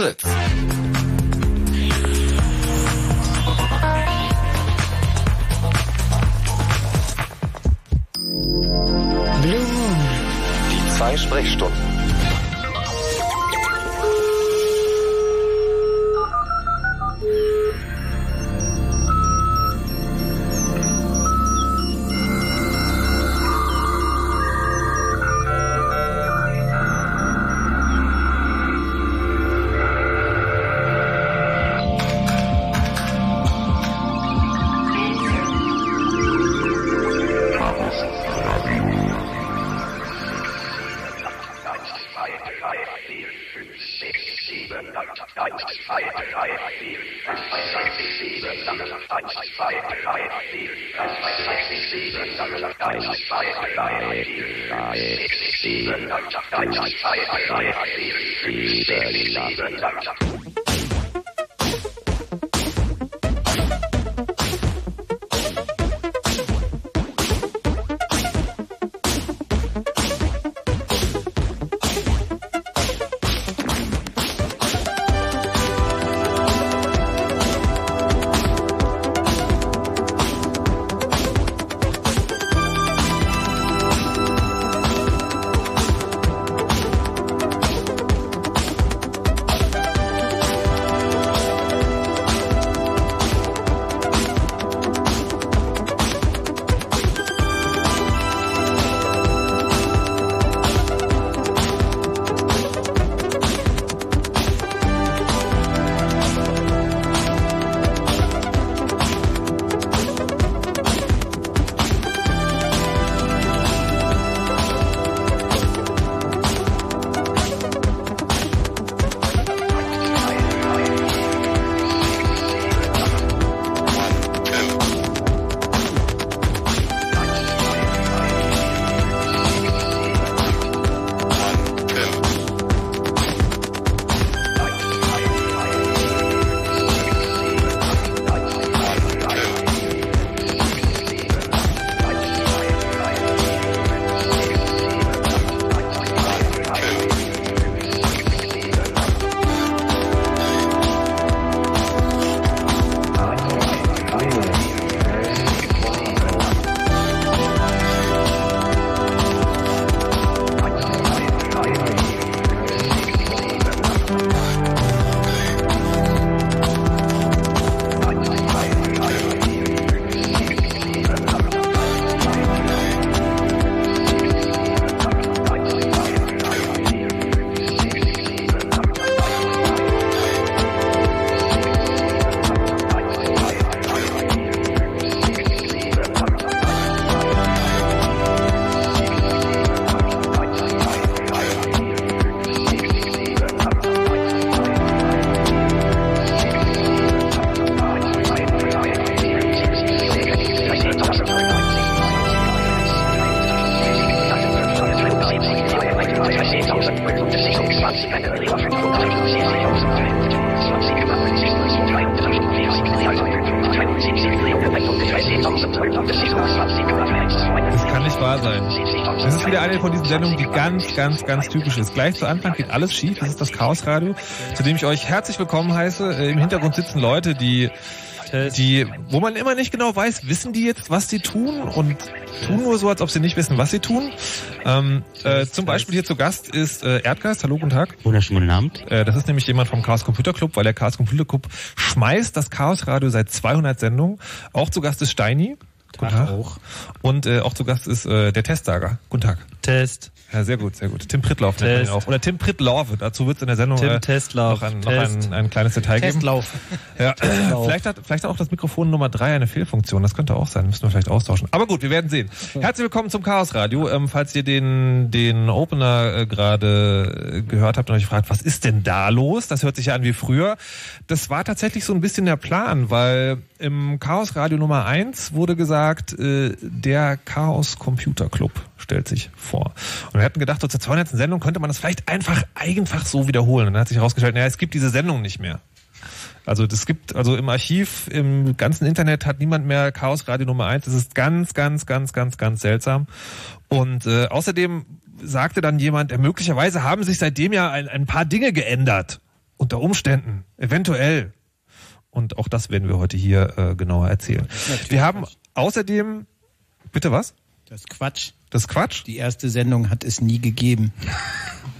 Fritz. Die zwei Sprechstunden. Ganz, ganz typisch ist. Gleich zu Anfang geht alles schief. Das ist das Chaos Radio, zu dem ich euch herzlich willkommen heiße. Äh, Im Hintergrund sitzen Leute, die die, wo man immer nicht genau weiß, wissen die jetzt, was sie tun und tun nur so, als ob sie nicht wissen, was sie tun. Ähm, äh, zum Beispiel hier zu Gast ist äh, Erdgeist. Hallo, guten Tag. Wunderschönen guten Abend. Äh, das ist nämlich jemand vom Chaos Computer Club, weil der Chaos Computer Club schmeißt das Chaos Radio seit 200 Sendungen. Auch zu Gast ist Steini. Guten Tag. Auch. Und äh, auch zu Gast ist äh, der Testsager. Guten Tag. Test. Ja, sehr gut, sehr gut. Tim Prittlauf nennt man auch. Oder Tim Prittlaufe. Dazu wird es in der Sendung Tim äh, Testlauf. noch, ein, noch ein, ein kleines Detail Testlauf. geben. Ja. vielleicht, hat, vielleicht hat auch das Mikrofon Nummer drei eine Fehlfunktion. Das könnte auch sein. Müssen wir vielleicht austauschen. Aber gut, wir werden sehen. Herzlich willkommen zum Chaos Radio. Ähm, falls ihr den, den Opener äh, gerade äh, gehört habt und euch fragt, was ist denn da los? Das hört sich ja an wie früher. Das war tatsächlich so ein bisschen der Plan, weil im Chaos Radio Nummer eins wurde gesagt, äh, der Chaos Computer Club stellt sich vor. Und wir hatten gedacht, so zur 200. Sendung könnte man das vielleicht einfach einfach so wiederholen. Und dann hat sich herausgestellt, naja, es gibt diese Sendung nicht mehr. Also das gibt, also im Archiv, im ganzen Internet hat niemand mehr Chaos Radio Nummer eins. Das ist ganz, ganz, ganz, ganz, ganz seltsam. Und äh, außerdem sagte dann jemand, möglicherweise haben sich seitdem ja ein, ein paar Dinge geändert. unter Umständen, eventuell. Und auch das werden wir heute hier äh, genauer erzählen. Wir haben außerdem, bitte was? Das Quatsch. Das Quatsch? Die erste Sendung hat es nie gegeben.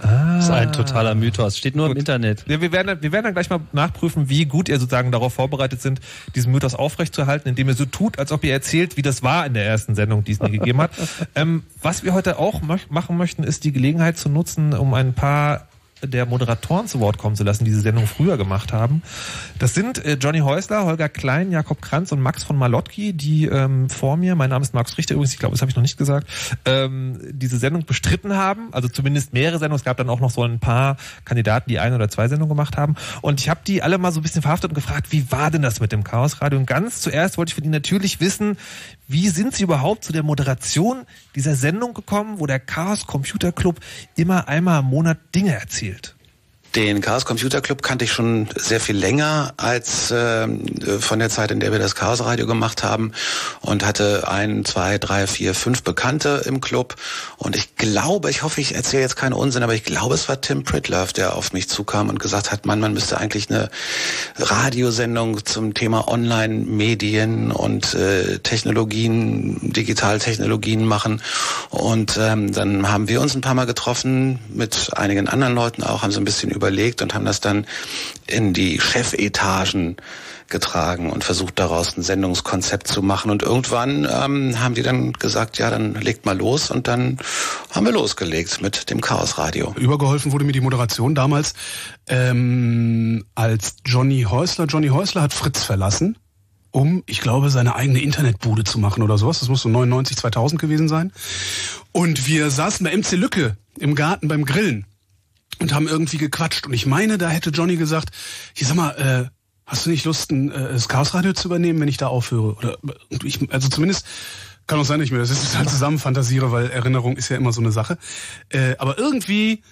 Ah. Das ist ein totaler Mythos. Steht nur gut. im Internet. Ja, wir, werden, wir werden dann gleich mal nachprüfen, wie gut ihr sozusagen darauf vorbereitet sind, diesen Mythos aufrechtzuerhalten, indem ihr so tut, als ob ihr erzählt, wie das war in der ersten Sendung, die es nie gegeben hat. Ähm, was wir heute auch machen möchten, ist die Gelegenheit zu nutzen, um ein paar der Moderatoren zu Wort kommen zu lassen, die diese Sendung früher gemacht haben. Das sind äh, Johnny Häusler, Holger Klein, Jakob Kranz und Max von Malotki, die ähm, vor mir, mein Name ist Max Richter übrigens, ich glaube, das habe ich noch nicht gesagt, ähm, diese Sendung bestritten haben. Also zumindest mehrere Sendungen. Es gab dann auch noch so ein paar Kandidaten, die ein oder zwei Sendungen gemacht haben. Und ich habe die alle mal so ein bisschen verhaftet und gefragt, wie war denn das mit dem Chaos Radio? Und ganz zuerst wollte ich von Ihnen natürlich wissen, wie sind Sie überhaupt zu der Moderation dieser Sendung gekommen, wo der Chaos Computer Club immer einmal im Monat Dinge erzählt? gespielt. Den Chaos Computer Club kannte ich schon sehr viel länger als äh, von der Zeit, in der wir das Chaos Radio gemacht haben und hatte ein, zwei, drei, vier, fünf Bekannte im Club. Und ich glaube, ich hoffe, ich erzähle jetzt keinen Unsinn, aber ich glaube, es war Tim Pritlove, der auf mich zukam und gesagt hat, Mann, man müsste eigentlich eine Radiosendung zum Thema Online-Medien und äh, Technologien, Digitaltechnologien machen. Und ähm, dann haben wir uns ein paar Mal getroffen mit einigen anderen Leuten auch, haben so ein bisschen überlegt und haben das dann in die Chefetagen getragen und versucht daraus ein Sendungskonzept zu machen. Und irgendwann ähm, haben die dann gesagt, ja, dann legt mal los und dann haben wir losgelegt mit dem Chaos Radio. Übergeholfen wurde mir die Moderation damals, ähm, als Johnny Häusler. Johnny Häusler hat Fritz verlassen um, ich glaube, seine eigene Internetbude zu machen oder sowas. Das muss so 99, 2000 gewesen sein. Und wir saßen bei MC Lücke im Garten beim Grillen und haben irgendwie gequatscht. Und ich meine, da hätte Johnny gesagt, hier sag mal, äh, hast du nicht Lust, ein, äh, das Chaosradio zu übernehmen, wenn ich da aufhöre? Oder ich, also zumindest kann auch sein, dass ich mir das jetzt halt zusammen fantasiere, weil Erinnerung ist ja immer so eine Sache. Äh, aber irgendwie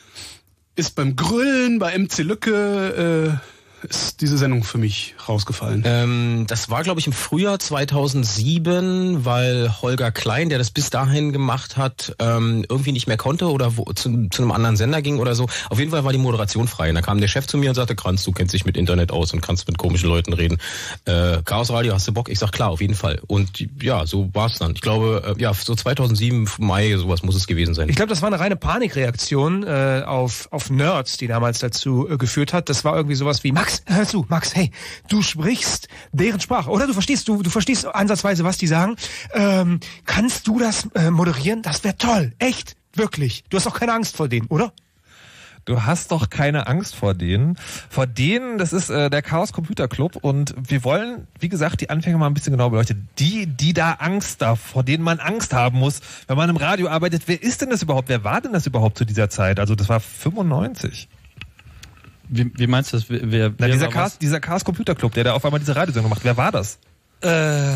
ist beim Grüllen, bei MC Lücke, äh, ist diese Sendung für mich rausgefallen? Ähm, das war, glaube ich, im Frühjahr 2007, weil Holger Klein, der das bis dahin gemacht hat, ähm, irgendwie nicht mehr konnte oder wo, zu, zu einem anderen Sender ging oder so. Auf jeden Fall war die Moderation frei. Und da kam der Chef zu mir und sagte, Kranz, du kennst dich mit Internet aus und kannst mit komischen Leuten reden. Äh, Chaos Radio, hast du Bock? Ich sag, klar, auf jeden Fall. Und ja, so war's dann. Ich glaube, äh, ja, so 2007, Mai, sowas muss es gewesen sein. Ich glaube, das war eine reine Panikreaktion äh, auf, auf Nerds, die damals dazu äh, geführt hat. Das war irgendwie sowas wie, Max, Max, hör zu, Max, hey, du sprichst deren Sprache, oder? Du verstehst, du, du verstehst ansatzweise, was die sagen. Ähm, kannst du das äh, moderieren? Das wäre toll, echt, wirklich. Du hast auch keine Angst vor denen, oder? Du hast doch keine Angst vor denen. Vor denen, das ist äh, der Chaos Computer Club und wir wollen, wie gesagt, die Anfänger mal ein bisschen genau beleuchten. Die, die da Angst da, vor denen man Angst haben muss, wenn man im Radio arbeitet. Wer ist denn das überhaupt? Wer war denn das überhaupt zu dieser Zeit? Also das war 95. Wie, wie meinst du das? Wer, wer Na, dieser, Chaos, dieser Chaos Computer Club, der da auf einmal diese Radiosendung macht, wer war das? Äh,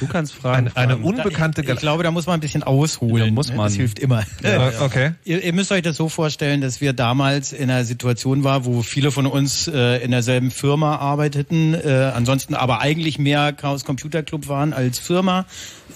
du kannst fragen. Eine, eine unbekannte. Ich, ich, glaube, da muss man ein bisschen ausholen. Da muss man. Das hilft immer. Ja, okay. Ihr, ihr, müsst euch das so vorstellen, dass wir damals in einer Situation waren, wo viele von uns äh, in derselben Firma arbeiteten, äh, ansonsten aber eigentlich mehr Chaos Computer Club waren als Firma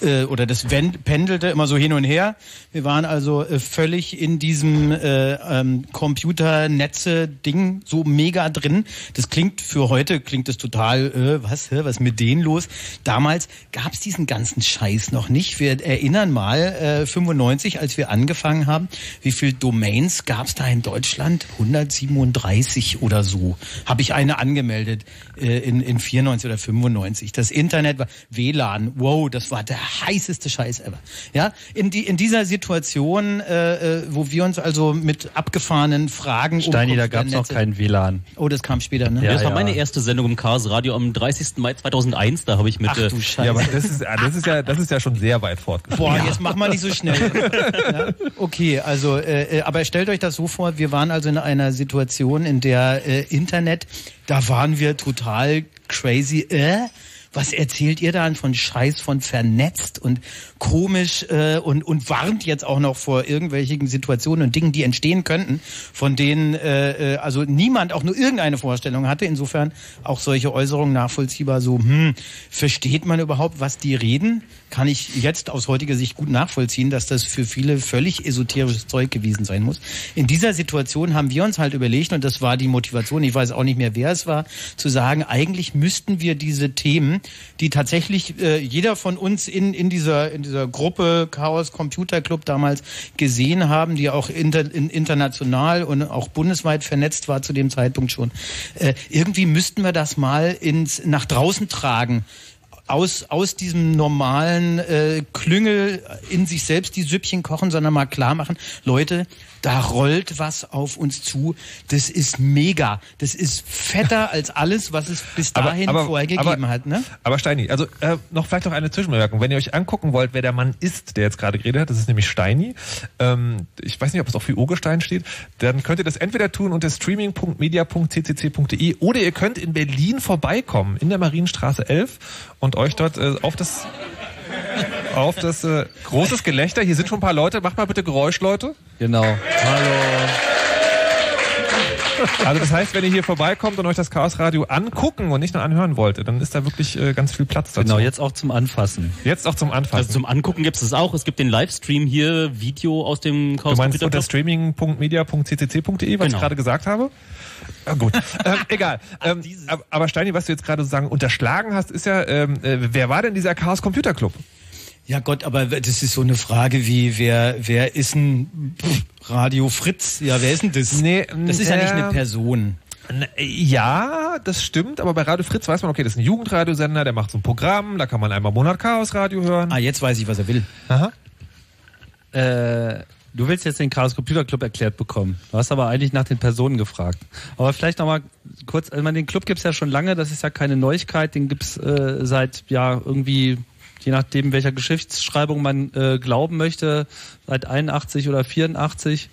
äh, oder das pendelte immer so hin und her. Wir waren also äh, völlig in diesem äh, ähm, Computernetze-Ding so mega drin. Das klingt für heute, klingt das total, äh, was, hä, was mit denen los? Damals gab es diesen ganzen Scheiß noch nicht. Wir erinnern mal, äh, 95, als wir angefangen haben, wie viel Domains gab es da in Deutschland? 137 oder so. Habe ich eine angemeldet äh, in, in 94 oder 95. Das Internet war WLAN, wow, das war der heißeste Scheiß ever. Ja, in, die, in dieser Situation, äh, äh wo wir uns also mit abgefahrenen Fragen Steini, da gab es noch keinen WLAN. Oh, das kam später, ne? Ja, das war ja. meine erste Sendung im Chaos Radio am 30. Mai 2001. Da habe ich mit. Ach du Scheiße. Ja, aber das ist, das ist ja, das ist ja schon sehr weit fortgeschritten. Boah, jetzt mach mal nicht so schnell. ja? Okay, also, äh, äh, aber stellt euch das so vor: Wir waren also in einer Situation, in der äh, Internet, da waren wir total crazy. Äh, was erzählt ihr da von Scheiß von vernetzt und komisch äh, und, und warnt jetzt auch noch vor irgendwelchen Situationen und Dingen, die entstehen könnten, von denen äh, äh, also niemand auch nur irgendeine Vorstellung hatte. Insofern auch solche Äußerungen nachvollziehbar so, hm, versteht man überhaupt, was die reden? Kann ich jetzt aus heutiger Sicht gut nachvollziehen, dass das für viele völlig esoterisches Zeug gewesen sein muss. In dieser Situation haben wir uns halt überlegt, und das war die Motivation, ich weiß auch nicht mehr, wer es war, zu sagen, eigentlich müssten wir diese Themen, die tatsächlich äh, jeder von uns in, in, dieser, in dieser Gruppe Chaos Computer Club damals gesehen haben, die auch inter, in, international und auch bundesweit vernetzt war zu dem Zeitpunkt schon. Äh, irgendwie müssten wir das mal ins, nach draußen tragen aus, aus diesem normalen äh, Klüngel in sich selbst die Süppchen kochen, sondern mal klar machen, Leute, da rollt was auf uns zu. Das ist mega. Das ist fetter als alles, was es bis dahin aber, aber, vorher gegeben aber, hat. Ne? Aber Steini, also äh, noch vielleicht noch eine Zwischenbemerkung. Wenn ihr euch angucken wollt, wer der Mann ist, der jetzt gerade geredet hat, das ist nämlich Steini. Ähm, ich weiß nicht, ob es auch für Urgestein steht. Dann könnt ihr das entweder tun unter streaming.media.ccc.de oder ihr könnt in Berlin vorbeikommen, in der Marienstraße 11 und euch dort äh, auf das auf das äh, großes Gelächter. Hier sind schon ein paar Leute. Macht mal bitte Geräusch, Leute. Genau. Hallo. Also das heißt, wenn ihr hier vorbeikommt und euch das Chaos Radio angucken und nicht nur anhören wollt, dann ist da wirklich äh, ganz viel Platz dazu. Genau, jetzt auch zum Anfassen. Jetzt auch zum Anfassen. Also zum Angucken gibt es es auch. Es gibt den Livestream hier, Video aus dem Chaos Du meinst unter streaming.media.ccc.de, was genau. ich gerade gesagt habe? Ja, gut, ähm, egal. Ähm, aber Steini, was du jetzt gerade sozusagen unterschlagen hast, ist ja, ähm, äh, wer war denn dieser Chaos Computer Club? Ja Gott, aber das ist so eine Frage wie, wer, wer ist ein Radio Fritz? Ja, wer ist denn das? Nee, das ist ja nicht eine Person. Ja, das stimmt, aber bei Radio Fritz weiß man, okay, das ist ein Jugendradiosender, der macht so ein Programm, da kann man einmal im Monat Chaos Radio hören. Ah, jetzt weiß ich, was er will. Aha. Äh, du willst jetzt den Chaos Computer Club erklärt bekommen. Du hast aber eigentlich nach den Personen gefragt. Aber vielleicht nochmal kurz, also den Club gibt's ja schon lange, das ist ja keine Neuigkeit, den gibt's äh, seit ja irgendwie je nachdem, welcher Geschichtsschreibung man äh, glauben möchte, seit 81 oder 84.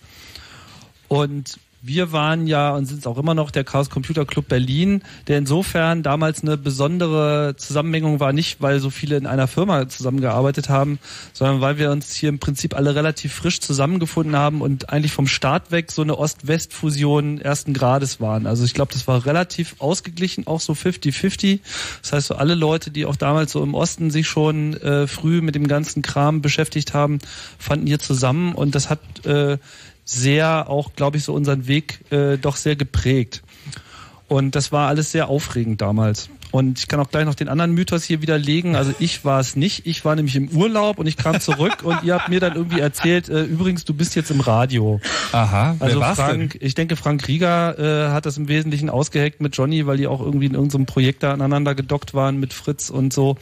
Und wir waren ja und sind es auch immer noch der Chaos Computer Club Berlin, der insofern damals eine besondere Zusammenhängung war, nicht weil so viele in einer Firma zusammengearbeitet haben, sondern weil wir uns hier im Prinzip alle relativ frisch zusammengefunden haben und eigentlich vom Start weg so eine Ost-West-Fusion ersten Grades waren. Also ich glaube, das war relativ ausgeglichen, auch so 50-50. Das heißt, so alle Leute, die auch damals so im Osten sich schon äh, früh mit dem ganzen Kram beschäftigt haben, fanden hier zusammen und das hat äh, sehr auch, glaube ich, so unseren Weg äh, doch sehr geprägt. Und das war alles sehr aufregend damals. Und ich kann auch gleich noch den anderen Mythos hier widerlegen. Also ich war es nicht. Ich war nämlich im Urlaub und ich kam zurück und ihr habt mir dann irgendwie erzählt, äh, übrigens, du bist jetzt im Radio. Aha. Also Frank, denn? ich denke, Frank Rieger äh, hat das im Wesentlichen ausgeheckt mit Johnny, weil die auch irgendwie in irgendeinem Projekt da aneinander gedockt waren mit Fritz und so.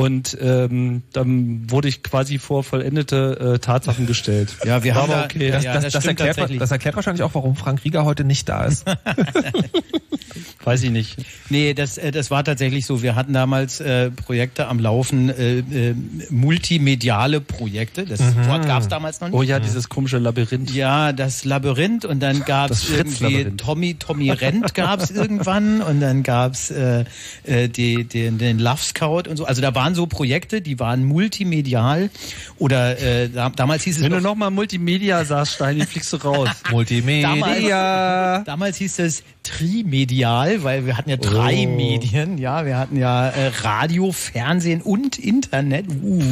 Und ähm, dann wurde ich quasi vor vollendete äh, Tatsachen gestellt. Ja, wir haben aber okay. Das, ja, das, das, das erklärt, das erklärt wahrscheinlich auch, warum Frank Rieger heute nicht da ist. Weiß ich nicht. Nee, das, äh, das war tatsächlich so. Wir hatten damals äh, Projekte am Laufen, äh, äh, multimediale Projekte. Das mhm. Wort gab es damals noch nicht. Oh ja, dieses komische Labyrinth. Ja, das Labyrinth und dann gab es irgendwie Tommy, Tommy Rent gab es irgendwann und dann gab es äh, äh, die, den, den Love Scout und so. Also da waren so Projekte, die waren multimedial oder äh, da, damals hieß es Wenn du nochmal Multimedia sagst, Steini, fliegst du raus. Multimedia. Damals, damals hieß es trimedial, weil wir hatten ja drei oh. Medien, ja, wir hatten ja äh, Radio, Fernsehen und Internet. Uh.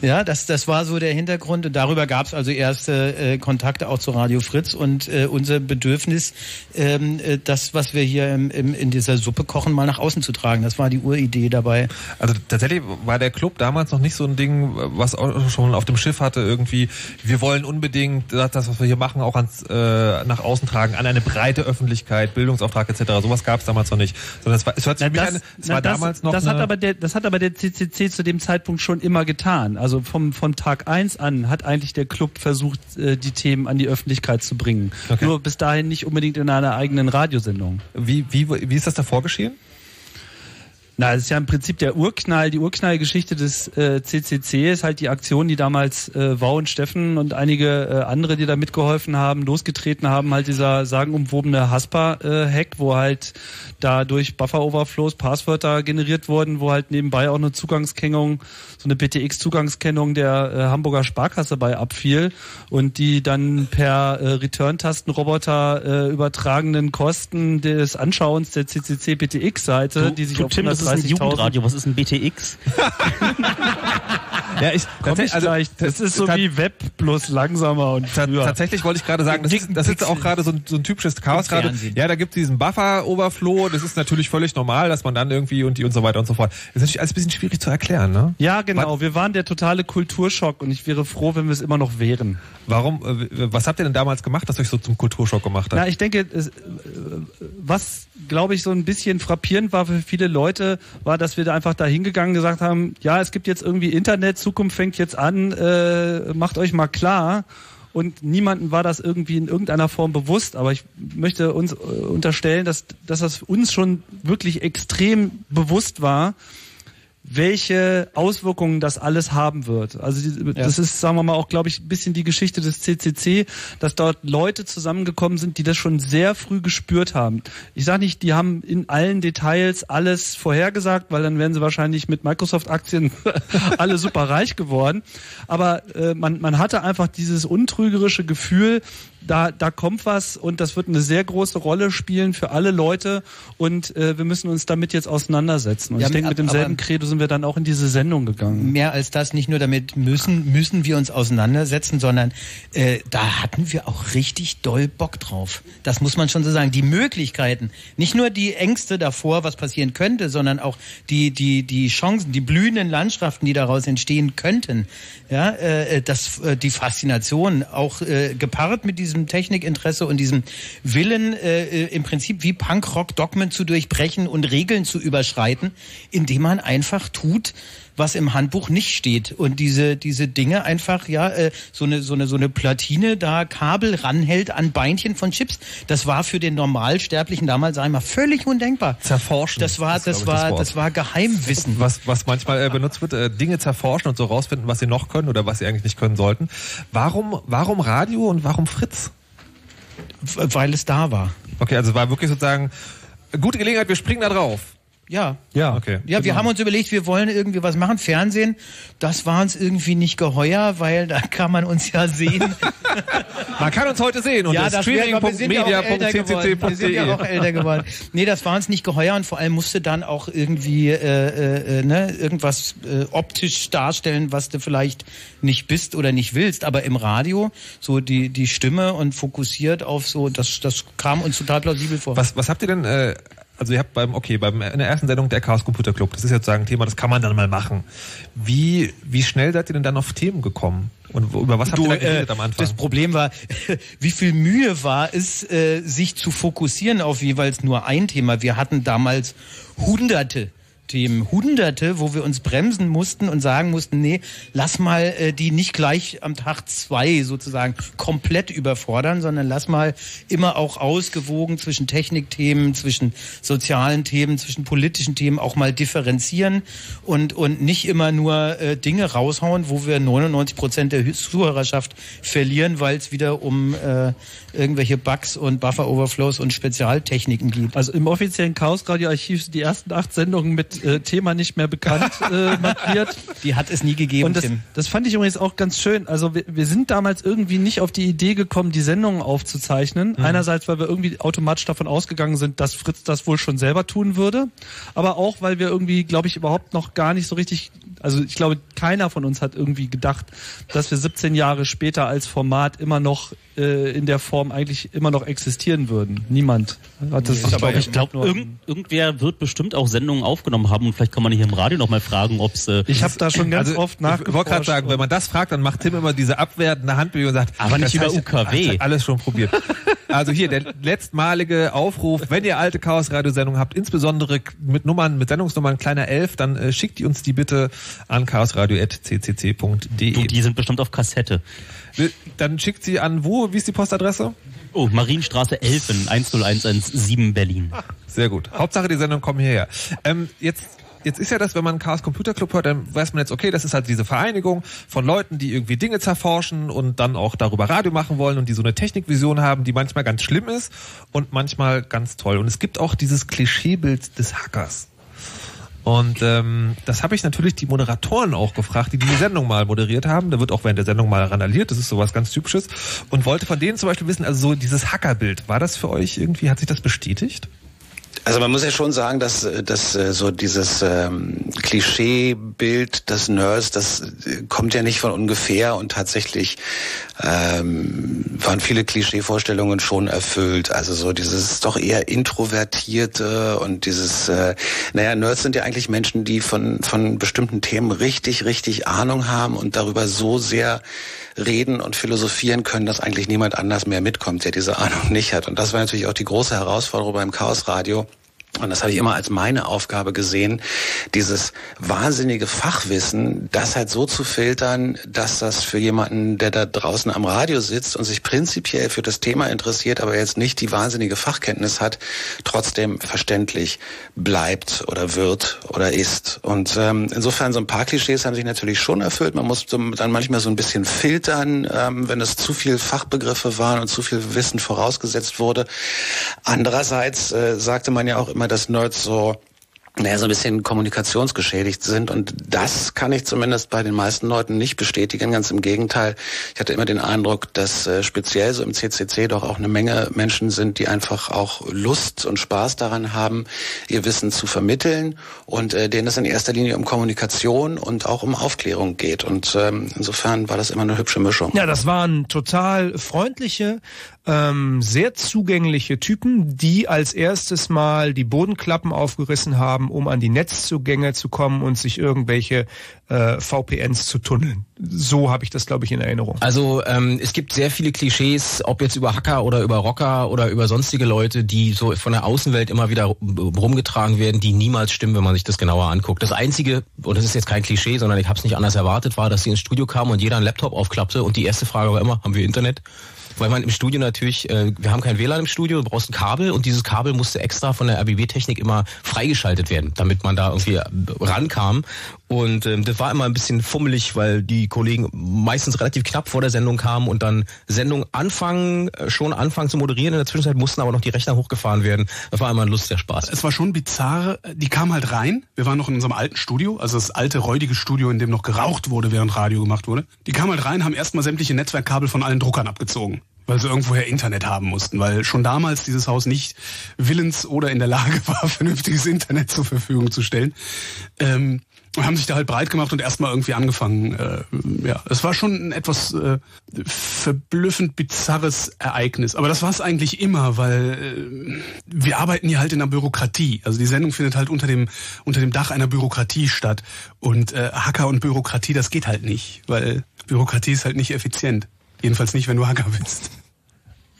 Ja, das, das war so der Hintergrund und darüber gab es also erste äh, Kontakte auch zu Radio Fritz und äh, unser Bedürfnis, ähm, äh, das, was wir hier im, im, in dieser Suppe kochen, mal nach außen zu tragen. Das war die Uridee dabei. Also tatsächlich war der Club damals noch nicht so ein Ding, was auch schon auf dem Schiff hatte, irgendwie, wir wollen unbedingt das, was wir hier machen, auch ans, äh, nach außen tragen, an eine breite Öffentlichkeit, Bildungsauftrag etc. Sowas gab es damals noch nicht. Sondern es war, es hört sich na, das, an, es na, war das, damals noch. Das hat, aber der, das hat aber der CCC zu dem Zeitpunkt schon immer getan. Also also vom, von Tag eins an hat eigentlich der Club versucht, äh, die Themen an die Öffentlichkeit zu bringen. Okay. Nur bis dahin nicht unbedingt in einer eigenen Radiosendung. Wie, wie, wie ist das davor geschehen? Na, es ist ja im Prinzip der Urknall, die Urknallgeschichte des äh, CCC ist halt die Aktion, die damals äh, Wau und Steffen und einige äh, andere, die da mitgeholfen haben, losgetreten haben, halt dieser sagenumwobene Haspa-Hack, wo halt da durch Buffer-Overflows Passwörter generiert wurden, wo halt nebenbei auch eine Zugangskennung, so eine BTX-Zugangskennung der äh, Hamburger Sparkasse bei abfiel und die dann per äh, Return-Tastenroboter äh, übertragenen Kosten des Anschauens der CCC BTX-Seite, die sich auf Tim, das ist ein 130.000 Jugendradio. Was ist ein BTX? Ja, ich, Komm ich also, gleich. Das ist so wie Web bloß langsamer und früher. tatsächlich wollte ich gerade sagen, das ist, das ist auch gerade so ein, so ein typisches Chaos gerade. Ja, da gibt es diesen Buffer-Overflow, das ist natürlich völlig normal, dass man dann irgendwie und die und so weiter und so fort. Das ist natürlich alles ein bisschen schwierig zu erklären, ne? Ja, genau. Wir waren der totale Kulturschock und ich wäre froh, wenn wir es immer noch wären. Warum, äh, was habt ihr denn damals gemacht, das euch so zum Kulturschock gemacht hat? Na, ich denke, äh, was glaube ich so ein bisschen frappierend war für viele Leute, war, dass wir da einfach da hingegangen gesagt haben, ja, es gibt jetzt irgendwie Internet, Zukunft fängt jetzt an, äh, macht euch mal klar. Und niemandem war das irgendwie in irgendeiner Form bewusst, aber ich möchte uns äh, unterstellen, dass, dass das uns schon wirklich extrem bewusst war, welche Auswirkungen das alles haben wird. Also das ist, sagen wir mal, auch, glaube ich, ein bisschen die Geschichte des CCC, dass dort Leute zusammengekommen sind, die das schon sehr früh gespürt haben. Ich sage nicht, die haben in allen Details alles vorhergesagt, weil dann wären sie wahrscheinlich mit Microsoft-Aktien alle super reich geworden. Aber äh, man, man hatte einfach dieses untrügerische Gefühl, da, da kommt was und das wird eine sehr große Rolle spielen für alle Leute und äh, wir müssen uns damit jetzt auseinandersetzen. Und Ja, ich denke, mit demselben Credo sind wir dann auch in diese Sendung gegangen. Mehr als das, nicht nur damit müssen, müssen wir uns auseinandersetzen, sondern äh, da hatten wir auch richtig doll Bock drauf. Das muss man schon so sagen. Die Möglichkeiten, nicht nur die Ängste davor, was passieren könnte, sondern auch die, die, die Chancen, die blühenden Landschaften, die daraus entstehen könnten. Ja, äh, das, äh, die Faszination, auch äh, gepaart mit diesem Technikinteresse und diesem Willen, äh, äh, im Prinzip wie Punkrock Dogmen zu durchbrechen und Regeln zu überschreiten, indem man einfach tut, was im Handbuch nicht steht und diese diese Dinge einfach ja äh, so eine so eine so eine Platine da Kabel ranhält an Beinchen von Chips das war für den Normalsterblichen damals einmal völlig undenkbar Zerforschen. das war das war Wort. das war Geheimwissen was, was manchmal äh, benutzt wird, äh, Dinge zerforschen und so rausfinden, was sie noch können oder was sie eigentlich nicht können sollten. Warum, warum Radio und warum Fritz? weil es da war Okay, also war wirklich sozusagen gute Gelegenheit, wir springen da drauf. Ja Ja, okay. Ja, wir haben uns überlegt, wir wollen irgendwie was machen. Fernsehen, das war uns irgendwie nicht geheuer, weil da kann man uns ja sehen. Man kann uns heute sehen das sind ja älter geworden. Wir sind ja auch streaming.media.ccc.de. älter geworden. Nee, das war uns nicht geheuer und vor allem musste dann auch irgendwie äh, äh, ne, irgendwas äh, optisch darstellen, was du vielleicht nicht bist oder nicht willst. Aber im Radio so die die Stimme und fokussiert auf so, das das kam uns total plausibel vor. Was, was habt ihr denn, äh, also ihr habt beim, okay, beim, in der ersten Sendung der Chaos Computer Club, das ist jetzt sozusagen ein Thema, das kann man dann mal machen. Wie, wie schnell seid ihr denn dann auf Themen gekommen? Und über was habt ihr da geredet am Anfang? äh, Das Problem war, wie viel Mühe war es, äh, sich zu fokussieren auf jeweils nur ein Thema. Wir hatten damals hunderte Themen, hunderte, wo wir uns bremsen mussten und sagen mussten, nee, lass mal äh, die nicht gleich am Tag zwei sozusagen komplett überfordern, sondern lass mal immer auch ausgewogen zwischen Technikthemen, zwischen sozialen Themen, zwischen politischen Themen auch mal differenzieren und, und nicht immer nur äh, Dinge raushauen, wo wir 99 Prozent der Zuhörerschaft verlieren, weil es wieder um äh, irgendwelche Bugs und Buffer-Overflows und Spezialtechniken geht. Also im offiziellen Chaos Radio Archiv sind die ersten acht Sendungen mit äh, Thema nicht mehr bekannt äh, markiert. Die hat es nie gegeben, Und das, Tim. das fand ich übrigens auch ganz schön. Also wir, wir sind damals irgendwie nicht auf die Idee gekommen, die Sendungen aufzuzeichnen. Einerseits, weil wir irgendwie automatisch davon ausgegangen sind, dass Fritz das wohl schon selber tun würde. Aber auch, weil wir irgendwie, glaube ich, überhaupt noch gar nicht so richtig, also ich glaube, keiner von uns hat irgendwie gedacht, dass wir 17 Jahre später als Format immer noch äh, in der Form eigentlich immer noch existieren würden. Niemand hat das. Aber ich glaub glaube, irgend, irgendwer wird bestimmt auch Sendungen aufgenommen haben und vielleicht kann man hier im Radio noch mal fragen, ob es. Äh, Ich habe da schon ganz also, oft Ich wollte gerade sagen, wenn man das fragt, dann macht Tim immer diese abwertende Handbewegung und sagt, Aber nicht über heißt, UKW. Das hat alles schon probiert. Also hier der letztmalige Aufruf, wenn ihr alte Chaos Radiosendungen habt, insbesondere mit Nummern, mit Sendungsnummern kleiner 11, dann äh, schickt die uns die bitte an chaosradio@ccc.de. du, die sind bestimmt auf Kassette. Dann schickt sie an wo? Wie ist die Postadresse? Oh, Marienstraße 11 in 10117 Berlin. Sehr gut. Hauptsache die Sendungen kommen hierher. Ähm, jetzt jetzt ist ja das, wenn man Chaos Computer Club hört, dann weiß man jetzt, okay, das ist halt diese Vereinigung von Leuten, die irgendwie Dinge zerforschen und dann auch darüber Radio machen wollen und die so eine Technikvision haben, die manchmal ganz schlimm ist und manchmal ganz toll. Und es gibt auch dieses Klischeebild des Hackers. Und ähm, das habe ich natürlich die Moderatoren auch gefragt, die diese Sendung mal moderiert haben. Da wird auch während der Sendung mal randaliert, das ist sowas ganz Typisches. Und wollte von denen zum Beispiel wissen, also so dieses Hackerbild, war das für euch irgendwie, hat sich das bestätigt? Also man muss ja schon sagen, dass, dass äh, so dieses ähm, Klischeebild des Nerds, das äh, kommt ja nicht von ungefähr und tatsächlich ähm, waren viele Klischeevorstellungen schon erfüllt. Also so dieses doch eher introvertierte und dieses, äh, naja, Nerds sind ja eigentlich Menschen, die von, von bestimmten Themen richtig, richtig Ahnung haben und darüber so sehr reden und philosophieren können, dass eigentlich niemand anders mehr mitkommt, der diese Ahnung nicht hat. Und das war natürlich auch die große Herausforderung beim Chaos Radio und das habe ich immer als meine Aufgabe gesehen, dieses wahnsinnige Fachwissen, das halt so zu filtern, dass das für jemanden, der da draußen am Radio sitzt und sich prinzipiell für das Thema interessiert, aber jetzt nicht die wahnsinnige Fachkenntnis hat, trotzdem verständlich bleibt oder wird oder ist. Und ähm, insofern so ein paar Klischees haben sich natürlich schon erfüllt. Man muss dann manchmal so ein bisschen filtern, ähm, wenn es zu viel Fachbegriffe waren und zu viel Wissen vorausgesetzt wurde. Andererseits äh, sagte man ja auch immer, dass Nerds so naja, so ein bisschen kommunikationsgeschädigt sind. Und das kann ich zumindest bei den meisten Leuten nicht bestätigen. Ganz im Gegenteil. Ich hatte immer den Eindruck, dass äh, speziell so im CCC doch auch eine Menge Menschen sind, die einfach auch Lust und Spaß daran haben, ihr Wissen zu vermitteln und äh, denen es in erster Linie um Kommunikation und auch um Aufklärung geht. Und ähm, insofern war das immer eine hübsche Mischung. Ja, das waren total freundliche, ähm, sehr zugängliche Typen, die als erstes mal die Bodenklappen aufgerissen haben, um an die Netzzugänge zu kommen und sich irgendwelche äh, VPNs zu tunneln. So habe ich das, glaube ich, in Erinnerung. Also ähm, es gibt sehr viele Klischees, ob jetzt über Hacker oder über Rocker oder über sonstige Leute, die so von der Außenwelt immer wieder rumgetragen werden, die niemals stimmen, wenn man sich das genauer anguckt. Das Einzige, und das ist jetzt kein Klischee, sondern ich habe es nicht anders erwartet, war, dass sie ins Studio kamen und jeder einen Laptop aufklappte und die erste Frage war immer, haben wir Internet? Weil man im Studio natürlich, äh, wir haben kein WLAN im Studio, du brauchst ein Kabel und dieses Kabel musste extra von der RBB-Technik immer freigeschaltet werden, damit man da irgendwie rankam. Und ähm, das war immer ein bisschen fummelig, weil die Kollegen meistens relativ knapp vor der Sendung kamen und dann Sendung anfangen, äh, schon anfangen zu moderieren. In der Zwischenzeit mussten aber noch die Rechner hochgefahren werden. Das war immer ein lustiger Spaß. Es war schon bizarr. Die kamen halt rein. Wir waren noch in unserem alten Studio, also das alte räudige Studio, in dem noch geraucht wurde, während Radio gemacht wurde. Die kamen halt rein, haben erstmal sämtliche Netzwerkkabel von allen Druckern abgezogen weil sie irgendwoher Internet haben mussten, weil schon damals dieses Haus nicht willens oder in der Lage war, vernünftiges Internet zur Verfügung zu stellen. Ähm, und haben sich da halt breit gemacht und erstmal irgendwie angefangen. Äh, ja, es war schon ein etwas äh, verblüffend bizarres Ereignis. Aber das war es eigentlich immer, weil äh, wir arbeiten hier halt in der Bürokratie. Also die Sendung findet halt unter dem unter dem Dach einer Bürokratie statt. Und äh, Hacker und Bürokratie, das geht halt nicht, weil Bürokratie ist halt nicht effizient. Jedenfalls nicht, wenn du Hacker bist.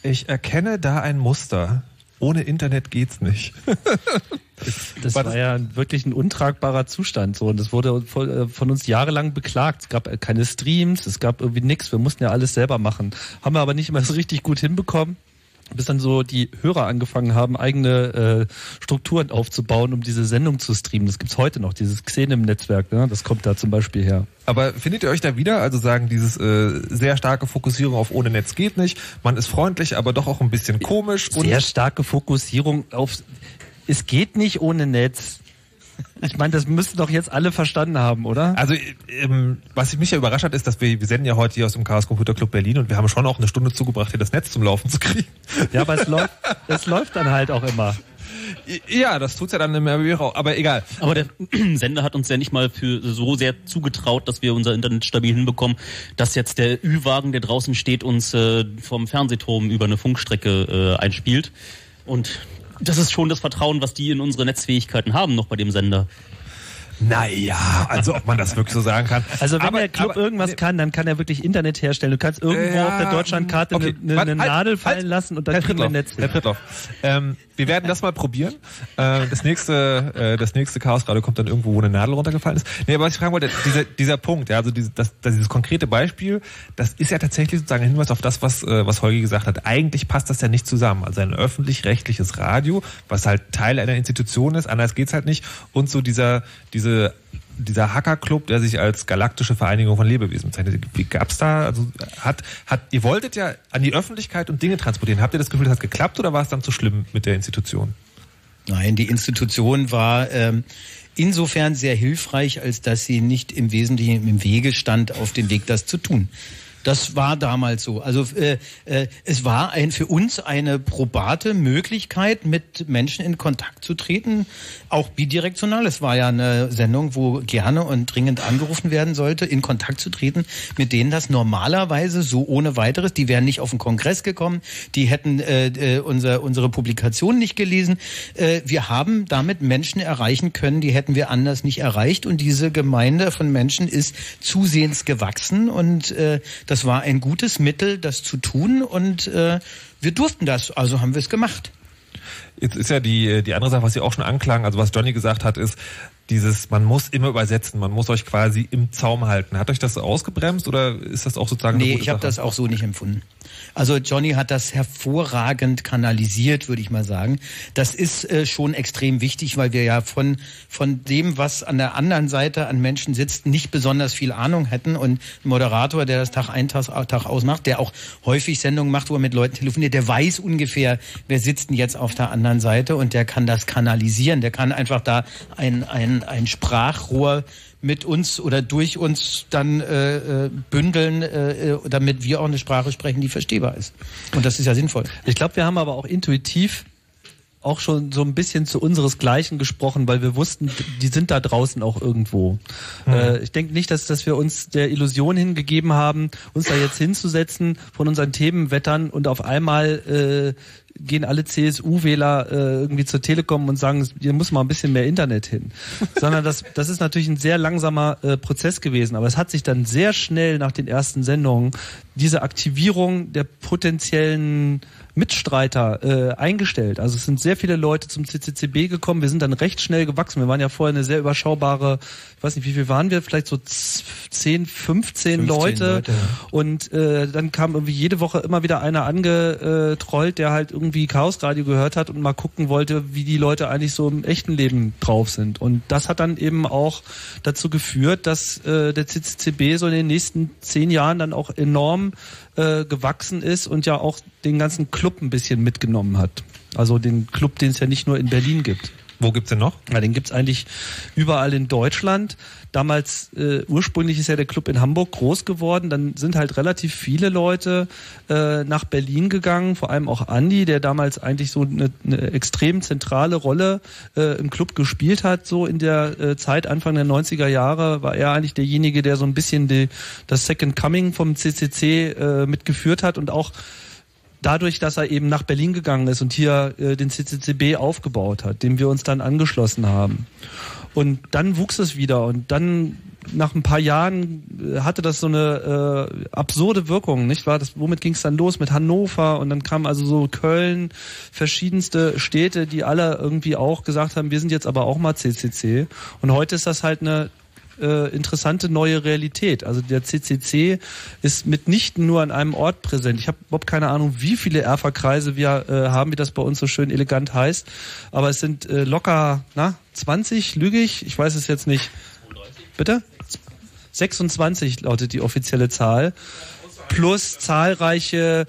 Ich erkenne da ein Muster. Ohne Internet geht's nicht. das war, war ja wirklich ein untragbarer Zustand. So und das wurde äh, von uns jahrelang beklagt. Es gab keine Streams, es gab irgendwie nichts. Wir mussten ja alles selber machen. Haben wir aber nicht immer so richtig gut hinbekommen bis dann so die Hörer angefangen haben, eigene äh, Strukturen aufzubauen, um diese Sendung zu streamen. Das gibt's heute noch, dieses Xenem-Netzwerk, ne? das kommt da zum Beispiel her. Aber findet ihr euch da wieder? Also sagen, dieses äh, sehr starke Fokussierung auf ohne Netz geht nicht. Man ist freundlich, aber doch auch ein bisschen komisch. Sehr starke Fokussierung auf es geht nicht ohne Netz. Ich meine, das müssten doch jetzt alle verstanden haben, oder? Also, ähm, was mich ja überrascht hat, ist, dass wir, wir senden ja heute hier aus dem Chaos Computer Club Berlin und wir haben schon auch eine Stunde zugebracht, hier das Netz zum Laufen zu kriegen. Ja, aber es läuft, es läuft dann halt auch immer. Ja, das tut's ja dann im RBB auch, aber egal. Aber der Sender hat uns ja nicht mal für so sehr zugetraut, dass wir unser Internet stabil hinbekommen, dass jetzt der Ü-Wagen, der draußen steht, uns äh, vom Fernsehturm über eine Funkstrecke äh, einspielt. Und das ist schon das Vertrauen, was die in unsere Netzfähigkeiten haben, noch bei dem Sender. Naja, also ob man das wirklich so sagen kann. Also wenn Aber- der Club aber- irgendwas kann, dann kann er wirklich Internet herstellen. Du kannst irgendwo Ja, auf der Deutschlandkarte okay. eine, eine halt, Nadel halt. fallen lassen und dann Herr kriegen wir Netz. Herr Prittloff, ähm, wir werden das mal probieren. Äh, das nächste, äh, das nächste Chaosradio kommt dann irgendwo, wo eine Nadel runtergefallen ist. Nee, aber was ich fragen wollte, dieser, dieser Punkt, ja, also dieses, das, das, dieses konkrete Beispiel, das ist ja tatsächlich sozusagen ein Hinweis auf das, was, äh, was Holgi gesagt hat. Eigentlich passt das ja nicht zusammen. Also ein öffentlich-rechtliches Radio, was halt Teil einer Institution ist, anders geht's halt nicht, und so dieser, diese dieser Hackerclub, der sich als galaktische Vereinigung von Lebewesen bezeichnet. Wie gab's da, also hat, hat, ihr wolltet ja an die Öffentlichkeit und Dinge transportieren. Habt ihr das Gefühl, das hat geklappt oder war es dann zu schlimm mit der Institution? Nein, die Institution war ähm, insofern sehr hilfreich, als dass sie nicht im Wesentlichen im Wege stand, auf den Weg, das zu tun. Das war damals so. Also äh, äh, es war ein, für uns eine probate Möglichkeit, mit Menschen in Kontakt zu treten, auch bidirektional. Es war ja eine Sendung, wo gerne und dringend angerufen werden sollte, in Kontakt zu treten, mit denen das normalerweise so ohne weiteres, die wären nicht auf den Kongress gekommen, die hätten äh, äh, unser, unsere Publikation nicht gelesen. Äh, wir haben damit Menschen erreichen können, die hätten wir anders nicht erreicht. Und diese Gemeinde von Menschen ist zusehends gewachsen und äh, das war ein gutes Mittel, das zu tun und äh, wir durften das, also haben wir es gemacht. Jetzt ist ja die, die andere Sache, was Sie auch schon anklang, also was Johnny gesagt hat, ist, dieses, man muss immer übersetzen, man muss euch quasi im Zaum halten. Hat euch das ausgebremst oder ist das auch sozusagen eine Nee, ich habe das auch so nicht empfunden. Also Johnny hat das hervorragend kanalisiert, würde ich mal sagen. Das ist äh, schon extrem wichtig, weil wir ja von, von dem, was an der anderen Seite an Menschen sitzt, nicht besonders viel Ahnung hätten. Und ein Moderator, der das Tag ein, Tag, Tag aus macht, der auch häufig Sendungen macht, wo er mit Leuten telefoniert, der weiß ungefähr, wer sitzt denn jetzt auf der anderen Seite und der kann das kanalisieren. Der kann einfach da ein, ein, ein Sprachrohr mit uns oder durch uns dann äh, äh, bündeln, äh, äh, damit wir auch eine Sprache sprechen, die verstehbar ist. Und das ist ja sinnvoll. Ich glaube, wir haben aber auch intuitiv auch schon so ein bisschen zu unseresgleichen gesprochen, weil wir wussten, die sind da draußen auch irgendwo. Äh, ich denke nicht, dass, dass wir uns der Illusion hingegeben haben, uns da jetzt hinzusetzen, von unseren Themen wettern und auf einmal äh, gehen alle CSU-Wähler äh, irgendwie zur Telekom und sagen, hier muss mal ein bisschen mehr Internet hin. Sondern das, das ist natürlich ein sehr langsamer äh, Prozess gewesen. Aber es hat sich dann sehr schnell nach den ersten Sendungen diese Aktivierung der potenziellen Mitstreiter äh, eingestellt. Also es sind sehr viele Leute zum CCCB gekommen. Wir sind dann recht schnell gewachsen. Wir waren ja vorher eine sehr überschaubare, ich weiß nicht, wie viel waren wir? Vielleicht so z- 10, 15, 15 Leute. Leute, ja. Und äh, dann kam irgendwie jede Woche immer wieder einer angetrollt, der halt irgendwie Chaosradio gehört hat und mal gucken wollte, wie die Leute eigentlich so im echten Leben drauf sind. Und das hat dann eben auch dazu geführt, dass äh, der CCCB so in den nächsten zehn Jahren dann auch enorm äh, gewachsen ist und ja auch den ganzen Club ein bisschen mitgenommen hat. Also den Club, den es ja nicht nur in Berlin gibt. Wo gibt's denn noch? Ja, den gibt's eigentlich überall in Deutschland. Damals, äh, ursprünglich ist ja der Club in Hamburg groß geworden. Dann sind halt relativ viele Leute äh, nach Berlin gegangen, vor allem auch Andi, der damals eigentlich so eine, eine extrem zentrale Rolle äh, im Club gespielt hat. So in der äh, Zeit, Anfang der 90er Jahre, war er eigentlich derjenige, der so ein bisschen die, das Second Coming vom CCC äh, mitgeführt hat und auch dadurch, dass er eben nach Berlin gegangen ist und hier äh, den CCCB aufgebaut hat, dem wir uns dann angeschlossen haben. Und dann wuchs es wieder und dann nach ein paar Jahren äh, hatte das so eine äh, absurde Wirkung, nicht wahr? Das, womit ging es dann los? Mit Hannover und dann kam also so Köln, verschiedenste Städte, die alle irgendwie auch gesagt haben, wir sind jetzt aber auch mal CCC. Und heute ist das halt eine äh, interessante neue Realität. Also der CCC ist mitnichten nur an einem Ort präsent. Ich habe überhaupt keine Ahnung, wie viele Erfa-Kreise wir äh, haben, wie das bei uns so schön elegant heißt. Aber es sind äh, locker, na, 20, lüge ich? Ich weiß es jetzt nicht. Bitte? 26 lautet die offizielle Zahl. Plus zahlreiche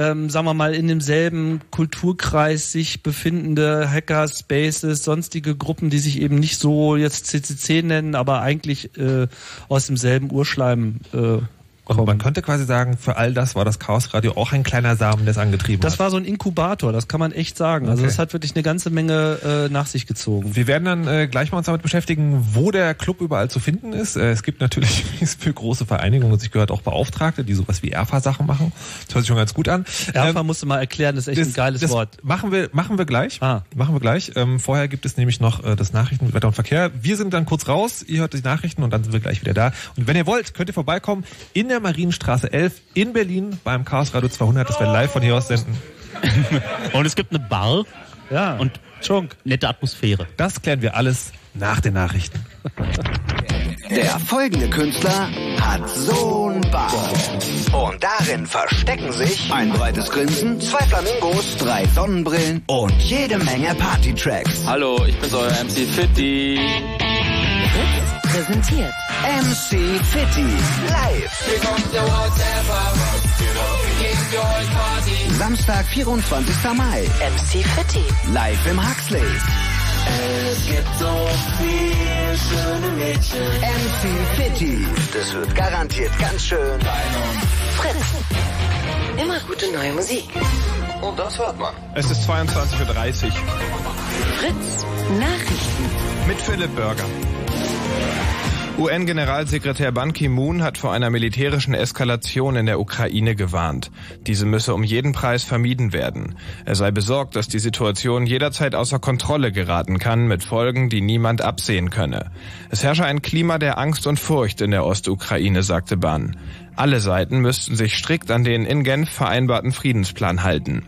ähm, sagen wir mal, in demselben Kulturkreis sich befindende Hacker-Spaces, sonstige Gruppen, die sich eben nicht so jetzt CCC nennen, aber eigentlich äh, aus demselben Urschleim äh, Und man könnte quasi sagen, für all das war das Chaosradio auch ein kleiner Samen, der es angetrieben Das hat. war so ein Inkubator, das kann man echt sagen. Also Okay. das hat wirklich eine ganze Menge äh, nach sich gezogen. Wir werden dann äh, gleich mal uns damit beschäftigen, wo der Club überall zu finden ist. Äh, es gibt natürlich für große Vereinigungen, und ich gehört auch Beauftragte, die sowas wie ERFA-Sachen machen. Das hört sich schon ganz gut an. Erfa musst du mal erklären, das ist echt ein geiles das Wort. Machen wir, machen wir gleich. Ah. Machen wir gleich. Ähm, vorher gibt es nämlich noch äh, das Nachrichten, Wetter und Verkehr. Wir sind dann kurz raus. Ihr hört die Nachrichten und dann sind wir gleich wieder da. Und wenn ihr wollt, könnt ihr vorbeikommen in der Marienstraße 11 in Berlin beim Chaos Radio 200. Das wir live von hier aus senden. Und es gibt eine Bar Ja. und Chunk. nette Atmosphäre. Das klären wir alles nach den Nachrichten. Der folgende Künstler hat so ein Bart. Und darin verstecken sich ein breites Grinsen, zwei Flamingos, drei Sonnenbrillen und jede Menge Partytracks. Hallo, ich bin's euer MC Fitti. Präsentiert MC Fitti live. Samstag, 24. Mai. MC Fitti. Live im Huxley. Es gibt so viele schöne Mädchen. MC Fitti. Das wird garantiert ganz schön. Fritz. Immer gute neue Musik. Und das hört man. Es ist 22.30 Uhr Fritz. Nachrichten. mit Philipp Burger. UN-Generalsekretär Ban Ki-moon hat vor einer militärischen Eskalation in der Ukraine gewarnt. Diese müsse um jeden Preis vermieden werden. Er sei besorgt, dass die Situation jederzeit außer Kontrolle geraten kann, mit Folgen, die niemand absehen könne. Es herrsche ein Klima der Angst und Furcht in der Ostukraine, sagte Ban. Alle Seiten müssten sich strikt an den in Genf vereinbarten Friedensplan halten.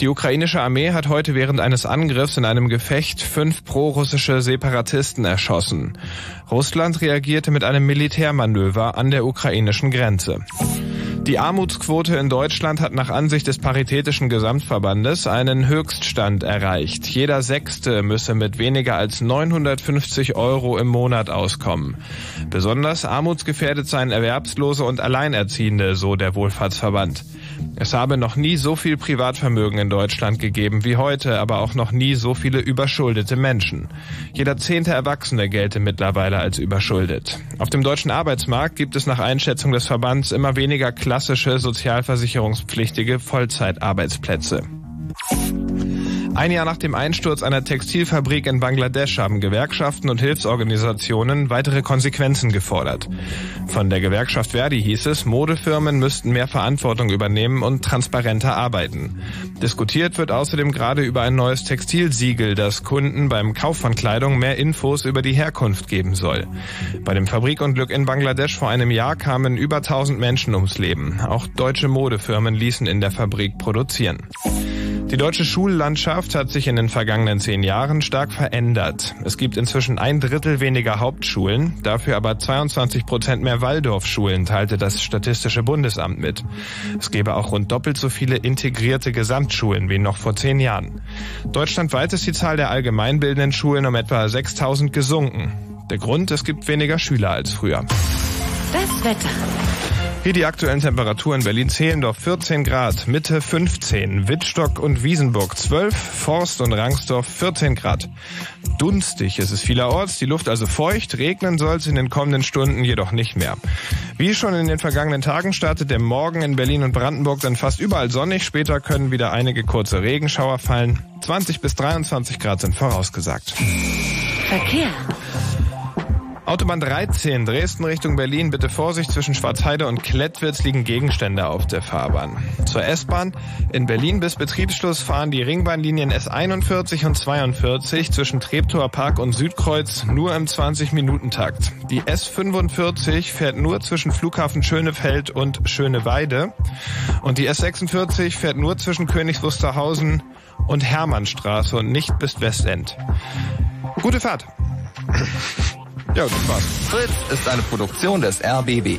Die ukrainische Armee hat heute während eines Angriffs in einem Gefecht fünf prorussische Separatisten erschossen. Russland reagierte mit einem Militärmanöver an der ukrainischen Grenze. Die Armutsquote in Deutschland hat nach Ansicht des Paritätischen Gesamtverbandes einen Höchststand erreicht. Jeder Sechste müsse mit weniger als 950 Euro im Monat auskommen. Besonders armutsgefährdet seien Erwerbslose und Alleinerziehende, so der Wohlfahrtsverband. Es habe noch nie so viel Privatvermögen in Deutschland gegeben wie heute, aber auch noch nie so viele überschuldete Menschen. Jeder zehnte Erwachsene gelte mittlerweile als überschuldet. Auf dem deutschen Arbeitsmarkt gibt es nach Einschätzung des Verbands immer weniger klassische sozialversicherungspflichtige Vollzeitarbeitsplätze. Ein Jahr nach dem Einsturz einer Textilfabrik in Bangladesch haben Gewerkschaften und Hilfsorganisationen weitere Konsequenzen gefordert. Von der Gewerkschaft Verdi hieß es, Modefirmen müssten mehr Verantwortung übernehmen und transparenter arbeiten. Diskutiert wird außerdem gerade über ein neues Textilsiegel, das Kunden beim Kauf von Kleidung mehr Infos über die Herkunft geben soll. Bei dem Fabrikunglück in Bangladesch vor einem Jahr kamen über 1000 Menschen ums Leben. Auch deutsche Modefirmen ließen in der Fabrik produzieren. Die deutsche Schullandschaft hat sich in den vergangenen zehn Jahren stark verändert. Es gibt inzwischen ein Drittel weniger Hauptschulen, dafür aber 22 Prozent mehr Waldorfschulen, teilte das Statistische Bundesamt mit. Es gäbe auch rund doppelt so viele integrierte Gesamtschulen wie noch vor zehn Jahren. Deutschlandweit ist die Zahl der allgemeinbildenden Schulen um etwa 6000 gesunken. Der Grund, es gibt weniger Schüler als früher. Das Wetter. Hier die aktuellen Temperaturen. Berlin-Zehlendorf 14 Grad, Mitte 15, Wittstock und Wiesenburg 12, Forst und Rangsdorf 14 Grad. Dunstig ist es vielerorts, die Luft also feucht, regnen soll es in den kommenden Stunden jedoch nicht mehr. Wie schon in den vergangenen Tagen startet der Morgen in Berlin und Brandenburg dann fast überall sonnig, später können wieder einige kurze Regenschauer fallen. 20 bis 23 Grad sind vorausgesagt. Verkehr. Autobahn 13, Dresden Richtung Berlin. Bitte Vorsicht, zwischen Schwarzheide und Klettwitz liegen Gegenstände auf der Fahrbahn. Zur S-Bahn. In Berlin bis Betriebsschluss fahren die Ringbahnlinien S41 und 42 zwischen Treptower Park und Südkreuz nur im 20-Minuten-Takt. Die S45 fährt nur zwischen Flughafen Schönefeld und Schöneweide. Und die S46 fährt nur zwischen Königs Wusterhausen und Hermannstraße und nicht bis Westend. Gute Fahrt. Ja, das war's. Fritz ist eine Produktion des RBB.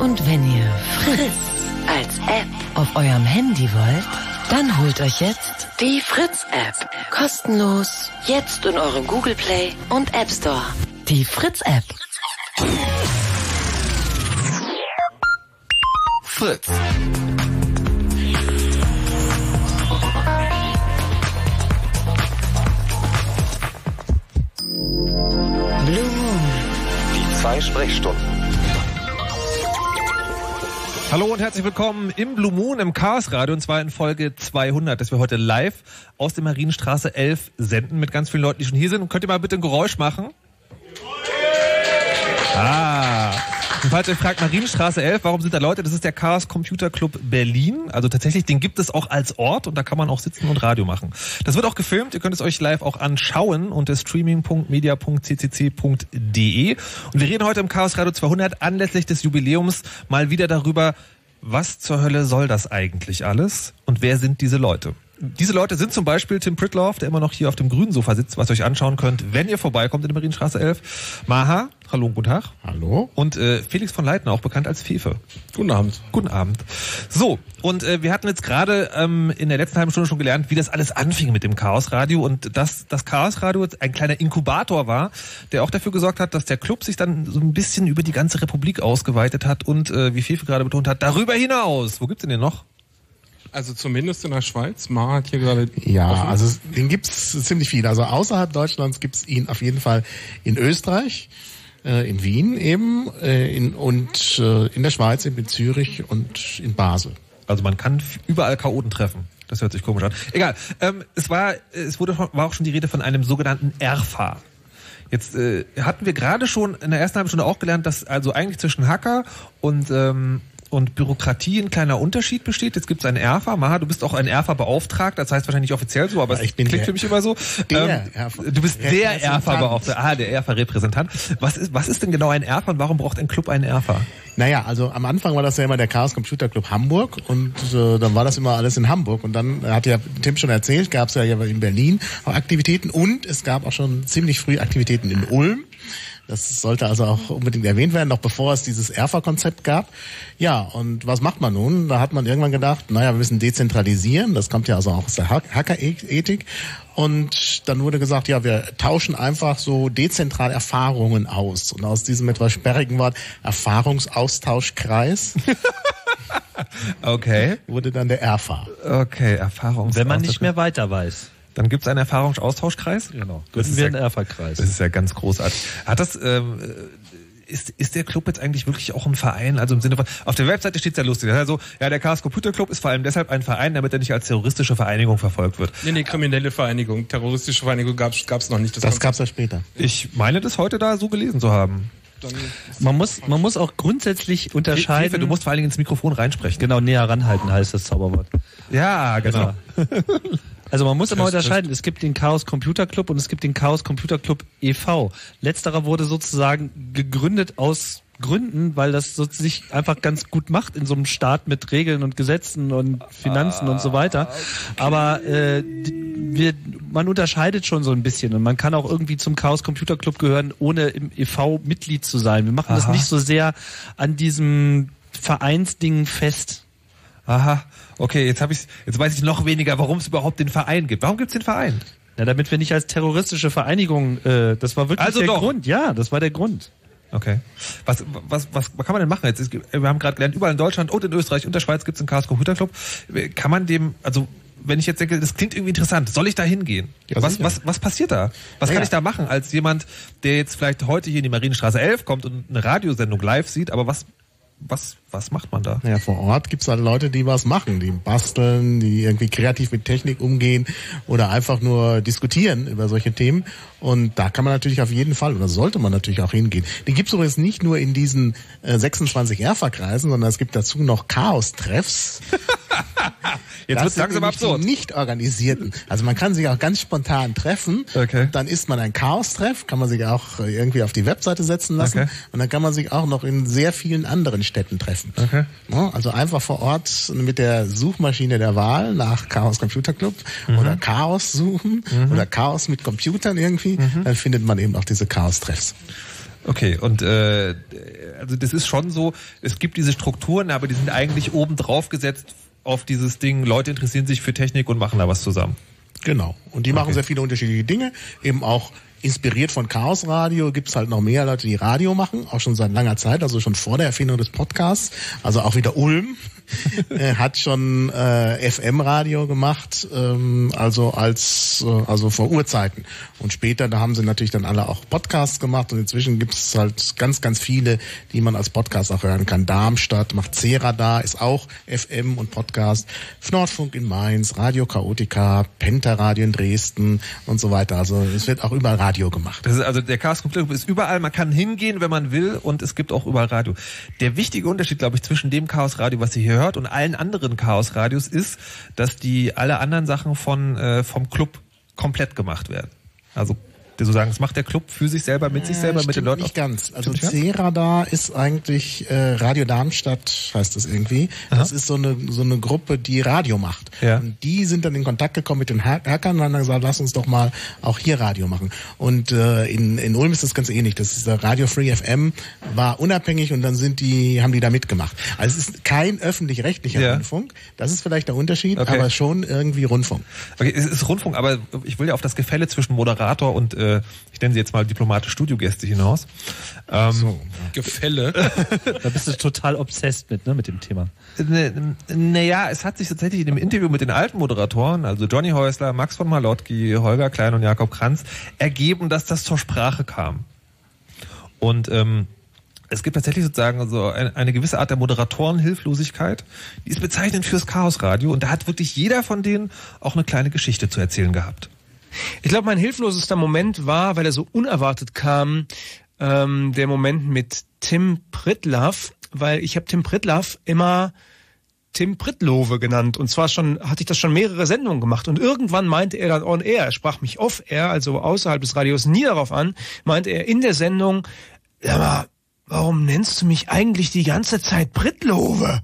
Und wenn ihr Fritz als App auf eurem Handy wollt, dann holt euch jetzt die Fritz-App. Kostenlos. Jetzt in eurem Google Play und App Store. Die Fritz-App. Fritz. Blue Moon. Die zwei Sprechstunden. Hallo und herzlich willkommen im Blue Moon im Chaos Radio und zwar in Folge 200, dass wir heute live aus der Marienstraße 11 senden mit ganz vielen Leuten, die schon hier sind. Und könnt ihr mal bitte ein Geräusch machen? Ah. Und falls ihr fragt, Marienstraße 11, warum sind da Leute? Das ist der Chaos Computer Club Berlin. Also tatsächlich, den gibt es auch als Ort und da kann man auch sitzen und Radio machen. Das wird auch gefilmt. Ihr könnt es euch live auch anschauen unter streaming.media.ccc.de. Und wir reden heute im Chaos Radio 200 anlässlich des Jubiläums mal wieder darüber, was zur Hölle soll das eigentlich alles und wer sind diese Leute? Diese Leute sind zum Beispiel Tim Pritloff, der immer noch hier auf dem grünen Sofa sitzt, was ihr euch anschauen könnt, wenn ihr vorbeikommt in der Marienstraße 11. Maha, hallo und guten Tag. Hallo. Und äh, Felix von Leitner, auch bekannt als Fefe. Guten Abend. Guten Abend. So, und äh, wir hatten jetzt gerade ähm, in der letzten halben Stunde schon gelernt, wie das alles anfing mit dem Chaosradio und dass das Chaosradio ein kleiner Inkubator war, der auch dafür gesorgt hat, dass der Club sich dann so ein bisschen über die ganze Republik ausgeweitet hat und, äh, wie Fefe gerade betont hat, darüber hinaus. Wo gibt's denn den noch? Also zumindest in der Schweiz. Ma hat hier gerade. Ja, offen. also den gibt's ziemlich viel. Also außerhalb Deutschlands gibt's ihn auf jeden Fall in Österreich, äh, in Wien eben äh, in, und äh, in der Schweiz, eben in Zürich und in Basel. Also man kann überall Chaoten treffen. Das hört sich komisch an. Egal. Ähm, es war, es wurde war auch schon die Rede von einem sogenannten ERFA. Jetzt äh, hatten wir gerade schon in der ersten halben Stunde auch gelernt, dass also eigentlich zwischen Hacker und ähm, und Bürokratie ein kleiner Unterschied besteht. Jetzt gibt es einen ERFA. Maha, du bist auch ein ERFA-Beauftragter. Das heißt wahrscheinlich nicht offiziell so, aber es klingt der, für mich immer so. Der ähm. Du bist der ERFA-Beauftragter. Ah, der ERFA-Repräsentant. Was ist, was ist denn genau ein ERFA und warum braucht ein Club einen ERFA? Naja, also am Anfang war das ja immer der Chaos Computer Club Hamburg und äh, dann war das immer alles in Hamburg. Und dann hat ja Tim schon erzählt, gab es ja in Berlin auch Aktivitäten und es gab auch schon ziemlich früh Aktivitäten in Ulm. Das sollte also auch unbedingt erwähnt werden, noch bevor es dieses ERFA-Konzept gab. Ja, und was macht man nun? Da hat man irgendwann gedacht, naja, wir müssen dezentralisieren. Das kommt ja also auch aus der Hacker-Ethik. Und dann wurde gesagt, ja, wir tauschen einfach so dezentral Erfahrungen aus. Und aus diesem etwas sperrigen Wort Erfahrungsaustauschkreis okay. wurde dann der ERFA. Okay, Erfahrungsaustauschkreis. Wenn man nicht mehr weiter weiß. Dann gibt es einen Erfahrungsaustauschkreis? Genau. Das Gründen ist wir ja- einen ERFA-Kreis. Das ist ja ganz großartig. Hat das, ähm, ist, ist der Club jetzt eigentlich wirklich auch ein Verein? Also im Sinne von, auf der Webseite steht ja lustig. Das heißt so, ja, der Chaos Computer Club ist vor allem deshalb ein Verein, damit er nicht als terroristische Vereinigung verfolgt wird. Nee, nee, kriminelle Vereinigung. Terroristische Vereinigung gab's gab's noch nicht. Das kommt- gab's ja später. Ich meine, das heute da so gelesen zu haben. dann- Man muss, man muss auch grundsätzlich unterscheiden. Hilfe, du musst vor allen Dingen ins Mikrofon reinsprechen. Genau, näher ranhalten heißt das Zauberwort. Ja, genau. Also man muss immer unterscheiden, es gibt den Chaos Computer Club und es gibt den Chaos Computer Club e.V. Letzterer wurde sozusagen gegründet aus Gründen, weil das so sich einfach ganz gut macht in so einem Staat mit Regeln und Gesetzen und Finanzen und so weiter. Aber äh, wir, man unterscheidet schon so ein bisschen und man kann auch irgendwie zum Chaos Computer Club gehören, ohne im e.V. Mitglied zu sein. Wir machen das Aha. nicht so sehr an diesem Vereinsding fest. Aha. Okay, jetzt habe ich, jetzt weiß ich noch weniger, warum es überhaupt den Verein gibt. Warum gibt's den Verein? Ja, damit wir nicht als terroristische Vereinigung, äh, das war wirklich Also der doch. Grund. Ja, das war der Grund. Okay. Was, was, was, was kann man denn machen jetzt? Es gibt- Wir haben gerade gelernt, überall in Deutschland und in Österreich und der Schweiz gibt es einen Chaos Computer Club. Kann man dem, also wenn ich jetzt denke, das klingt irgendwie interessant, soll ich da hingehen? Ja, was, sicher. was, was passiert da? Was Ja, kann ich da machen als jemand, der jetzt vielleicht heute hier in die Marienstraße 11 kommt und eine Radiosendung live sieht, aber was, was, was macht man da? Naja, vor Ort gibt's halt Leute, die was machen, die basteln, die irgendwie kreativ mit Technik umgehen oder einfach nur diskutieren über solche Themen. Und da kann man natürlich auf jeden Fall, oder sollte man natürlich auch hingehen. Die gibt's übrigens nicht nur in diesen äh, 26 ERFA-Kreisen, sondern es gibt dazu noch Chaos-Treffs. Jetzt Das sind langsam absurd. Die nicht organisierten. Also man kann sich auch ganz spontan treffen. Okay. Dann ist man ein Chaos-Treff, kann man sich auch äh, irgendwie auf die Webseite setzen lassen. Okay. Und dann kann man sich auch noch in sehr vielen anderen Städten treffen. Okay. Ja, also einfach vor Ort mit der Suchmaschine der Wahl nach Chaos Computer Club Mhm. oder Chaos suchen oder Chaos mit Computern irgendwie, Mhm. dann findet man eben auch diese Chaos-Treffs. Okay, und äh, also das ist schon so, es gibt diese Strukturen, aber die sind eigentlich oben drauf gesetzt auf dieses Ding, Leute interessieren sich für Technik und machen da was zusammen. Genau. Und die machen sehr viele unterschiedliche Dinge, eben auch inspiriert von Chaos Radio gibt's halt noch mehr Leute, die Radio machen, auch schon seit langer Zeit, also schon vor der Erfindung des Podcasts. Also auch wieder Ulm äh, hat schon äh, FM-Radio gemacht, ähm, also als äh, also vor Urzeiten. Und später, da haben sie natürlich dann alle auch Podcasts gemacht und inzwischen gibt's halt ganz, ganz viele, die man als Podcast auch hören kann. Darmstadt macht C-Radar, ist auch FM und Podcast. Nordfunk in Mainz, Radio Chaotica, Penta-Radio in Dresden und so weiter. Also es wird auch überall Radio gemacht. Das ist also der Chaos Computer Club ist überall, man kann hingehen, wenn man will und es gibt auch überall Radio. Der wichtige Unterschied, glaube ich, zwischen dem Chaos Radio, was ihr hier hört und allen anderen Chaos Radios ist, dass die alle anderen Sachen von äh, vom Club komplett gemacht werden. Also sozusagen, das macht der Club für sich selber, mit sich selber, mit den Leuten. Nicht ganz. Also C-Radar ist eigentlich äh, Radio Darmstadt, heißt das irgendwie. Das ist so eine so eine Gruppe, die Radio macht. Ja. Und die sind dann in Kontakt gekommen mit den Hack- Hackern und haben dann gesagt, lass uns doch mal auch hier Radio machen. Und äh, in, in Ulm ist das ganz ähnlich. Das ist Radio Free FM war unabhängig und dann sind die haben die da mitgemacht. Also es ist kein öffentlich-rechtlicher Ja. Rundfunk. Das ist vielleicht der Unterschied, Okay. aber schon irgendwie Rundfunk. Okay, es ist Rundfunk, aber ich will ja auf das Gefälle zwischen Moderator und äh, ich nenne sie jetzt mal diplomate Studiogäste hinaus. Ähm, Gefälle. Da bist du total obsessed mit, ne, mit dem Thema. Ne, Naja, es hat sich tatsächlich in dem Interview mit den alten Moderatoren, also Johnny Häusler, Max von Malotki, Holger Klein und Jakob Kranz, ergeben, dass das zur Sprache kam. Und ähm, es gibt tatsächlich sozusagen so eine, eine gewisse Art der Moderatorenhilflosigkeit, die ist bezeichnend fürs Chaosradio und da hat wirklich jeder von denen auch eine kleine Geschichte zu erzählen gehabt. Ich glaube, mein hilflosester Moment war, weil er so unerwartet kam, ähm, der Moment mit Tim Pritlaff, weil ich habe Tim Pritlaff immer Tim Pritlove genannt. Und zwar schon, hatte ich das schon mehrere Sendungen gemacht. Und irgendwann meinte er dann on air, er sprach mich off air, also außerhalb des Radios, nie darauf an, meinte er in der Sendung, ja, aber warum nennst du mich eigentlich die ganze Zeit Pritlove?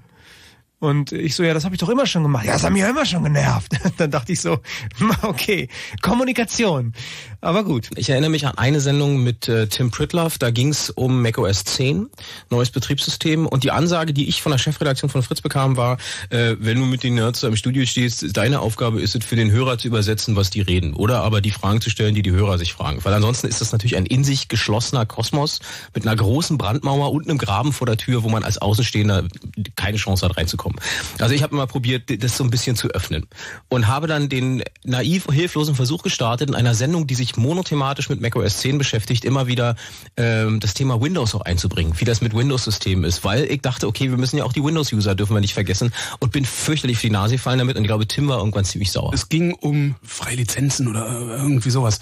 Und ich so, ja, das habe ich doch immer schon gemacht. Ja, das hat mich ja immer schon genervt. Dann dachte ich so, okay, Kommunikation. Aber gut. Ich erinnere mich an eine Sendung mit äh, Tim Pritloff, da ging es um macOS 10, neues Betriebssystem. Und die Ansage, die ich von der Chefredaktion von Fritz bekam, war, äh, wenn du mit den Nerds im Studio stehst, deine Aufgabe ist es für den Hörer zu übersetzen, was die reden. Oder aber die Fragen zu stellen, die die Hörer sich fragen. Weil ansonsten ist das natürlich ein in sich geschlossener Kosmos mit einer großen Brandmauer und einem Graben vor der Tür, wo man als Außenstehender keine Chance hat reinzukommen. Also ich habe immer probiert, das so ein bisschen zu öffnen. Und habe dann den naiv hilflosen Versuch gestartet, in einer Sendung, die sich monothematisch mit macOS 10 beschäftigt, immer wieder ähm, das Thema Windows auch einzubringen, wie das mit Windows-Systemen ist. Weil ich dachte, okay, wir müssen ja auch die Windows-User, dürfen wir nicht vergessen. Und bin fürchterlich auf die Nase gefallen damit und ich glaube, Tim war irgendwann ziemlich sauer. Es ging um freie Lizenzen oder äh, irgendwie sowas.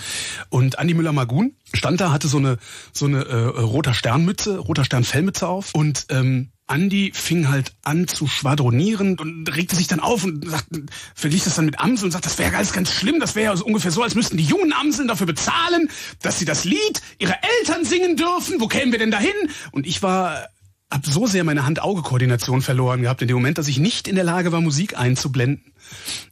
Und Andi Müller-Magun stand da, hatte so eine so eine äh, roter Sternmütze, roter Sternfellmütze auf und ähm, Andi fing halt an zu schwadronieren und regte sich dann auf und sagt, verglich das dann mit Amseln und sagt, das wäre alles ganz schlimm, das wäre ja so ungefähr so, als müssten die jungen Amseln dafür bezahlen, dass sie das Lied ihrer Eltern singen dürfen. Wo kämen wir denn dahin? Und ich war hab so sehr meine Hand-Auge-Koordination verloren gehabt in dem Moment, dass ich nicht in der Lage war, Musik einzublenden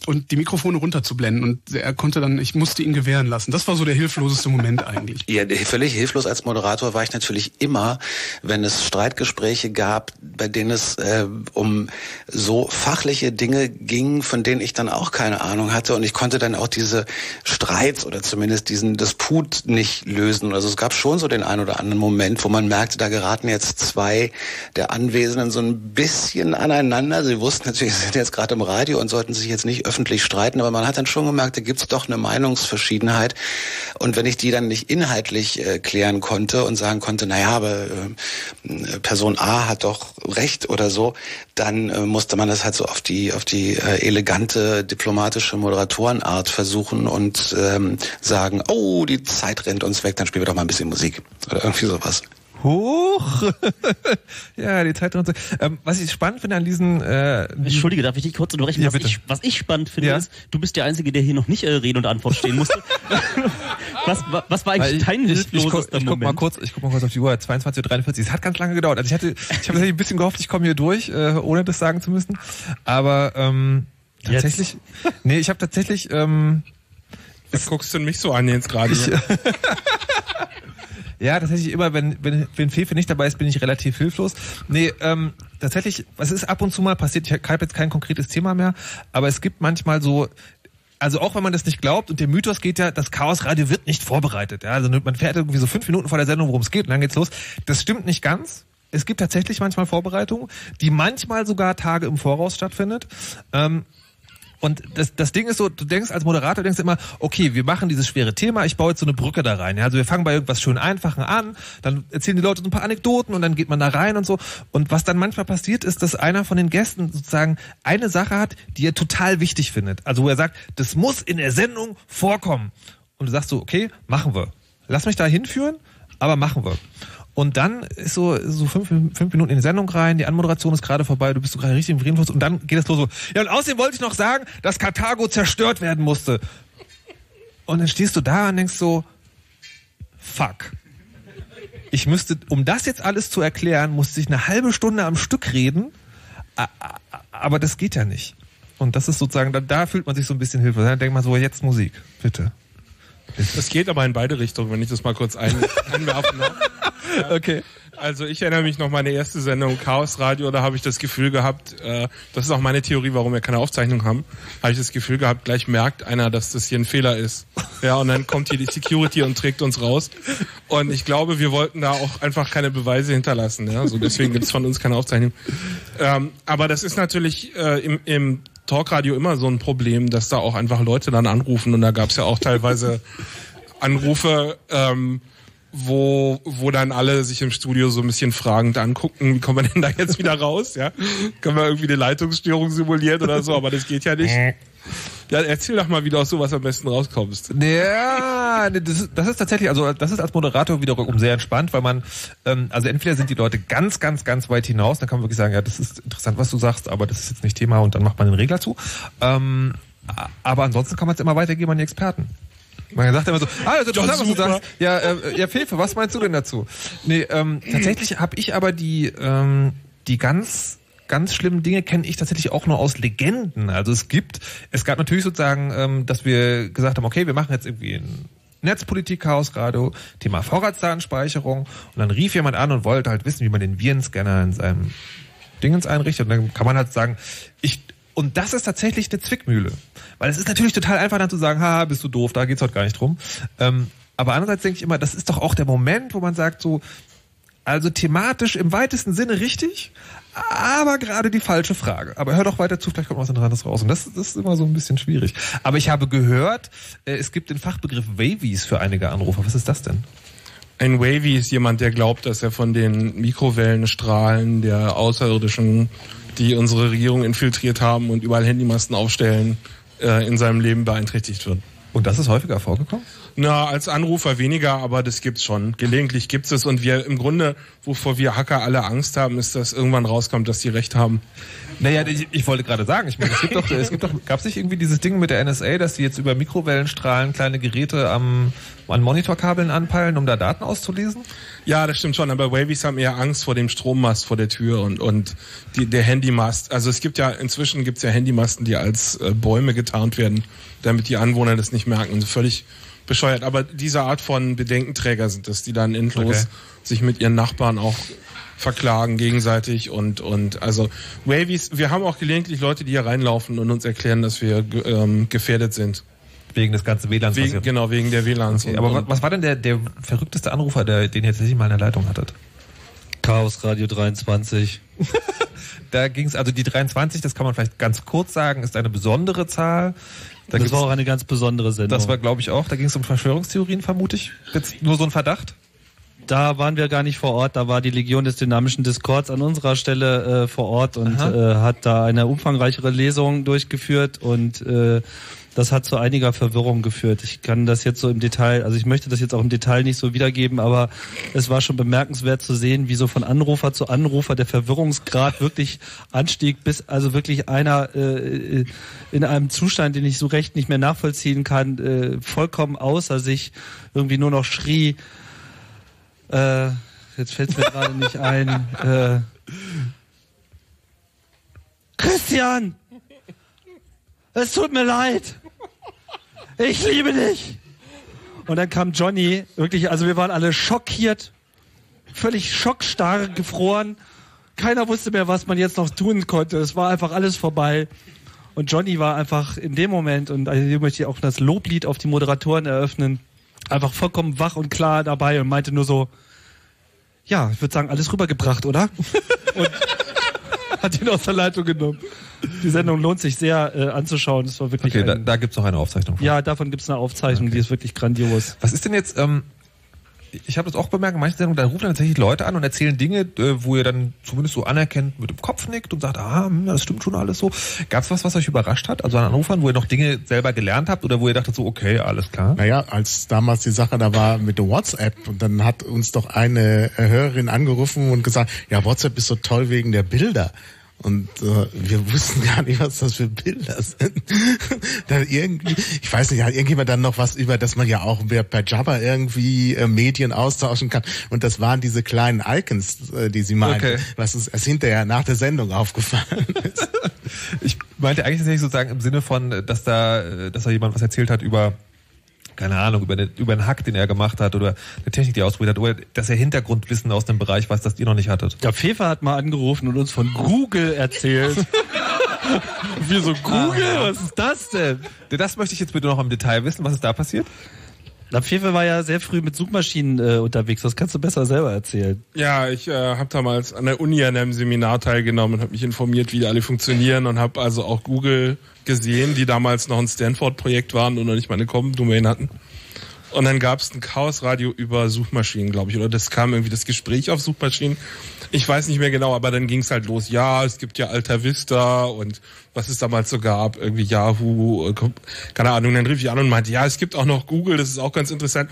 und die Mikrofone runterzublenden. Und er konnte dann, ich musste ihn gewähren lassen. Das war so der hilfloseste Moment eigentlich. Ja, völlig hilflos als Moderator war ich natürlich immer, wenn es Streitgespräche gab, bei denen es äh, um so fachliche Dinge ging, von denen ich dann auch keine Ahnung hatte und ich konnte dann auch diese Streits oder zumindest diesen Disput nicht lösen. Also es gab schon so den einen oder anderen Moment, wo man merkte, da geraten jetzt zwei der Anwesenden so ein bisschen aneinander. Sie wussten natürlich, sie sind jetzt gerade im Radio und sollten sich jetzt nicht öffentlich streiten, aber man hat dann schon gemerkt, da gibt's doch eine Meinungsverschiedenheit. Und wenn ich die dann nicht inhaltlich äh, klären konnte und sagen konnte, naja, aber äh, Person A hat doch recht oder so, dann äh, musste man das halt so auf die auf die äh, elegante diplomatische Moderatorenart versuchen und ähm, sagen, oh, die Zeit rennt uns weg, dann spielen wir doch mal ein bisschen Musik oder irgendwie sowas. Huch! ja, die Zeit drin. Ähm, was ich spannend finde an diesen. Äh, Entschuldige, darf ich dich kurz unterbrechen? Ja, was, bitte. ich, was ich spannend finde, Ja. ist, du bist der Einzige, der hier noch nicht äh, Rede und Antwort stehen musste. was, wa- was war eigentlich Weil ich, dein ich, ich, guck, hilflosester ich guck mal Moment? kurz, ich guck mal kurz auf die Uhr, 22.43 Uhr. Es hat ganz lange gedauert. Also ich hatte, ich habe tatsächlich ein bisschen gehofft, ich komme hier durch, äh, ohne das sagen zu müssen. Aber ähm, tatsächlich, nee, ich habe tatsächlich, ähm, Was guckst du denn mich so an jetzt gerade? ja, tatsächlich immer, wenn, wenn, wenn Fefe nicht dabei ist, bin ich relativ hilflos. Nee, ähm, tatsächlich, was ist ab und zu mal passiert, ich habe jetzt kein konkretes Thema mehr, aber es gibt manchmal so also auch wenn man das nicht glaubt und der Mythos geht ja, das Chaosradio wird nicht vorbereitet. Ja? Also man fährt irgendwie so fünf Minuten vor der Sendung, worum es geht und dann geht's los. Das stimmt nicht ganz. Es gibt tatsächlich manchmal Vorbereitungen, die manchmal sogar Tage im Voraus stattfindet. Ähm, und das, das Ding ist so, du denkst als Moderator, denkst immer, okay, wir machen dieses schwere Thema, ich baue jetzt so eine Brücke da rein. Ja? Also wir fangen bei irgendwas schön Einfachen an, dann erzählen die Leute so ein paar Anekdoten und dann geht man da rein und so. Und was dann manchmal passiert, ist, dass einer von den Gästen sozusagen eine Sache hat, die er total wichtig findet. Also wo er sagt, das muss in der Sendung vorkommen. Und du sagst so, okay, machen wir. Lass mich da hinführen, aber machen wir. Und dann ist so, so fünf, fünf Minuten in die Sendung rein, die Anmoderation ist gerade vorbei, du bist so gerade richtig im Friedensfluss und dann geht es los so, ja und außerdem wollte ich noch sagen, dass Karthago zerstört werden musste. Und dann stehst du da und denkst so, fuck. Ich müsste, um das jetzt alles zu erklären, musste ich eine halbe Stunde am Stück reden, aber das geht ja nicht. Und das ist sozusagen, da, da fühlt man sich so ein bisschen hilflos. Dann denkt man so, jetzt Musik, bitte. Das geht aber in beide Richtungen, wenn ich das mal kurz ein, einwerfen darf. Okay. Also ich erinnere mich noch meine erste Sendung Chaos Radio, da habe ich das Gefühl gehabt, äh, das ist auch meine Theorie, warum wir keine Aufzeichnung haben, habe ich das Gefühl gehabt, gleich merkt einer, dass das hier ein Fehler ist. Ja, und dann kommt hier die Security und trägt uns raus. Und ich glaube, wir wollten da auch einfach keine Beweise hinterlassen. Ja? So deswegen gibt es von uns keine Aufzeichnung. Ähm, aber das ist natürlich äh, im, im Talkradio immer so ein Problem, dass da auch einfach Leute dann anrufen und da gab es ja auch teilweise Anrufe, ähm, wo, wo dann alle sich im Studio so ein bisschen fragend angucken, wie kommen wir denn da jetzt wieder raus? Ja? Können wir irgendwie eine Leitungsstörung simulieren oder so, aber das geht ja nicht. Ja, erzähl doch mal, wie du aus sowas am besten rauskommst. Ja, nee, das, ist, das ist tatsächlich, also das ist als Moderator wiederum sehr entspannt, weil man, ähm, also entweder sind die Leute ganz, ganz, ganz weit hinaus, dann kann man wirklich sagen, ja, das ist interessant, was du sagst, aber das ist jetzt nicht Thema und dann macht man den Regler zu. Ähm, aber ansonsten kann man es immer weitergeben an die Experten. Man sagt immer so, ah, das ist interessant, was du sagst. Ja, äh, ja, Fefe, was meinst du denn dazu? Nee, ähm, tatsächlich habe ich aber die, ähm, die ganz ganz schlimmen Dinge kenne ich tatsächlich auch nur aus Legenden. Also es gibt, es gab natürlich sozusagen, ähm, dass wir gesagt haben, okay, wir machen jetzt irgendwie ein Netzpolitik-Chaos gerade, Thema Vorratsdatenspeicherung und dann rief jemand an und wollte halt wissen, wie man den Virenscanner in seinem Dingens einrichtet und dann kann man halt sagen, ich und das ist tatsächlich eine Zwickmühle. Weil es ist natürlich total einfach dann zu sagen, haha, bist du doof, da geht's heute gar nicht drum. Ähm, aber andererseits denke ich immer, das ist doch auch der Moment, wo man sagt so, also thematisch im weitesten Sinne richtig, aber gerade die falsche Frage. Aber hör doch weiter zu, vielleicht kommt was Interessantes raus. Und das, das ist immer so ein bisschen schwierig. Aber ich habe gehört, äh, es gibt den Fachbegriff Wavies für einige Anrufer. Was ist das denn? Ein Wavy ist jemand, der glaubt, dass er von den Mikrowellenstrahlen der Außerirdischen, die unsere Regierung infiltriert haben und überall Handymasten aufstellen, äh, in seinem Leben beeinträchtigt wird. Und das ist häufiger vorgekommen? Na, als Anrufer weniger, aber das gibt's schon. Gelegentlich gibt's es und wir im Grunde, wovor wir Hacker alle Angst haben, ist, dass irgendwann rauskommt, dass die recht haben. Naja, ich, ich wollte gerade sagen, ich meine, es gibt doch, es gibt doch, gab es nicht irgendwie dieses Ding mit der NSA, dass die jetzt über Mikrowellenstrahlen kleine Geräte am, an Monitorkabeln anpeilen, um da Daten auszulesen? Ja, das stimmt schon, aber Wavies haben eher Angst vor dem Strommast vor der Tür und, und die, der Handymast. Also es gibt ja, inzwischen gibt's ja Handymasten, die als äh, Bäume getarnt werden, damit die Anwohner das nicht merken. Und völlig bescheuert. Aber diese Art von Bedenkenträger sind das, die dann endlos Okay. sich mit ihren Nachbarn auch verklagen gegenseitig und und also Wavies, wir haben auch gelegentlich Leute, die hier reinlaufen und uns erklären, dass wir ähm, gefährdet sind. Wegen des ganzen WLANs. Wegen, genau, wegen der WLANs. Okay, aber wa- was war denn der, der verrückteste Anrufer, der, den ihr tatsächlich mal in der Leitung hattet? Chaos Radio 23. Da ging es, also die 23, das kann man vielleicht ganz kurz sagen, ist eine besondere Zahl. Da das war auch eine ganz besondere Sendung. das war, glaube ich, auch. Da ging es um Verschwörungstheorien, vermute ich. Jetzt nur so ein Verdacht. Da waren wir gar nicht vor Ort, da war die Legion des dynamischen Discords an unserer Stelle äh, vor Ort und äh, hat da eine umfangreichere Lesung durchgeführt und äh, das hat zu einiger Verwirrung geführt. Ich kann das jetzt so im Detail, also ich möchte das jetzt auch im Detail nicht so wiedergeben, aber es war schon bemerkenswert zu sehen, wie so von Anrufer zu Anrufer der Verwirrungsgrad wirklich anstieg, bis also wirklich einer äh, in einem Zustand, den ich so recht nicht mehr nachvollziehen kann, äh, vollkommen außer sich irgendwie nur noch schrie, äh, jetzt fällt es mir gerade nicht ein. Äh, Christian! Es tut mir leid! Ich liebe dich! Und dann kam Johnny, wirklich, also wir waren alle schockiert, völlig schockstarr, gefroren. Keiner wusste mehr, was man jetzt noch tun konnte. Es war einfach alles vorbei. Und Johnny war einfach in dem Moment, und also hier möchte ich auch das Loblied auf die Moderatoren eröffnen, einfach vollkommen wach und klar dabei und meinte nur so, ja, ich würde sagen, alles rübergebracht, oder? und hat ihn aus der Leitung genommen. Die Sendung lohnt sich sehr äh, anzuschauen. Das war wirklich Okay, da, ein, da gibt's noch eine Aufzeichnung. von. Ja, davon gibt's eine Aufzeichnung, die ist wirklich grandios. Was ist denn jetzt, ähm, ich habe das auch bemerkt, in manchen Sendungen, da rufen dann tatsächlich Leute an und erzählen Dinge, äh, wo ihr dann zumindest so anerkennt mit dem Kopf nickt und sagt, ah, hm, das stimmt schon alles so. Gab's was, was euch überrascht hat? Also an Anrufern, wo ihr noch Dinge selber gelernt habt oder wo ihr dachtet so, okay, alles klar? Naja, als damals die Sache da war mit der WhatsApp und dann hat uns doch eine Hörerin angerufen und gesagt, ja, WhatsApp ist so toll wegen der Bilder. Und äh, wir wussten gar nicht, was das für Bilder sind. dann irgendwie, ich weiß nicht, hat irgendjemand dann noch was über, dass man ja auch per per Jabber irgendwie äh, Medien austauschen kann. Und das waren diese kleinen Icons, äh, die sie meinte, Okay. was uns erst hinterher nach der Sendung aufgefallen ist. Ich meinte eigentlich tatsächlich sozusagen im Sinne von, dass da, äh, dass da jemand was erzählt hat über keine Ahnung, über, eine, über einen Hack, den er gemacht hat oder eine Technik, die er ausprobiert hat, oder dass er Hintergrundwissen aus dem Bereich weiß, das ihr noch nicht hattet. Der Pfeffer hat mal angerufen und uns von Google erzählt. Wir so, Google? Was ist das denn? Das möchte ich jetzt bitte noch im Detail wissen. Was ist da passiert? Der Pfeffer war ja sehr früh mit Suchmaschinen äh, unterwegs. Das kannst du besser selber erzählen. Ja, ich äh, habe damals an der Uni an einem Seminar teilgenommen und habe mich informiert, wie die alle funktionieren und habe also auch Google gesehen, die damals noch ein Stanford-Projekt waren und noch nicht mal eine Com-Domain hatten. Und dann gab es ein Chaosradio über Suchmaschinen, glaube ich, oder das kam irgendwie das Gespräch auf Suchmaschinen. Ich weiß nicht mehr genau, aber dann ging es halt los. Ja, es gibt ja Alta Vista und was es damals so gab, irgendwie Yahoo, äh, keine Ahnung. Dann rief ich an und meinte, ja, es gibt auch noch Google, das ist auch ganz interessant.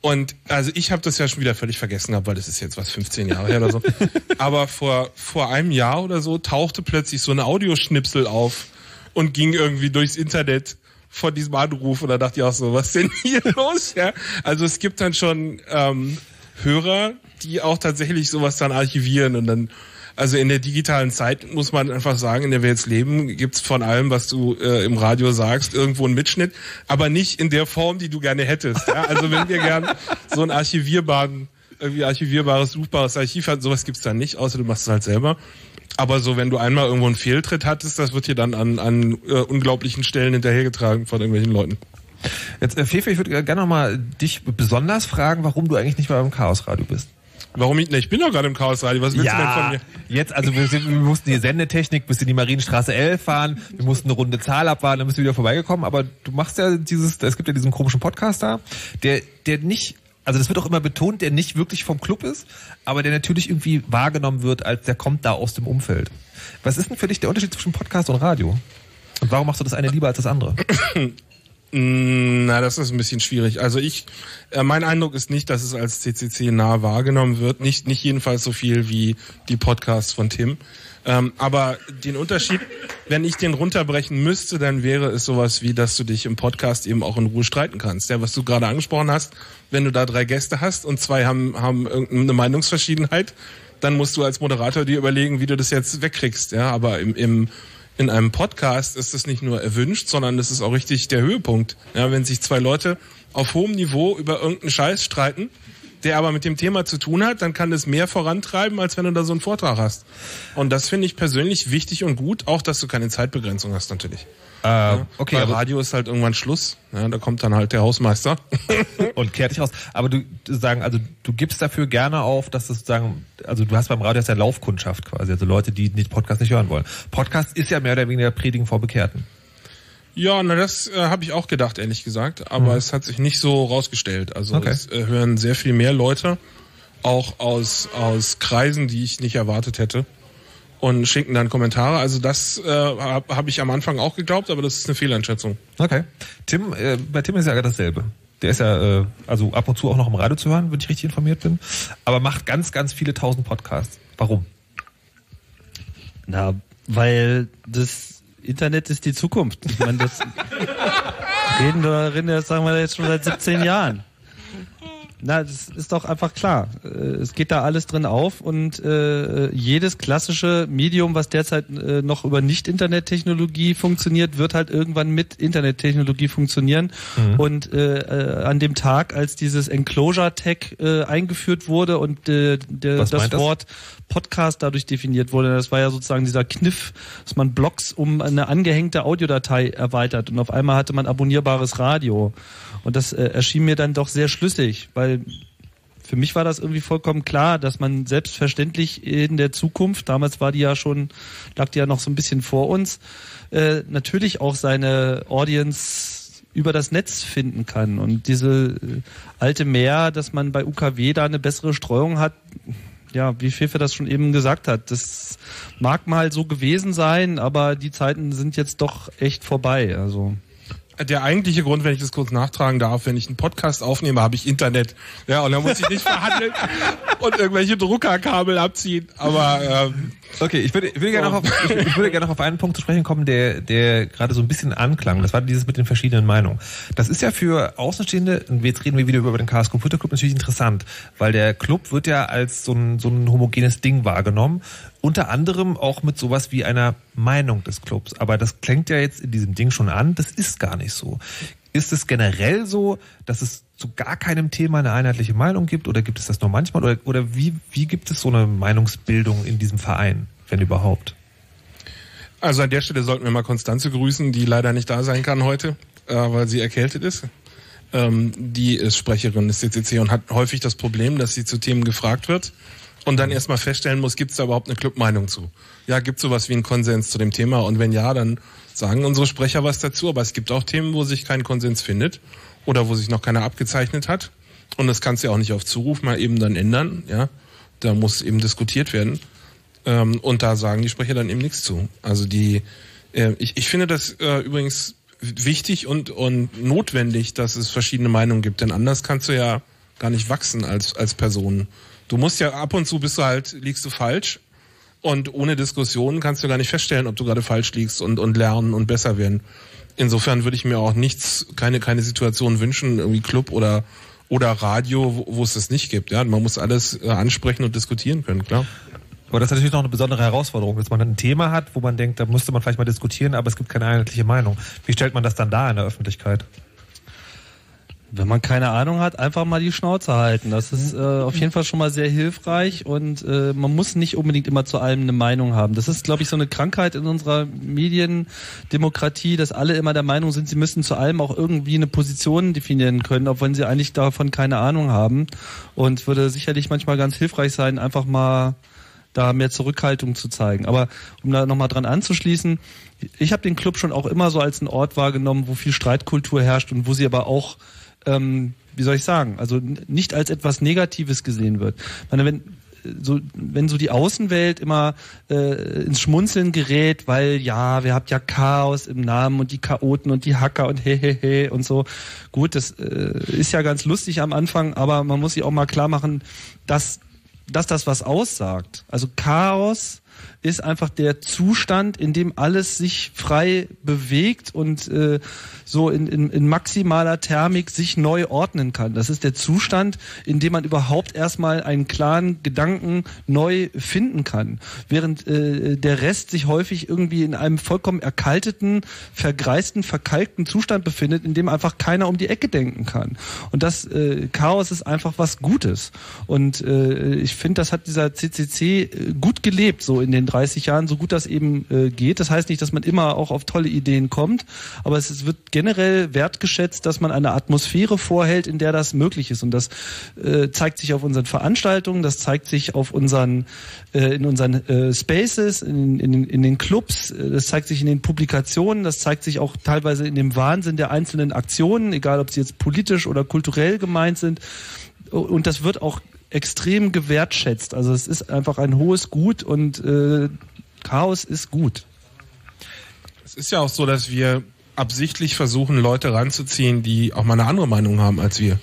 Und also ich habe das ja schon wieder völlig vergessen gehabt, weil das ist jetzt was 15 Jahre her oder so. Aber vor vor einem Jahr oder so tauchte plötzlich so ein Audioschnipsel auf und ging irgendwie durchs Internet von diesem Anruf und da dachte ich auch so, was denn hier los? Ja, also es gibt dann schon ähm, Hörer, die auch tatsächlich sowas dann archivieren und dann also in der digitalen Zeit muss man einfach sagen, in der wir jetzt leben, gibt's von allem, was du äh, im Radio sagst, irgendwo einen Mitschnitt, aber nicht in der Form, die du gerne hättest. Ja? Also wenn wir gern so einen archivierbaren, irgendwie archivierbares, suchbares Archiv hatten, sowas gibt's dann nicht, außer du machst es halt selber. Aber so, wenn du einmal irgendwo einen Fehltritt hattest, das wird dir dann an, an äh, unglaublichen Stellen hinterhergetragen von irgendwelchen Leuten. Jetzt, äh, Fefe, ich würde gerne noch mal dich besonders fragen, warum du eigentlich nicht mehr beim Chaosradio bist. Warum ich? Ne, ich bin doch gerade im Chaosradio. Was willst du denn von mir? jetzt, also wir, sind, wir mussten die Sendetechnik bis in die Marienstraße 11 fahren, wir mussten eine runde Zahl abwarten, dann bist du wieder vorbeigekommen, aber du machst ja dieses, es gibt ja diesen komischen Podcast da, der, der nicht, also das wird auch immer betont, der nicht wirklich vom Club ist, aber der natürlich irgendwie wahrgenommen wird, als der kommt da aus dem Umfeld. Was ist denn für dich der Unterschied zwischen Podcast und Radio? Und warum machst du das eine lieber als das andere? Mm, Na, das ist ein bisschen schwierig. Also ich, äh, mein Eindruck ist nicht, dass es als CCC nah wahrgenommen wird. Nicht, nicht jedenfalls so viel wie die Podcasts von Tim. Ähm, aber den Unterschied, wenn ich den runterbrechen müsste, dann wäre es sowas wie, dass du dich im Podcast eben auch in Ruhe streiten kannst. Ja, was du gerade angesprochen hast, wenn du da drei Gäste hast und zwei haben, haben irgendeine Meinungsverschiedenheit, dann musst du als Moderator dir überlegen, wie du das jetzt wegkriegst. Ja, aber im, im in einem Podcast ist es nicht nur erwünscht, sondern es ist auch richtig der Höhepunkt. Ja, wenn sich zwei Leute auf hohem Niveau über irgendeinen Scheiß streiten, der aber mit dem Thema zu tun hat, dann kann es mehr vorantreiben, als wenn du da so einen Vortrag hast. Und das finde ich persönlich wichtig und gut, auch dass du keine Zeitbegrenzung hast natürlich. Äh, Ja, okay, Bei Radio ist halt irgendwann Schluss. Ja, da kommt dann halt der Hausmeister. und kehrt dich aus. Aber du du sagen, also du gibst dafür gerne auf, dass das sozusagen, also du hast beim Radio ja Laufkundschaft quasi, also Leute, die nicht Podcast nicht hören wollen. Podcast ist ja mehr oder weniger Predigen vor Bekehrten. Ja, na das äh, habe ich auch gedacht, ehrlich gesagt. Aber Mhm. es hat sich nicht so rausgestellt. Also Okay. es äh, hören sehr viel mehr Leute, auch aus, aus Kreisen, die ich nicht erwartet hätte. Und schicken dann Kommentare. Also das äh, habe hab ich am Anfang auch geglaubt, aber das ist eine Fehleinschätzung. Okay. Tim, äh, bei Tim ist ja dasselbe. Der ist ja äh, also ab und zu auch noch im Radio zu hören, wenn ich richtig informiert bin, aber macht ganz, ganz viele tausend Podcasts. Warum? Na, weil das Internet ist die Zukunft. Ich meine, das reden wir, reden wir, das sagen wir jetzt schon seit 17 Jahren. Na, das ist doch einfach klar. Äh, Es geht da alles drin auf und äh, jedes klassische Medium, was derzeit äh, noch über Nicht-Internet-Technologie funktioniert, wird halt irgendwann mit Internet-Technologie funktionieren. Mhm. Und äh, äh, an dem Tag, als dieses Enclosure-Tag äh, eingeführt wurde und äh, der, das meint das? Wort Podcast dadurch definiert wurde, das war ja sozusagen dieser Kniff, dass man Blogs um eine angehängte Audiodatei erweitert und auf einmal hatte man abonnierbares Radio. Und das äh, erschien mir dann doch sehr schlüssig, weil für mich war das irgendwie vollkommen klar, dass man selbstverständlich in der Zukunft, damals war die ja schon, lag die ja noch so ein bisschen vor uns, äh, natürlich auch seine Audience über das Netz finden kann. Und diese äh, alte Mehr, dass man bei UKW da eine bessere Streuung hat, ja, wie Fefe das schon eben gesagt hat, das mag mal so gewesen sein, aber die Zeiten sind jetzt doch echt vorbei. Also Der eigentliche Grund, wenn ich das kurz nachtragen darf, wenn ich einen Podcast aufnehme, habe ich Internet. Ja, und dann muss ich nicht verhandeln und irgendwelche Druckerkabel abziehen. Aber ähm, Okay, ich würde, ich würde gerne noch auf, ich, würde gerne noch auf einen Punkt zu sprechen kommen, der, der gerade so ein bisschen anklang. Das war dieses mit den verschiedenen Meinungen. Das ist ja für Außenstehende, und jetzt reden wir wieder über den Chaos Computer Club, natürlich interessant, weil der Club wird ja als so ein, so ein homogenes Ding wahrgenommen. Unter anderem auch mit sowas wie einer Meinung des Clubs. Aber das klingt ja jetzt in diesem Ding schon an. Das ist gar nicht so. Ist es generell so, dass es zu gar keinem Thema eine einheitliche Meinung gibt oder gibt es das nur manchmal oder, oder wie, wie gibt es so eine Meinungsbildung in diesem Verein, wenn überhaupt? Also an der Stelle sollten wir mal Konstanze grüßen, die leider nicht da sein kann heute, äh, weil sie erkältet ist. Ähm, die ist Sprecherin des CCC und hat häufig das Problem, dass sie zu Themen gefragt wird und dann erstmal feststellen muss, gibt es da überhaupt eine Clubmeinung zu? Ja, gibt es sowas wie einen Konsens zu dem Thema? Und wenn ja, dann sagen unsere Sprecher was dazu. Aber es gibt auch Themen, wo sich kein Konsens findet oder wo sich noch keiner abgezeichnet hat. Und das kannst du ja auch nicht auf Zuruf mal eben dann ändern. Ja, da muss eben diskutiert werden. Ähm, und da sagen die Sprecher dann eben nichts zu. Also die, äh, ich, ich finde das äh, übrigens wichtig und, und notwendig, dass es verschiedene Meinungen gibt, denn anders kannst du ja gar nicht wachsen als, als Person. Du musst ja ab und zu bist du halt, liegst du falsch und ohne Diskussion kannst du gar nicht feststellen, ob du gerade falsch liegst und, und lernen und besser werden. Insofern würde ich mir auch nichts, keine, keine Situation wünschen, irgendwie Club oder, oder Radio, wo, wo es das nicht gibt. Ja, man muss alles äh, ansprechen und diskutieren können, klar. Aber das ist natürlich noch eine besondere Herausforderung, dass man ein Thema hat, wo man denkt, da müsste man vielleicht mal diskutieren, aber es gibt keine einheitliche Meinung. Wie stellt man das dann dar in der Öffentlichkeit? Wenn man keine Ahnung hat, einfach mal die Schnauze halten. Das ist äh, auf jeden Fall schon mal sehr hilfreich und äh, man muss nicht unbedingt immer zu allem eine Meinung haben. Das ist, glaube ich, so eine Krankheit in unserer Mediendemokratie, dass alle immer der Meinung sind, sie müssen zu allem auch irgendwie eine Position definieren können, auch wenn sie eigentlich davon keine Ahnung haben. Und würde sicherlich manchmal ganz hilfreich sein, einfach mal da mehr Zurückhaltung zu zeigen. Aber um da nochmal dran anzuschließen, ich habe den Club schon auch immer so als einen Ort wahrgenommen, wo viel Streitkultur herrscht und wo sie aber auch, ähm, wie soll ich sagen, also nicht als etwas Negatives gesehen wird. Ich meine, wenn so, wenn so die Außenwelt immer äh, ins Schmunzeln gerät, weil ja, wir habt ja Chaos im Namen und die Chaoten und die Hacker und hehehe und so. Gut, das äh, ist ja ganz lustig am Anfang, aber man muss sich auch mal klar machen, dass dass das was aussagt. Also Chaos ist einfach der Zustand, in dem alles sich frei bewegt und äh, so in, in, in maximaler Thermik sich neu ordnen kann. Das ist der Zustand, in dem man überhaupt erstmal einen klaren Gedanken neu finden kann. Während äh, der Rest sich häufig irgendwie in einem vollkommen erkalteten, vergreisten, verkalkten Zustand befindet, in dem einfach keiner um die Ecke denken kann. Und das äh, Chaos ist einfach was Gutes. Und äh, ich finde, das hat dieser CCC äh, gut gelebt, so in den 30 Jahren, so gut das eben äh, geht. Das heißt nicht, dass man immer auch auf tolle Ideen kommt, aber es, es wird generell wertgeschätzt, dass man eine Atmosphäre vorhält, in der das möglich ist. Und das äh, zeigt sich auf unseren Veranstaltungen, das zeigt sich auf unseren, äh, in unseren äh, Spaces, in, in, in den Clubs, äh, das zeigt sich in den Publikationen, das zeigt sich auch teilweise in dem Wahnsinn der einzelnen Aktionen, egal ob sie jetzt politisch oder kulturell gemeint sind. Und das wird auch extrem gewertschätzt. Also es ist einfach ein hohes Gut und äh, Chaos ist gut. Es ist ja auch so, dass wir absichtlich versuchen, Leute ranzuziehen, die auch mal eine andere Meinung haben als wir.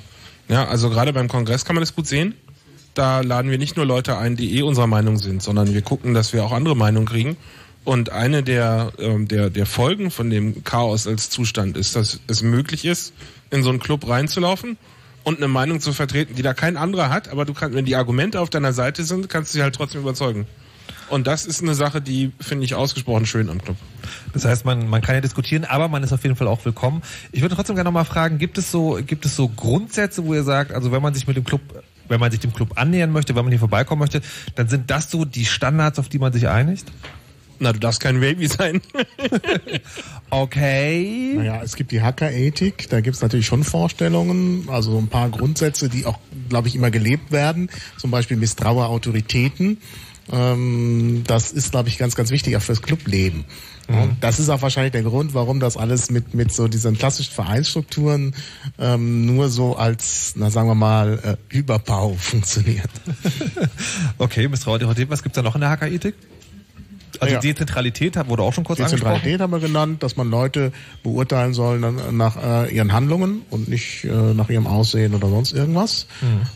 Ja, also gerade beim Kongress kann man das gut sehen. Da laden wir nicht nur Leute ein, die eh unserer Meinung sind, sondern wir gucken, dass wir auch andere Meinungen kriegen. Und eine der, ähm, der, der Folgen von dem Chaos als Zustand ist, dass es möglich ist, in so einen Club reinzulaufen und eine Meinung zu vertreten, die da kein anderer hat, aber du kannst, wenn die Argumente auf deiner Seite sind, kannst du sie halt trotzdem überzeugen. Und das ist eine Sache, die finde ich ausgesprochen schön am Club. Das heißt, man, man kann ja diskutieren, aber man ist auf jeden Fall auch willkommen. Ich würde trotzdem gerne nochmal fragen, gibt es so, gibt es so Grundsätze, wo ihr sagt, also wenn man sich mit dem Club, wenn man sich dem Club annähern möchte, wenn man hier vorbeikommen möchte, dann sind das so die Standards, auf die man sich einigt? Na, du darfst kein Baby sein. okay. Naja, es gibt die Hackerethik, da gibt's natürlich schon Vorstellungen, also so ein paar Grundsätze, die auch, glaube ich, immer gelebt werden. Zum Beispiel misstraue Autoritäten. Ähm, das ist, glaube ich, ganz, ganz wichtig auch fürs Clubleben. Und das ist auch wahrscheinlich der Grund, warum das alles mit, mit so diesen klassischen Vereinsstrukturen ähm, nur so als, na sagen wir mal, äh, Überbau funktioniert. Okay, Misstrauen Autorität, was gibt's da noch in der Hackerethik? Also Ja. Dezentralität wurde auch schon kurz angesprochen. Dezentralität haben wir genannt, dass man Leute beurteilen soll dann nach äh, ihren Handlungen und nicht äh, nach ihrem Aussehen oder sonst irgendwas.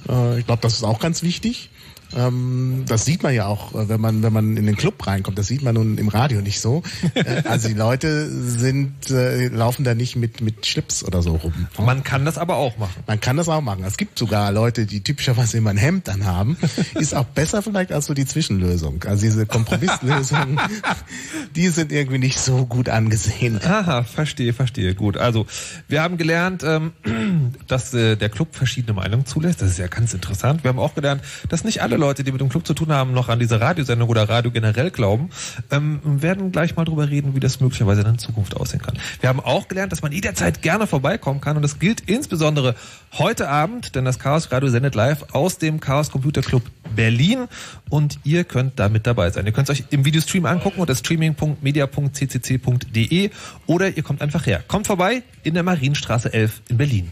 Äh, ich glaube, das ist auch ganz wichtig. Ähm, das sieht man ja auch, äh, wenn man wenn man in den Club reinkommt. Das sieht man nun im Radio nicht so. Äh, also die Leute sind äh, laufen da nicht mit mit Schlips oder so rum. Man kann das aber auch machen. Man kann das auch machen. Es gibt sogar Leute, die typischerweise immer ein Hemd anhaben. Ist auch besser vielleicht als so die Zwischenlösung. Also diese Kompromisslösungen, die sind irgendwie nicht so gut angesehen. Aha, verstehe, verstehe. Gut, also wir haben gelernt, ähm, dass äh, der Club verschiedene Meinungen zulässt. Das ist ja ganz interessant. Wir haben auch gelernt, dass nicht alle Leute, die mit dem Club zu tun haben, noch an diese Radiosendung oder Radio generell glauben. Ähm, werden gleich mal drüber reden, wie das möglicherweise in Zukunft aussehen kann. Wir haben auch gelernt, dass man jederzeit gerne vorbeikommen kann und das gilt insbesondere heute Abend, denn das Chaos Radio sendet live aus dem Chaos Computer Club Berlin und ihr könnt da mit dabei sein. Ihr könnt es euch im Videostream angucken unter streaming.media.ccc.de oder ihr kommt einfach her. Kommt vorbei in der Marienstraße 11 in Berlin.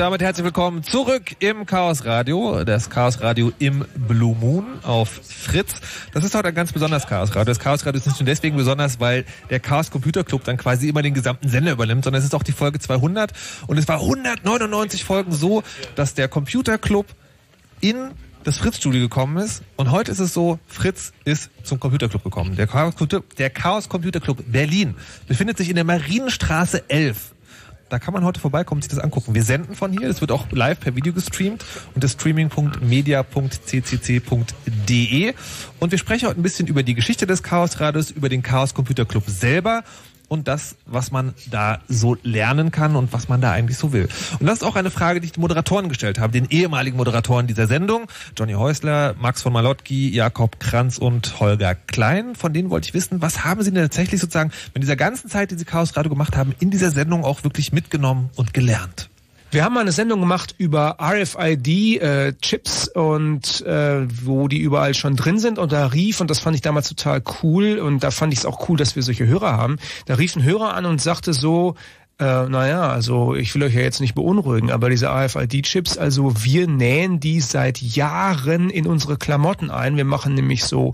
Und damit herzlich willkommen zurück im Chaos Radio, das Chaos Radio im Blue Moon auf Fritz. Das ist heute ein ganz besonderes Chaos Radio. Das Chaos Radio ist nicht nur deswegen besonders, weil der Chaos Computer Club dann quasi immer den gesamten Sender übernimmt, sondern es ist auch die Folge 200 und es war 199 Folgen so, dass der Computer Club in das Fritz-Studio gekommen ist. Und heute ist es so, Fritz ist zum Computerclub gekommen. Der Chaos, Computer, der Chaos Computer Club Berlin befindet sich in der Marienstraße 11. Da kann man heute vorbeikommen sich das angucken. Wir senden von hier. Das wird auch live per Video gestreamt unter streaming.media.ccc.de. Und wir sprechen heute ein bisschen über die Geschichte des Chaos Radios, über den Chaos Computer Club selber und das, was man da so lernen kann und was man da eigentlich so will. Und das ist auch eine Frage, die ich den Moderatoren gestellt habe, den ehemaligen Moderatoren dieser Sendung, Johnny Häusler, Max von Malotki, Jakob Kranz und Holger Klein. Von denen wollte ich wissen, was haben sie denn tatsächlich sozusagen mit dieser ganzen Zeit, die sie Chaos Radio gemacht haben, in dieser Sendung auch wirklich mitgenommen und gelernt? Wir haben mal eine Sendung gemacht über RFID-Chips äh, und äh, wo die überall schon drin sind. Und da rief, und das fand ich damals total cool und da fand ich es auch cool, dass wir solche Hörer haben, da rief ein Hörer an und sagte so, äh, naja, also ich will euch ja jetzt nicht beunruhigen, aber diese AFID-Chips, also wir nähen die seit Jahren in unsere Klamotten ein. Wir machen nämlich so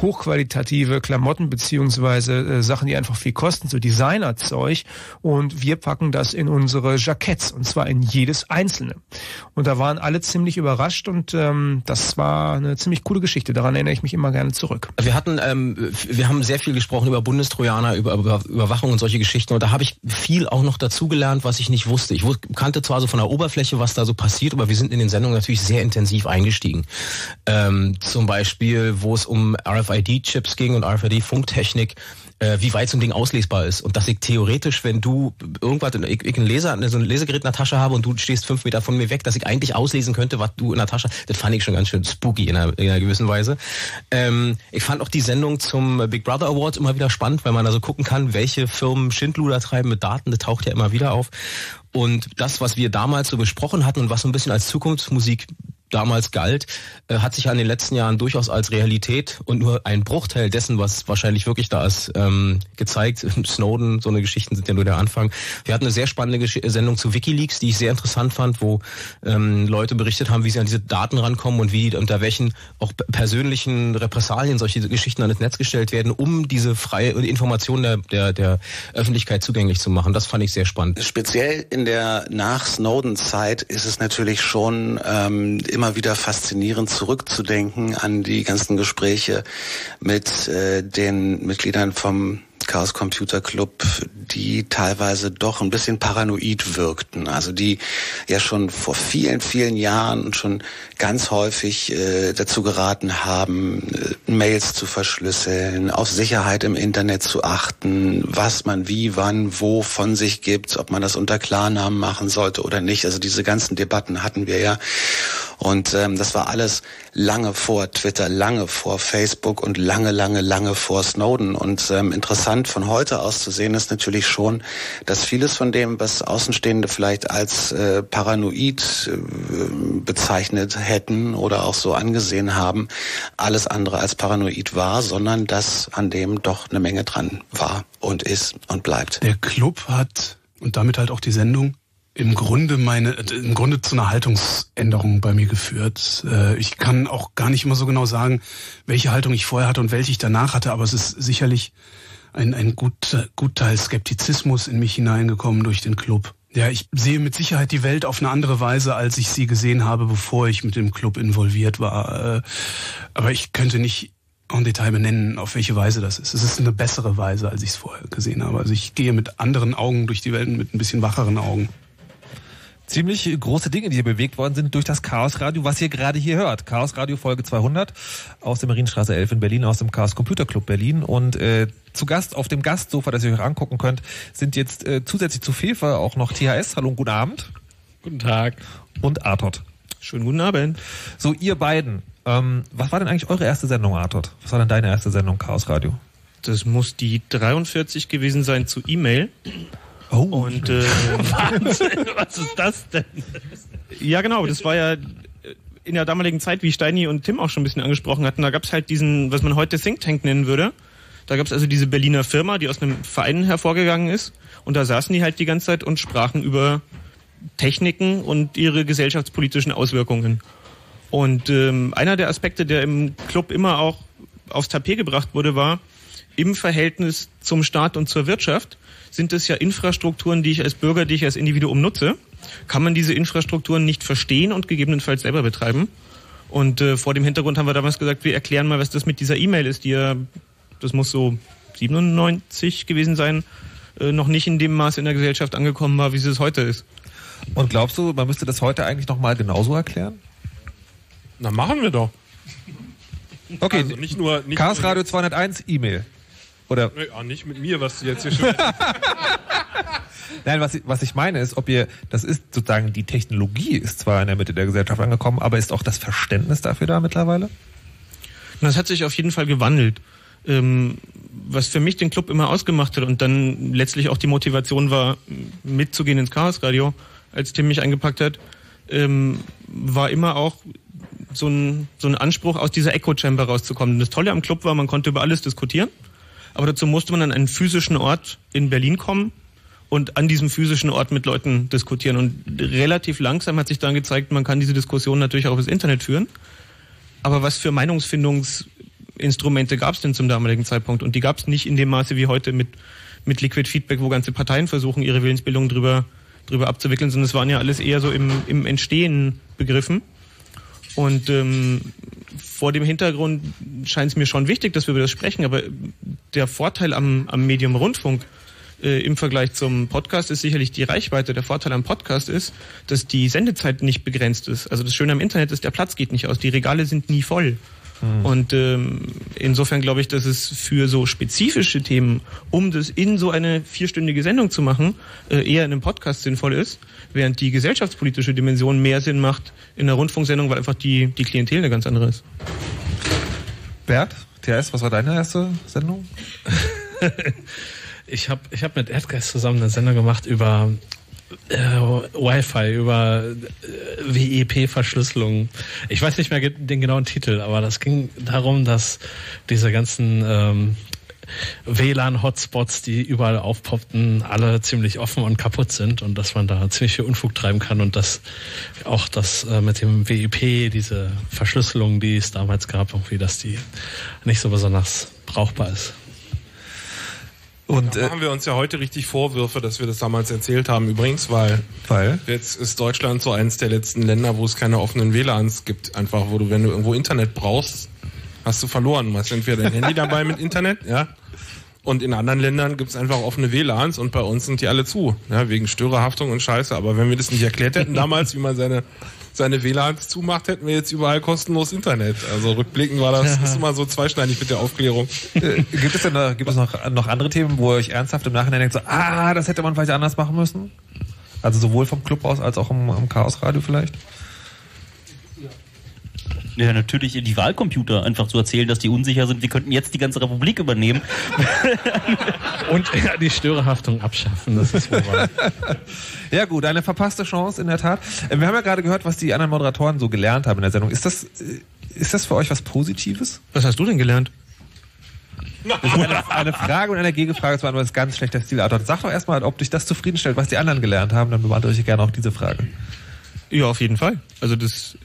hochqualitative Klamotten beziehungsweise äh, Sachen, die einfach viel kosten, so Designerzeug und wir packen das in unsere Jacketts und zwar in jedes einzelne. Und da waren alle ziemlich überrascht und ähm, das war eine ziemlich coole Geschichte. Daran erinnere ich mich immer gerne zurück. Wir hatten, ähm, wir haben sehr viel gesprochen über Bundestrojaner, über, über Überwachung und solche Geschichten und da habe ich viel auch noch dazugelernt, was ich nicht wusste. Ich kannte zwar so von der Oberfläche, was da so passiert, aber wir sind in den Sendungen natürlich sehr intensiv eingestiegen. Ähm, zum Beispiel, wo es um RFID-Chips ging und RFID-Funktechnik, äh, wie weit so ein Ding auslesbar ist. Und dass ich theoretisch, wenn du irgendwas, ich, ich ein Leser, so ein Lesegerät in der Tasche habe und du stehst fünf Meter von mir weg, dass ich eigentlich auslesen könnte, was du in der Tasche, das fand ich schon ganz schön spooky in einer, in einer gewissen Weise. Ähm, ich fand auch die Sendung zum Big Brother Awards immer wieder spannend, weil man da so gucken kann, welche Firmen Schindluder treiben mit Daten, das taucht ja immer wieder auf. Und das, was wir damals so besprochen hatten und was so ein bisschen als Zukunftsmusik damals galt, äh, hat sich an den letzten Jahren durchaus als Realität und nur ein Bruchteil dessen, was wahrscheinlich wirklich da ist, ähm, gezeigt. Snowden, so eine Geschichten sind ja nur der Anfang. Wir hatten eine sehr spannende Gesch Sendung zu WikiLeaks, die ich sehr interessant fand, wo ähm, Leute berichtet haben, wie sie an diese Daten rankommen und wie unter welchen auch persönlichen Repressalien solche Geschichten an das Netz gestellt werden, um diese freie Information der, der, der Öffentlichkeit zugänglich zu machen. Das fand ich sehr spannend. Speziell in der Nach-Snowden-Zeit ist es natürlich schon ähm, immer wieder faszinierend zurückzudenken an die ganzen Gespräche mit äh, den Mitgliedern vom Chaos Computer Club, die teilweise doch ein bisschen paranoid wirkten. Also die ja schon vor vielen, vielen Jahren schon ganz häufig äh, dazu geraten haben, äh, Mails zu verschlüsseln, auf Sicherheit im Internet zu achten, was man wie, wann, wo von sich gibt, ob man das unter Klarnamen machen sollte oder nicht. Also diese ganzen Debatten hatten wir ja. Und ähm, das war alles lange vor Twitter, lange vor Facebook und lange, lange, lange vor Snowden. Und ähm, interessant von heute aus zu sehen ist natürlich schon, dass vieles von dem, was Außenstehende vielleicht als äh, paranoid äh, bezeichnet hätten oder auch so angesehen haben, alles andere als paranoid war, sondern dass an dem doch eine Menge dran war und ist und bleibt. Der Club hat und damit halt auch die Sendung im Grunde meine, im Grunde zu einer Haltungsänderung bei mir geführt. Äh, ich kann auch gar nicht immer so genau sagen, welche Haltung ich vorher hatte und welche ich danach hatte, aber es ist sicherlich ein, ein gut, gut Teil Skeptizismus in mich hineingekommen durch den Club. Ja, ich sehe mit Sicherheit die Welt auf eine andere Weise, als ich sie gesehen habe, bevor ich mit dem Club involviert war. Äh, aber ich könnte nicht en Detail benennen, auf welche Weise das ist. Es ist eine bessere Weise, als ich es vorher gesehen habe. Also ich gehe mit anderen Augen durch die Welt, mit ein bisschen wacheren Augen ziemlich große Dinge, die hier bewegt worden sind durch das Chaos Radio, was ihr gerade hier hört. Chaos Radio Folge 200 aus der Marienstraße 11 in Berlin, aus dem Chaos Computer Club Berlin und äh, zu Gast auf dem Gastsofa, das ihr euch angucken könnt, sind jetzt äh, zusätzlich zu Fefe auch noch THS. Hallo und guten Abend. Guten Tag. Und Artot. Schönen guten Abend. So, ihr beiden, ähm, was war denn eigentlich eure erste Sendung, Artot? Was war denn deine erste Sendung, Chaos Radio? Das muss die 43 gewesen sein zu E-Mail. Oh. Und äh, Wahnsinn, was ist das denn? Ja, genau, das war ja in der damaligen Zeit, wie Steini und Tim auch schon ein bisschen angesprochen hatten, da gab es halt diesen, was man heute Think Tank nennen würde. Da gab es also diese Berliner Firma, die aus einem Verein hervorgegangen ist. Und da saßen die halt die ganze Zeit und sprachen über Techniken und ihre gesellschaftspolitischen Auswirkungen. Und ähm, einer der Aspekte, der im Club immer auch aufs Tapet gebracht wurde, war, im Verhältnis zum Staat und zur Wirtschaft sind es ja Infrastrukturen, die ich als Bürger, die ich als Individuum nutze. Kann man diese Infrastrukturen nicht verstehen und gegebenenfalls selber betreiben? Und äh, vor dem Hintergrund haben wir damals gesagt, wir erklären mal, was das mit dieser E-Mail ist, die ja, das muss so 97 gewesen sein, äh, noch nicht in dem Maß in der Gesellschaft angekommen war, wie sie es heute ist. Und glaubst du, man müsste das heute eigentlich nochmal genauso erklären? Na, machen wir doch. Okay, Also nicht nur. Nicht Chaos Radio 201 E-Mail. Oder Nee, ah, nicht mit mir, was du jetzt hier schon. Nein, was ich, was ich meine ist, ob ihr, das ist sozusagen, die Technologie ist zwar in der Mitte der Gesellschaft angekommen, aber ist auch das Verständnis dafür da mittlerweile? Das hat sich auf jeden Fall gewandelt. Ähm, was für mich den Club immer ausgemacht hat und dann letztlich auch die Motivation war, mitzugehen ins Chaosradio, als Tim mich eingepackt hat, ähm, war immer auch so ein, so ein Anspruch, aus dieser Echo-Chamber rauszukommen. Das Tolle am Club war, man konnte über alles diskutieren, aber dazu musste man an einen physischen Ort in Berlin kommen und an diesem physischen Ort mit Leuten diskutieren. Und relativ langsam hat sich dann gezeigt, man kann diese Diskussion natürlich auch übers Internet führen. Aber was für Meinungsfindungsinstrumente gab es denn zum damaligen Zeitpunkt? Und die gab es nicht in dem Maße wie heute mit, mit Liquid Feedback, wo ganze Parteien versuchen, ihre Willensbildung drüber, drüber abzuwickeln, sondern es waren ja alles eher so im, im Entstehen begriffen. Und ähm, vor dem Hintergrund scheint es mir schon wichtig, dass wir über das sprechen, aber der Vorteil am, am Medium Rundfunk äh, im Vergleich zum Podcast ist sicherlich die Reichweite. Der Vorteil am Podcast ist, dass die Sendezeit nicht begrenzt ist. Also das Schöne am Internet ist, der Platz geht nicht aus, die Regale sind nie voll. Und ähm, insofern glaube ich, dass es für so spezifische Themen, um das in so eine vierstündige Sendung zu machen, äh, eher in einem Podcast sinnvoll ist, während die gesellschaftspolitische Dimension mehr Sinn macht in einer Rundfunksendung, weil einfach die, die Klientel eine ganz andere ist. Bert, TS, was war deine erste Sendung? Ich habe ich hab mit Erdgeist zusammen eine Sendung gemacht über äh, Wi-Fi, über äh, WEP-Verschlüsselung. Ich weiß nicht mehr den genauen Titel, aber das ging darum, dass diese ganzen ähm, WLAN-Hotspots, die überall aufpoppten, alle ziemlich offen und kaputt sind und dass man da ziemlich viel Unfug treiben kann und dass auch das äh, mit dem WEP, diese Verschlüsselung, die es damals gab, irgendwie, dass die nicht so besonders brauchbar ist. Und da machen wir uns ja heute richtig Vorwürfe, dass wir das damals erzählt haben, übrigens, weil, weil? jetzt ist Deutschland so eines der letzten Länder, wo es keine offenen WLANs gibt, einfach, wo du, wenn du irgendwo Internet brauchst, hast du verloren. Hast entweder dein Handy dabei mit Internet, ja. Und in anderen Ländern gibt es einfach offene WLANs und bei uns sind die alle zu, ja, wegen Störerhaftung und Scheiße. Aber wenn wir das nicht erklärt hätten damals, wie man seine seine WLANs zumacht, hätten wir jetzt überall kostenlos Internet. Also rückblickend war das ist immer so zweischneidig mit der Aufklärung. Äh, gibt es denn da, gibt es noch, noch andere Themen, wo ihr euch ernsthaft im Nachhinein denkt, so, ah, das hätte man vielleicht anders machen müssen? Also sowohl vom Club aus als auch im, im Chaos Radio vielleicht? Ja, natürlich die Wahlcomputer einfach zu erzählen, dass die unsicher sind. Wir könnten jetzt die ganze Republik übernehmen. Und ja, die Störerhaftung abschaffen, das ist wahr. Ja gut, eine verpasste Chance in der Tat. Wir haben ja gerade gehört, was die anderen Moderatoren so gelernt haben in der Sendung. Ist das, äh, ist das für euch was Positives? Was hast du denn gelernt? Das ist eine, eine Frage und eine Gegenfrage zu beantworten, ist ganz schlechter Stilart. Sag doch erstmal, ob dich das zufriedenstellt, was die anderen gelernt haben, dann beantworte ich gerne auch diese Frage. Ja, auf jeden Fall. Also das,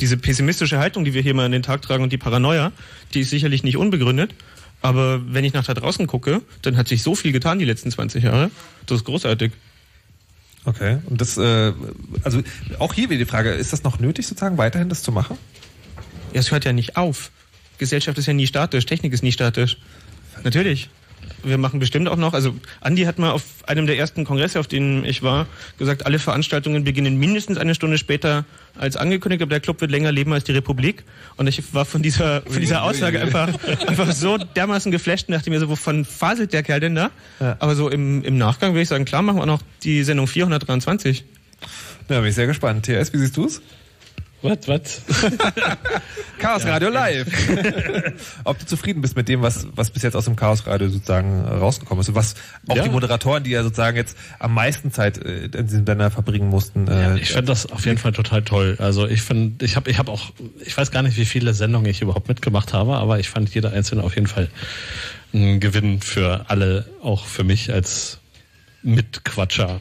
diese pessimistische Haltung, die wir hier mal an den Tag tragen und die Paranoia, die ist sicherlich nicht unbegründet. Aber wenn ich nach da draußen gucke, dann hat sich so viel getan die letzten 20 Jahre. Das ist großartig. Okay. Und das, äh, also auch hier wieder die Frage, ist das noch nötig sozusagen, weiterhin das zu machen? Ja, es hört ja nicht auf. Gesellschaft ist ja nie statisch, Technik ist nie statisch. Natürlich. Wir machen bestimmt auch noch, also Andi hat mal auf einem der ersten Kongresse, auf denen ich war, gesagt, alle Veranstaltungen beginnen mindestens eine Stunde später als angekündigt, aber der Club wird länger leben als die Republik. Und ich war von dieser, von dieser Aussage einfach, einfach so dermaßen geflasht und dachte mir so, wovon faselt der Kerl denn da? Aber so im, im Nachgang würde ich sagen, klar machen wir noch die Sendung 423. Na, bin ich sehr gespannt. TS, wie siehst du's? Was, was? Chaos Radio live. Ob du zufrieden bist mit dem, was, was bis jetzt aus dem Chaos Radio sozusagen rausgekommen ist und was auch Ja. die Moderatoren, die ja sozusagen jetzt am meisten Zeit äh, in diesem Sender verbringen mussten. Äh, Ich finde das auf jeden Fall total toll. Also ich finde, ich habe ich hab auch, ich weiß gar nicht, wie viele Sendungen ich überhaupt mitgemacht habe, aber ich fand jede einzelne auf jeden Fall ein Gewinn für alle, auch für mich als Mitquatscher.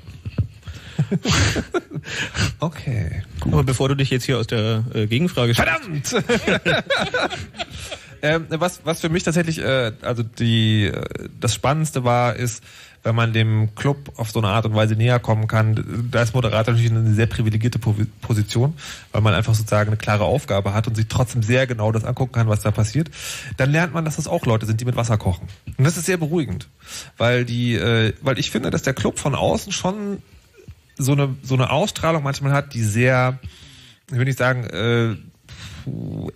Okay. Aber bevor du dich jetzt hier aus der äh, Gegenfrage Verdammt! ähm, was, was für mich tatsächlich, äh, also die, äh, das Spannendste war, ist, wenn man dem Club auf so eine Art und Weise näher kommen kann, da ist Moderator natürlich eine sehr privilegierte Po- Position, weil man einfach sozusagen eine klare Aufgabe hat und sich trotzdem sehr genau das angucken kann, was da passiert. Dann lernt man, dass das auch Leute sind, die mit Wasser kochen. Und das ist sehr beruhigend, weil die, äh, weil ich finde, dass der Club von außen schon so eine so eine Ausstrahlung manchmal hat, die sehr, ich will nicht sagen, äh,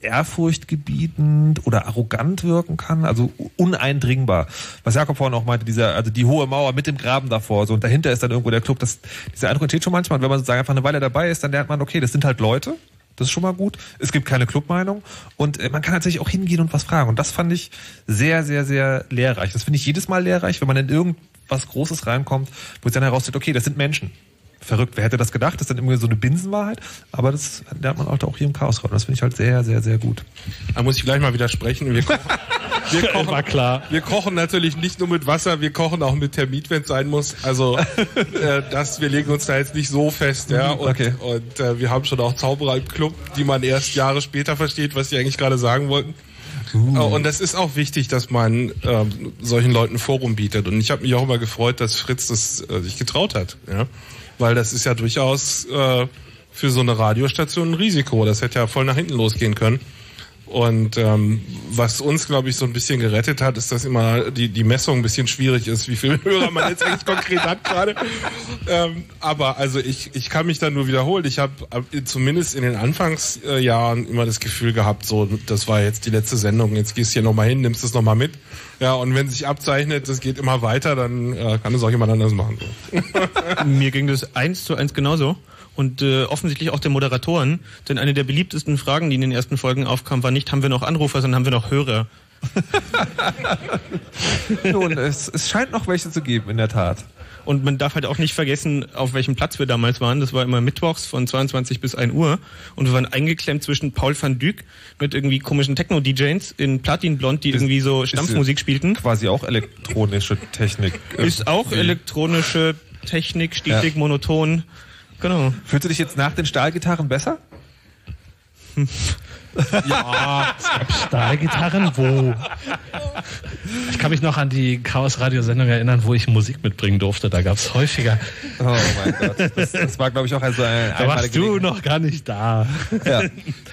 ehrfurchtgebietend oder arrogant wirken kann, also uneindringbar. Was Jakob vorhin auch meinte, dieser, also die hohe Mauer mit dem Graben davor, so und dahinter ist dann irgendwo der Club. Das, dieser Eindruck entsteht schon manchmal. Und wenn man sozusagen einfach eine Weile dabei ist, dann lernt man, okay, das sind halt Leute. Das ist schon mal gut. Es gibt keine Clubmeinung und äh, man kann tatsächlich auch hingehen und was fragen. Und das fand ich sehr, sehr, sehr lehrreich. Das finde ich jedes Mal lehrreich, wenn man in irgendwas Großes reinkommt, wo es dann herausstellt, okay, das sind Menschen. Verrückt, wer hätte das gedacht? Das ist dann irgendwie so eine Binsenwahrheit, aber das lernt man auch hier im Chaos Das finde ich halt sehr, sehr, sehr gut. Da muss ich gleich mal widersprechen. Wir kochen, wir kochen, War klar. Wir kochen natürlich nicht nur mit Wasser, wir kochen auch mit Termit, wenn es sein muss. Also äh, das, wir legen uns da jetzt nicht so fest, ja. Und, Okay. und äh, wir haben schon auch Zauberer im Club, die man erst Jahre später versteht, was sie eigentlich gerade sagen wollten. Äh, Und das ist auch wichtig, dass man ähm, solchen Leuten Forum bietet. Und ich habe mich auch immer gefreut, dass Fritz das äh, sich getraut hat, ja. Weil das ist ja durchaus äh, für so eine Radiostation ein Risiko. Das hätte ja voll nach hinten losgehen können. Und ähm, was uns, glaube ich, so ein bisschen gerettet hat, ist, dass immer die, die Messung ein bisschen schwierig ist, wie viele Hörer man jetzt eigentlich konkret hat gerade. Ähm, aber also ich, ich kann mich da nur wiederholen. Ich habe zumindest in den Anfangsjahren immer das Gefühl gehabt, so das war jetzt die letzte Sendung, jetzt gehst du hier nochmal hin, nimmst es nochmal mit. Ja, und wenn sich abzeichnet, das geht immer weiter, dann äh, kann es auch jemand anders machen. Mir ging das eins zu eins genauso. Und äh, offensichtlich auch der Moderatoren. Denn eine der beliebtesten Fragen, die in den ersten Folgen aufkam, war nicht, haben wir noch Anrufer, sondern haben wir noch Hörer. Nun, es, es scheint noch welche zu geben, in der Tat. Und man darf halt auch nicht vergessen, auf welchem Platz wir damals waren. Das war immer mittwochs von 22 bis 1 Uhr. Und wir waren eingeklemmt zwischen Paul van Dyk mit irgendwie komischen Techno-DJs in Platinblond, die irgendwie so Stampfmusik spielten. Quasi auch elektronische Technik. Ist auch elektronische Technik, stetig, Ja. monoton. Genau. Fühlst du dich jetzt nach den Stahlgitarren besser? Ja, es gab Stahlgitarren, wo? Ich kann mich noch an die Chaos-Radio-Sendung erinnern, wo ich Musik mitbringen durfte. Da gab es häufiger. Oh mein Gott. Das, das war, glaube ich, auch also ein Da warst du noch gar nicht da. Ja.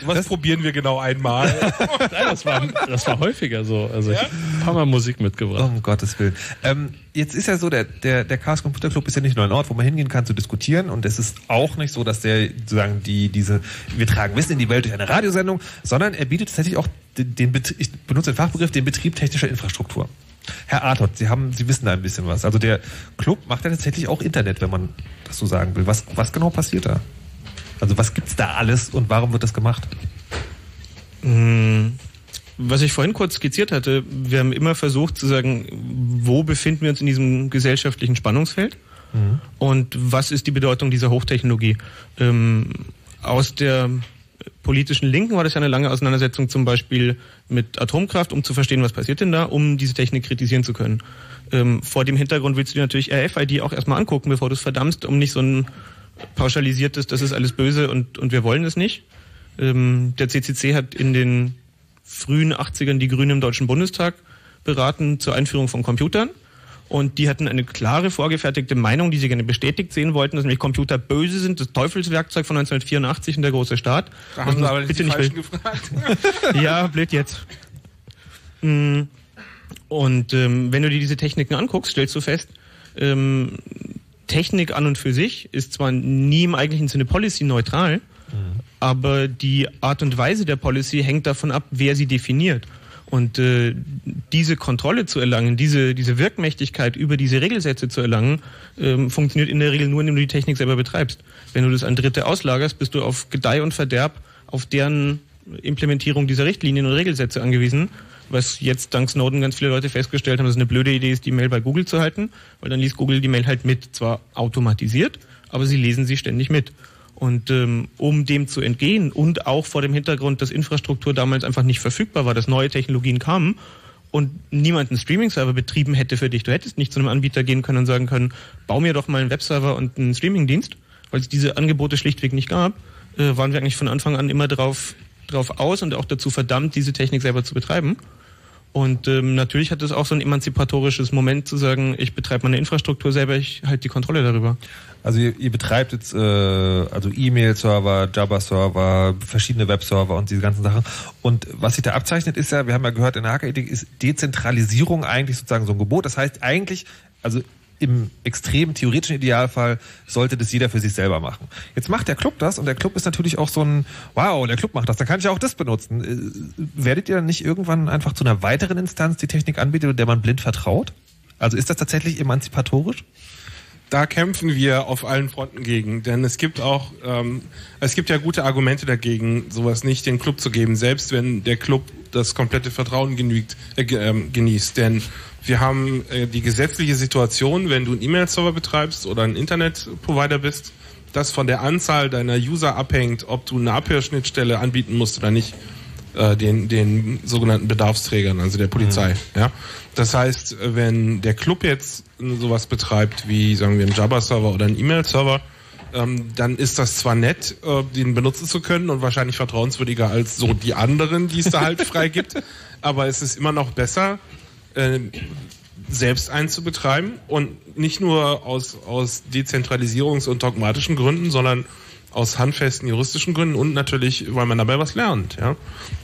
Das probieren wir genau einmal. Nein, das war, das war häufiger so. Also ich habe ein paar Mal Musik mitgebracht. Um Gottes Willen. Ähm, jetzt ist ja so, der, der, der Chaos Computer Club ist ja nicht nur ein Ort, wo man hingehen kann zu diskutieren und es ist auch nicht so, dass der sozusagen die, diese, wir tragen Wissen in die Welt durch eine Radiosendung, sondern er bietet tatsächlich auch den, den ich benutze den Fachbegriff, den Betrieb technischer Infrastruktur. Herr Artot, Sie haben, Sie wissen da ein bisschen was. Also der Club macht ja tatsächlich auch Internet, wenn man das so sagen will. Was, was genau passiert da? Also was gibt's da alles und warum wird das gemacht? Mm, Was ich vorhin kurz skizziert hatte, wir haben immer versucht zu sagen, wo befinden wir uns in diesem gesellschaftlichen Spannungsfeld und was ist die Bedeutung dieser Hochtechnologie. Ähm, aus der politischen Linken war das ja eine lange Auseinandersetzung zum Beispiel mit Atomkraft, um zu verstehen, was passiert denn da, um diese Technik kritisieren zu können. Ähm, vor dem Hintergrund willst du dir natürlich RFID auch erstmal angucken, bevor du es verdammst, um nicht so ein pauschalisiertes, das ist alles böse und, und wir wollen es nicht. Ähm, der CCC hat in den frühen 80ern die Grünen im Deutschen Bundestag beraten zur Einführung von Computern. Und die hatten eine klare vorgefertigte Meinung, die sie gerne bestätigt sehen wollten, dass nämlich Computer böse sind, das Teufelswerkzeug von 1984 in der große Staat. Da Das haben sie aber nicht bitte die nicht Falschen be- gefragt. ja, blöd jetzt. Mm, Und ähm, wenn du dir diese Techniken anguckst, stellst du fest, ähm, Technik an und für sich ist zwar nie im eigentlichen Sinne policy-neutral, aber die Art und Weise der Policy hängt davon ab, wer sie definiert. Und äh, diese Kontrolle zu erlangen, diese, diese Wirkmächtigkeit über diese Regelsätze zu erlangen, ähm, funktioniert in der Regel nur, indem du die Technik selber betreibst. Wenn du das an Dritte auslagerst, bist du auf Gedeih und Verderb auf deren Implementierung dieser Richtlinien und Regelsätze angewiesen. Was jetzt dank Snowden ganz viele Leute festgestellt haben, dass es eine blöde Idee ist, die Mail bei Google zu halten, weil dann liest Google die Mail halt mit, zwar automatisiert, aber sie lesen sie ständig mit. Und ähm, um dem zu entgehen und auch vor dem Hintergrund, dass Infrastruktur damals einfach nicht verfügbar war, dass neue Technologien kamen und niemand einen Streaming-Server betrieben hätte für dich. Du hättest nicht zu einem Anbieter gehen können und sagen können, bau mir doch mal einen Webserver und einen Streaming-Dienst, weil es diese Angebote schlichtweg nicht gab, äh, waren wir eigentlich von Anfang an immer drauf, drauf aus und auch dazu verdammt, diese Technik selber zu betreiben. Und ähm, natürlich hat es auch so ein emanzipatorisches Moment zu sagen, ich betreibe meine Infrastruktur selber, ich halte die Kontrolle darüber. Also ihr, ihr betreibt jetzt äh, also E-Mail-Server, Java-Server, verschiedene Web-Server und diese ganzen Sachen. Und was sich da abzeichnet, ist ja, wir haben ja gehört, in der Hackerethik ist Dezentralisierung eigentlich sozusagen so ein Gebot. Das heißt eigentlich, also im extrem theoretischen Idealfall sollte das jeder für sich selber machen. Jetzt macht der Club das und der Club ist natürlich auch so ein, wow, der Club macht das, dann kann ich auch das benutzen. Äh, werdet ihr dann nicht irgendwann einfach zu einer weiteren Instanz die Technik anbietet, der man blind vertraut? Also ist das tatsächlich emanzipatorisch? Da kämpfen wir auf allen Fronten gegen, denn es gibt auch, ähm, es gibt ja gute Argumente dagegen, sowas nicht den Club zu geben, selbst wenn der Club das komplette Vertrauen genügt, äh, ähm, genießt. Denn wir haben äh, die gesetzliche Situation, wenn du einen E-Mail-Server betreibst oder ein Internet-Provider bist, das von der Anzahl deiner User abhängt, ob du eine Abhörschnittstelle anbieten musst oder nicht, äh, den, den sogenannten Bedarfsträgern, also der Polizei. Mhm. Ja? Das heißt, wenn der Club jetzt sowas betreibt wie, sagen wir, einen Java-Server oder einen E-Mail-Server, ähm, dann ist das zwar nett, äh, den benutzen zu können und wahrscheinlich vertrauenswürdiger als so die anderen, die es da halt frei gibt, aber es ist immer noch besser, äh, selbst einzubetreiben und nicht nur aus, aus Dezentralisierungs- und dogmatischen Gründen, sondern aus handfesten juristischen Gründen und natürlich, weil man dabei was lernt. Ja.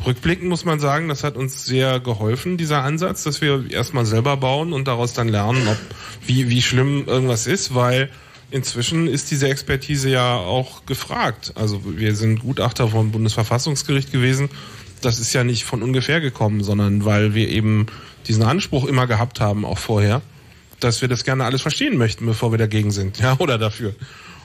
Rückblickend muss man sagen, das hat uns sehr geholfen, dieser Ansatz, dass wir erstmal selber bauen und daraus dann lernen, ob, wie, wie schlimm irgendwas ist, weil inzwischen ist diese Expertise ja auch gefragt. Also wir sind Gutachter vom Bundesverfassungsgericht gewesen. Das ist ja nicht von ungefähr gekommen, sondern weil wir eben diesen Anspruch immer gehabt haben, auch vorher, dass wir das gerne alles verstehen möchten, bevor wir dagegen sind, ja, oder dafür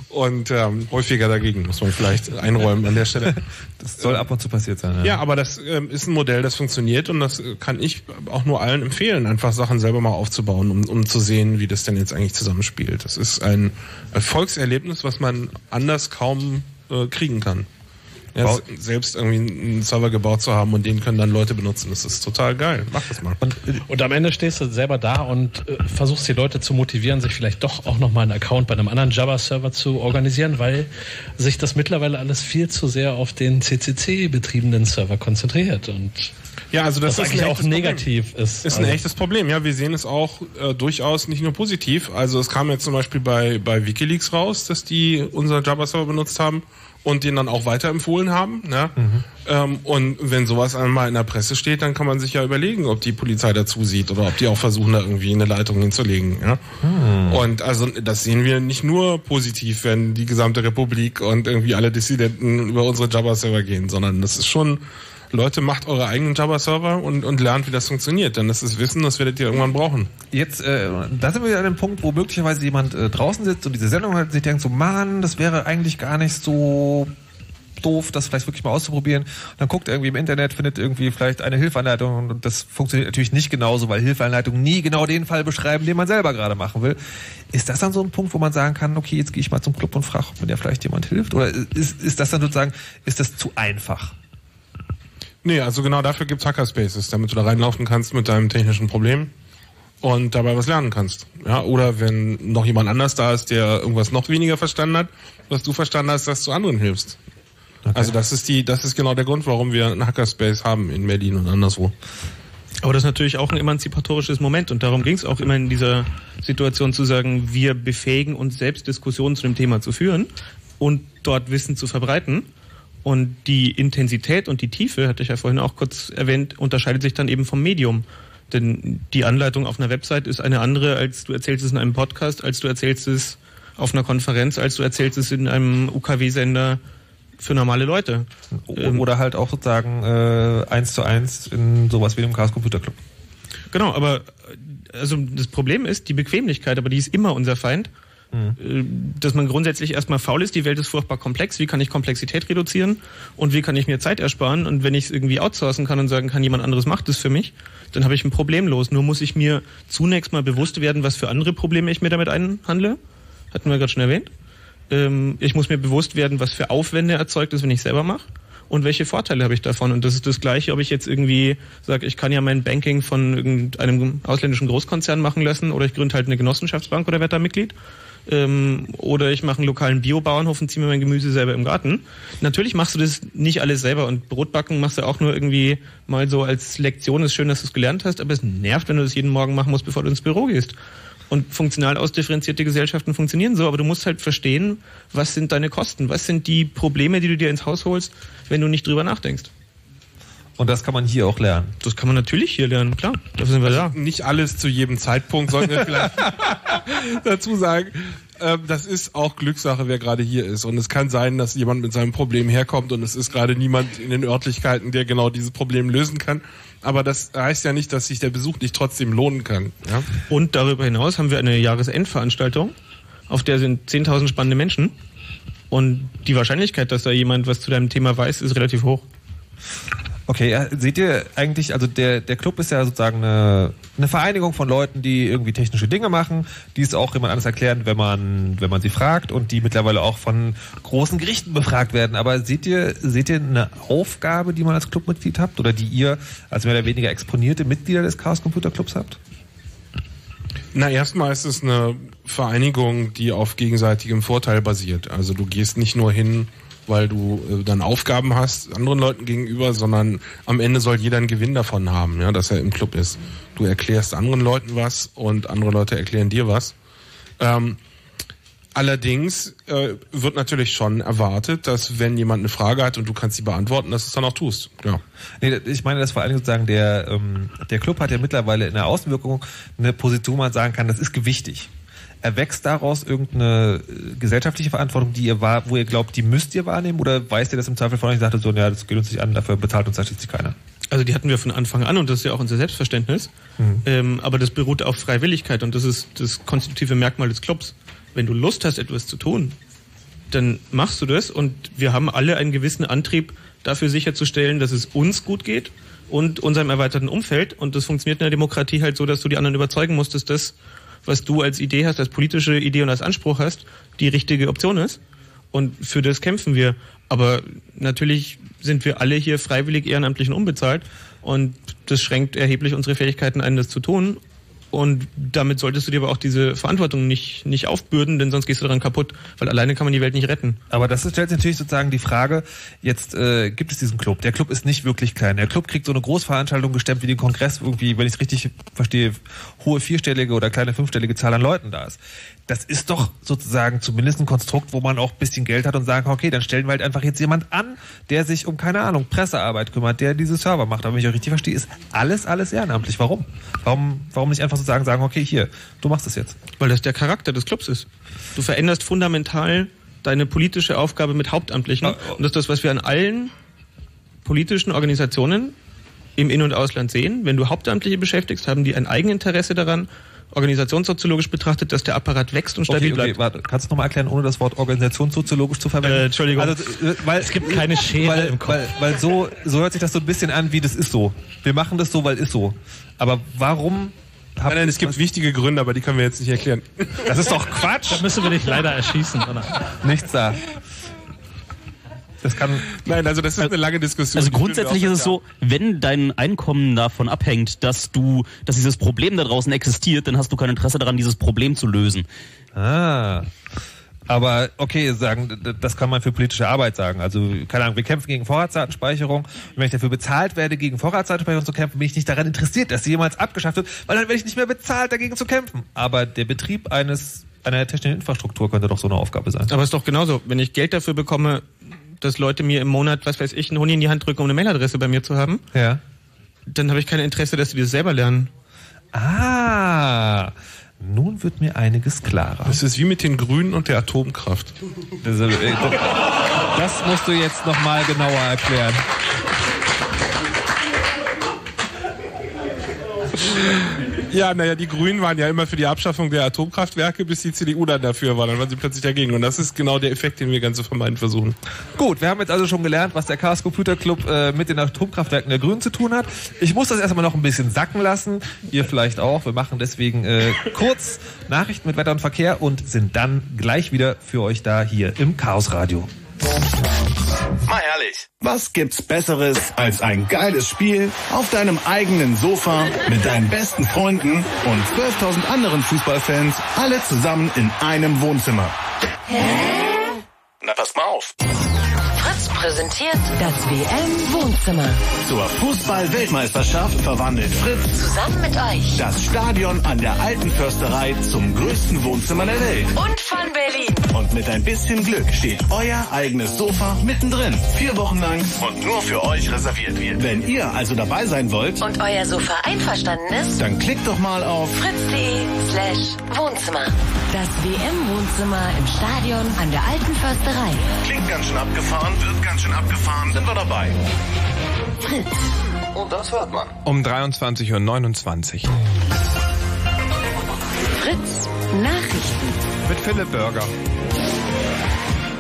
und ähm, häufiger dagegen, muss man vielleicht einräumen an der Stelle. Das soll ab und zu passiert sein. Ja, ja aber das ähm, ist ein Modell, das funktioniert und das kann ich auch nur allen empfehlen, einfach Sachen selber mal aufzubauen, um, um zu sehen, wie das denn jetzt eigentlich zusammenspielt. Das ist ein Erfolgserlebnis, was man anders kaum äh, kriegen kann. Ja, selbst irgendwie einen Server gebaut zu haben und den können dann Leute benutzen. Das ist total geil. Mach das mal. Und, und am Ende stehst du selber da und äh, versuchst die Leute zu motivieren, sich vielleicht doch auch nochmal einen Account bei einem anderen Java-Server zu organisieren, weil sich das mittlerweile alles viel zu sehr auf den CCC-betriebenen Server konzentriert und ja, also das, das ist eigentlich auch negativ Problem. ist. Ist ein also echtes Problem. Ja, wir sehen es auch äh, durchaus nicht nur positiv. Also es kam jetzt zum Beispiel bei bei WikiLeaks raus, dass die unser Java-Server benutzt haben und den dann auch weiterempfohlen haben. Ne? Mhm. Ähm, und wenn sowas einmal in der Presse steht, dann kann man sich ja überlegen, ob die Polizei dazu sieht oder ob die auch versuchen, da irgendwie eine Leitung hinzulegen. Ja? Mhm. Und also das sehen wir nicht nur positiv, wenn die gesamte Republik und irgendwie alle Dissidenten über unsere Java-Server gehen, sondern das ist schon Leute, macht eure eigenen Java-Server und, und lernt, wie das funktioniert. Denn das ist Wissen, das werdet ihr irgendwann brauchen. Jetzt, äh, da sind wir wieder an dem Punkt, wo möglicherweise jemand äh, draußen sitzt und diese Sendung hat sich denkt so, Mann, das wäre eigentlich gar nicht so doof, das vielleicht wirklich mal auszuprobieren. Und dann guckt irgendwie im Internet, findet irgendwie vielleicht eine Hilfeanleitung und das funktioniert natürlich nicht genauso, weil Hilfeanleitungen nie genau den Fall beschreiben, den man selber gerade machen will. Ist das dann so ein Punkt, wo man sagen kann, okay, jetzt gehe ich mal zum Club und frage, ob mir da vielleicht jemand hilft? Oder ist, ist das dann sozusagen, ist das zu einfach? Nee, also genau dafür gibt's Hackerspaces, damit du da reinlaufen kannst mit deinem technischen Problem und dabei was lernen kannst. Ja, oder wenn noch jemand anders da ist, der irgendwas noch weniger verstanden hat, was du verstanden hast, dass du anderen hilfst. Okay. Also das ist die, das ist genau der Grund, warum wir einen Hackerspace haben in Berlin und anderswo. Aber das ist natürlich auch ein emanzipatorisches Moment und darum ging es auch immer in dieser Situation zu sagen, wir befähigen uns selbst Diskussionen zu dem Thema zu führen und dort Wissen zu verbreiten. Und die Intensität und die Tiefe, hatte ich ja vorhin auch kurz erwähnt, unterscheidet sich dann eben vom Medium. Denn die Anleitung auf einer Website ist eine andere, als du erzählst es in einem Podcast, als du erzählst es auf einer Konferenz, als du erzählst es in einem UKW-Sender für normale Leute. Oder halt auch sozusagen äh, eins zu eins in sowas wie dem Chaos Computer Club. Genau, aber äh, also das Problem ist die Bequemlichkeit, aber die ist immer unser Feind. Äh, Dass man grundsätzlich erstmal faul ist, die Welt ist furchtbar komplex, wie kann ich Komplexität reduzieren und wie kann ich mir Zeit ersparen und wenn ich es irgendwie outsourcen kann und sagen kann, jemand anderes macht es für mich, dann habe ich ein Problem los. Nur muss ich mir zunächst mal bewusst werden, was für andere Probleme ich mir damit einhandle. Hatten wir gerade schon erwähnt. Ähm, ich muss mir bewusst werden, was für Aufwände erzeugt ist, wenn ich selber mache und welche Vorteile habe ich davon. Und das ist das Gleiche, ob ich jetzt irgendwie sage, ich kann ja mein Banking von irgendeinem ausländischen Großkonzern machen lassen oder ich gründe halt eine Genossenschaftsbank oder werde da Mitglied. Ähm, oder ich mache einen lokalen Biobauernhof und ziehe mir mein Gemüse selber im Garten. Natürlich machst du das nicht alles selber und Brotbacken machst du auch nur irgendwie mal so als Lektion. Ist schön, dass du es gelernt hast, aber es nervt, wenn du das jeden Morgen machen musst, bevor du ins Büro gehst. Und funktional ausdifferenzierte Gesellschaften funktionieren so, aber du musst halt verstehen, was sind deine Kosten, was sind die Probleme, die du dir ins Haus holst, wenn du nicht drüber nachdenkst. Und das kann man hier auch lernen. Das kann man natürlich hier lernen, klar. Dafür sind wir da. Nicht alles zu jedem Zeitpunkt, sollten wir vielleicht dazu sagen. Ähm, das ist auch Glückssache, wer gerade hier ist. Und es kann sein, dass jemand mit seinem Problem herkommt und es ist gerade niemand in den Örtlichkeiten, der genau dieses Problem lösen kann. Aber das heißt ja nicht, dass sich der Besuch nicht trotzdem lohnen kann. Ja? Und darüber hinaus haben wir eine Jahresendveranstaltung, auf der sind 10.000 spannende Menschen. Und die Wahrscheinlichkeit, dass da jemand was zu deinem Thema weiß, ist relativ hoch. Okay, ja, seht ihr eigentlich, also der, der Club ist ja sozusagen eine, eine Vereinigung von Leuten, die irgendwie technische Dinge machen, die es auch jemand anders erklären, wenn man, wenn man sie fragt und die mittlerweile auch von großen Gerichten befragt werden. Aber seht ihr, seht ihr eine Aufgabe, die man als Clubmitglied habt oder die ihr als mehr oder weniger exponierte Mitglieder des Chaos Computer Clubs habt? Na, erstmal ist es eine Vereinigung, die auf gegenseitigem Vorteil basiert. Also du gehst nicht nur hin, weil du äh, dann Aufgaben hast anderen Leuten gegenüber, sondern am Ende soll jeder einen Gewinn davon haben, ja, dass er im Club ist. Du erklärst anderen Leuten was und andere Leute erklären dir was. Ähm, allerdings äh, wird natürlich schon erwartet, dass wenn jemand eine Frage hat und du kannst sie beantworten, dass du es dann auch tust. Ja. Nee, ich meine, das vor allem sozusagen der, ähm, der Club hat ja mittlerweile in der Außenwirkung eine Position, wo man sagen kann, das ist gewichtig. Erwächst daraus irgendeine äh, gesellschaftliche Verantwortung, die ihr wo ihr glaubt, die müsst ihr wahrnehmen oder weist ihr das im Zweifel von euch und sagt so, ja, das geht uns nicht an, dafür bezahlt uns schließlich keiner? Also die hatten wir von Anfang an und das ist ja auch unser Selbstverständnis. Mhm. Ähm, aber das beruht auf Freiwilligkeit und das ist das konstitutive Merkmal des Clubs. Wenn du Lust hast, etwas zu tun, dann machst du das und wir haben alle einen gewissen Antrieb, dafür sicherzustellen, dass es uns gut geht und unserem erweiterten Umfeld. Und das funktioniert in der Demokratie halt so, dass du die anderen überzeugen musst, dass das, was du als Idee hast, als politische Idee und als Anspruch hast, die richtige Option ist. Und für das kämpfen wir. Aber natürlich sind wir alle hier freiwillig, ehrenamtlich und unbezahlt. Und das schränkt erheblich unsere Fähigkeiten ein, das zu tun. Und damit solltest du dir aber auch diese Verantwortung nicht, nicht aufbürden, denn sonst gehst du daran kaputt, weil alleine kann man die Welt nicht retten. Aber das stellt sich natürlich sozusagen die Frage, jetzt äh, gibt es diesen Club. Der Club ist nicht wirklich klein. Der Club kriegt so eine Großveranstaltung gestemmt wie den Kongress, irgendwie, wenn ich es richtig verstehe, hohe vierstellige oder kleine fünfstellige Zahl an Leuten da ist. Das ist doch sozusagen zumindest ein Konstrukt, wo man auch ein bisschen Geld hat und sagen okay, dann stellen wir halt einfach jetzt jemand an, der sich um, keine Ahnung, Pressearbeit kümmert, der diese Server macht. Aber wenn ich euch richtig verstehe, ist alles, alles ehrenamtlich. Warum? Warum, warum nicht einfach sozusagen sagen, okay, hier, du machst das jetzt? Weil das der Charakter des Clubs ist. Du veränderst fundamental deine politische Aufgabe mit Hauptamtlichen. Und das ist das, was wir an allen politischen Organisationen im In- und Ausland sehen. Wenn du Hauptamtliche beschäftigst, haben die ein Eigeninteresse daran, organisationssoziologisch betrachtet, dass der Apparat wächst und stabil okay, okay, bleibt. Warte, kannst du nochmal erklären, ohne das Wort organisationssoziologisch zu verwenden? Äh, Entschuldigung. Also, äh, weil, Es gibt keine Schere weil, im Kopf. Weil, weil so, so hört sich das so ein bisschen an, wie das ist so. Wir machen das so, weil ist so. Aber warum Nein, nein, es gibt wichtige Gründe, aber die können wir jetzt nicht erklären. Das ist doch Quatsch. Da müssen wir dich leider erschießen. Oder? Nichts da. Das kann. Nein, also das ist eine lange Diskussion. Also grundsätzlich ist es so, wenn dein Einkommen davon abhängt, dass du, dass dieses Problem da draußen existiert, dann hast du kein Interesse daran, dieses Problem zu lösen. Ah. Aber okay, sagen, das kann man für politische Arbeit sagen. Also, keine Ahnung, wir kämpfen gegen Vorratsdatenspeicherung. Und wenn ich dafür bezahlt werde, gegen Vorratsdatenspeicherung zu kämpfen, bin ich nicht daran interessiert, dass sie jemals abgeschafft wird, weil dann werde ich nicht mehr bezahlt, dagegen zu kämpfen. Aber der Betrieb eines einer technischen Infrastruktur könnte doch so eine Aufgabe sein. Aber es ist doch genauso. Wenn ich Geld dafür bekomme, dass Leute mir im Monat, was weiß ich, einen Huni in die Hand drücken, um eine Mailadresse bei mir zu haben, Ja. dann habe ich kein Interesse, dass die das selber lernen. Ah, nun wird mir einiges klarer. Das ist wie mit den Grünen und der Atomkraft. Das, äh, das musst du jetzt nochmal genauer erklären. Ja, naja, die Grünen waren ja immer für die Abschaffung der Atomkraftwerke, bis die CDU dann dafür war. Dann waren sie plötzlich dagegen. Und das ist genau der Effekt, den wir ganz zu vermeiden versuchen. Gut, wir haben jetzt also schon gelernt, was der Chaos Computer Club äh, mit den Atomkraftwerken der Grünen zu tun hat. Ich muss das erstmal noch ein bisschen sacken lassen. Ihr vielleicht auch. Wir machen deswegen äh, kurz Nachrichten mit Wetter und Verkehr und sind dann gleich wieder für euch da hier im Chaos Radio. Mal ehrlich, was gibt's Besseres als ein geiles Spiel auf deinem eigenen Sofa mit deinen besten Freunden und 12.000 anderen Fußballfans, alle zusammen in einem Wohnzimmer? Na, pass mal auf. Fritz präsentiert das WM-Wohnzimmer. Zur Fußball-Weltmeisterschaft verwandelt Fritz Zusammen mit euch. das Stadion an der Alten Försterei zum größten Wohnzimmer der Welt. Und von Berlin. Und mit ein bisschen Glück steht euer eigenes Sofa mittendrin. Vier Wochen lang und nur für euch reserviert wird. Wenn ihr also dabei sein wollt, Und euer Sofa einverstanden ist? dann klickt doch mal auf fritz.de slash Wohnzimmer. Das WM-Wohnzimmer im Stadion an der Alten Försterei. Klingt ganz schön abgefahren, wird ganz schön abgefahren, sind wir dabei. Fritz. Und das hört man. Um 23.29 Uhr. Fritz. Nachrichten. Mit Philipp Burger.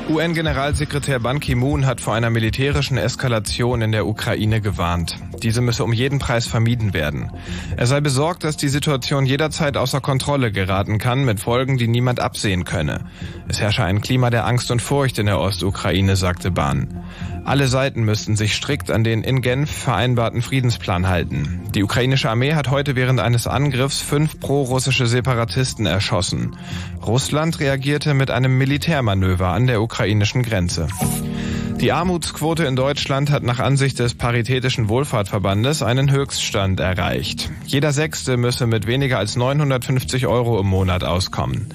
UN-Generalsekretär Ban Ki-moon hat vor einer militärischen Eskalation in der Ukraine gewarnt. Diese müsse um jeden Preis vermieden werden. Er sei besorgt, dass die Situation jederzeit außer Kontrolle geraten kann, mit Folgen, die niemand absehen könne. Es herrsche ein Klima der Angst und Furcht in der Ostukraine, sagte Ban. Alle Seiten müssten sich strikt an den in Genf vereinbarten Friedensplan halten. Die ukrainische Armee hat heute während eines Angriffs fünf pro-russische Separatisten erschossen. Russland reagierte mit einem Militärmanöver an der ukrainischen Grenze. Die Armutsquote in Deutschland hat nach Ansicht des Paritätischen Wohlfahrtverbandes einen Höchststand erreicht. Jeder Sechste müsse mit weniger als 950 Euro im Monat auskommen.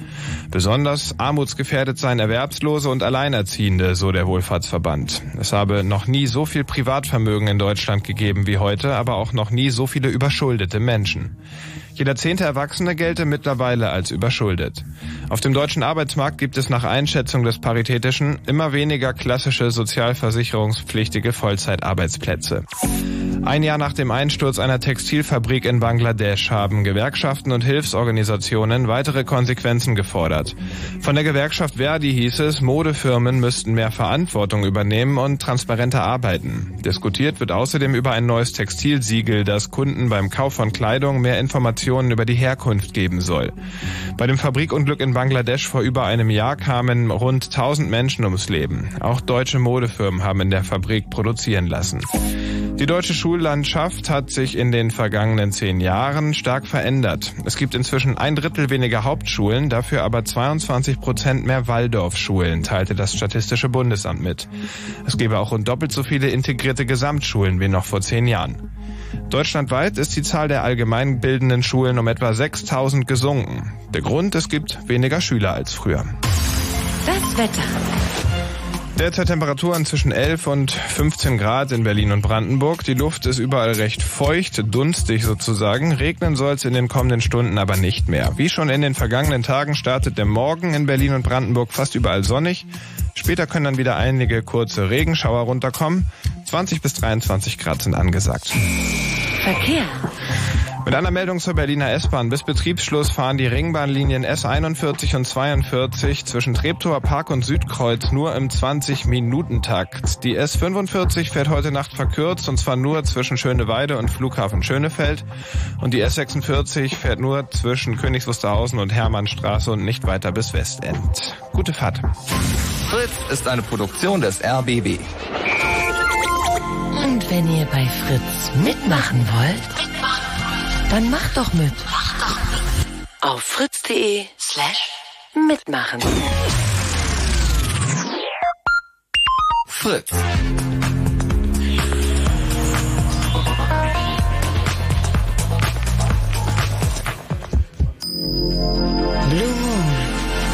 Besonders armutsgefährdet seien Erwerbslose und Alleinerziehende, so der Wohlfahrtsverband. Es habe noch nie so viel Privatvermögen in Deutschland gegeben wie heute, aber auch noch nie so viele überschuldete Menschen. Jeder zehnte Erwachsene gelte mittlerweile als überschuldet. Auf dem deutschen Arbeitsmarkt gibt es nach Einschätzung des Paritätischen immer weniger klassische sozialversicherungspflichtige Vollzeitarbeitsplätze. Ein Jahr nach dem Einsturz einer Textilfabrik in Bangladesch haben Gewerkschaften und Hilfsorganisationen weitere Konsequenzen gefordert. Von der Gewerkschaft Verdi hieß es, Modefirmen müssten mehr Verantwortung übernehmen und transparenter arbeiten. Diskutiert wird außerdem über ein neues Textilsiegel, das Kunden beim Kauf von Kleidung mehr Informationen über die Herkunft geben soll. Bei dem Fabrikunglück in Bangladesch vor über einem Jahr kamen rund 1000 Menschen ums Leben. Auch deutsche Modefirmen haben in der Fabrik produzieren lassen. Die deutsche Schullandschaft hat sich in den vergangenen zehn Jahren stark verändert. Es gibt inzwischen ein Drittel weniger Hauptschulen, dafür aber 22 Prozent mehr Waldorfschulen, teilte das Statistische Bundesamt mit. Es gäbe auch rund doppelt so viele integrierte Gesamtschulen wie noch vor zehn Jahren. Deutschlandweit ist die Zahl der allgemeinbildenden Schulen um etwa 6000 gesunken. Der Grund, es gibt weniger Schüler als früher. Das Wetter. Derzeit Temperaturen zwischen 11 und 15 Grad in Berlin und Brandenburg. Die Luft ist überall recht feucht, dunstig sozusagen. Regnen soll es in den kommenden Stunden aber nicht mehr. Wie schon in den vergangenen Tagen startet der Morgen in Berlin und Brandenburg fast überall sonnig. Später können dann wieder einige kurze Regenschauer runterkommen. 20 bis 23 Grad sind angesagt. Verkehr. Mit einer Meldung zur Berliner S-Bahn. Bis Betriebsschluss fahren die Ringbahnlinien S41 und 42 zwischen Treptower Park und Südkreuz nur im 20-Minuten-Takt. Die S45 fährt heute Nacht verkürzt und zwar nur zwischen Schöneweide und Flughafen Schönefeld. Und die S46 fährt nur zwischen Königs Wusterhausen und Hermannstraße und nicht weiter bis Westend. Gute Fahrt. Fritz ist eine Produktion des RBB. Und wenn ihr bei Fritz mitmachen wollt, dann macht doch mit. Auf fritz.de slash mitmachen. Fritz.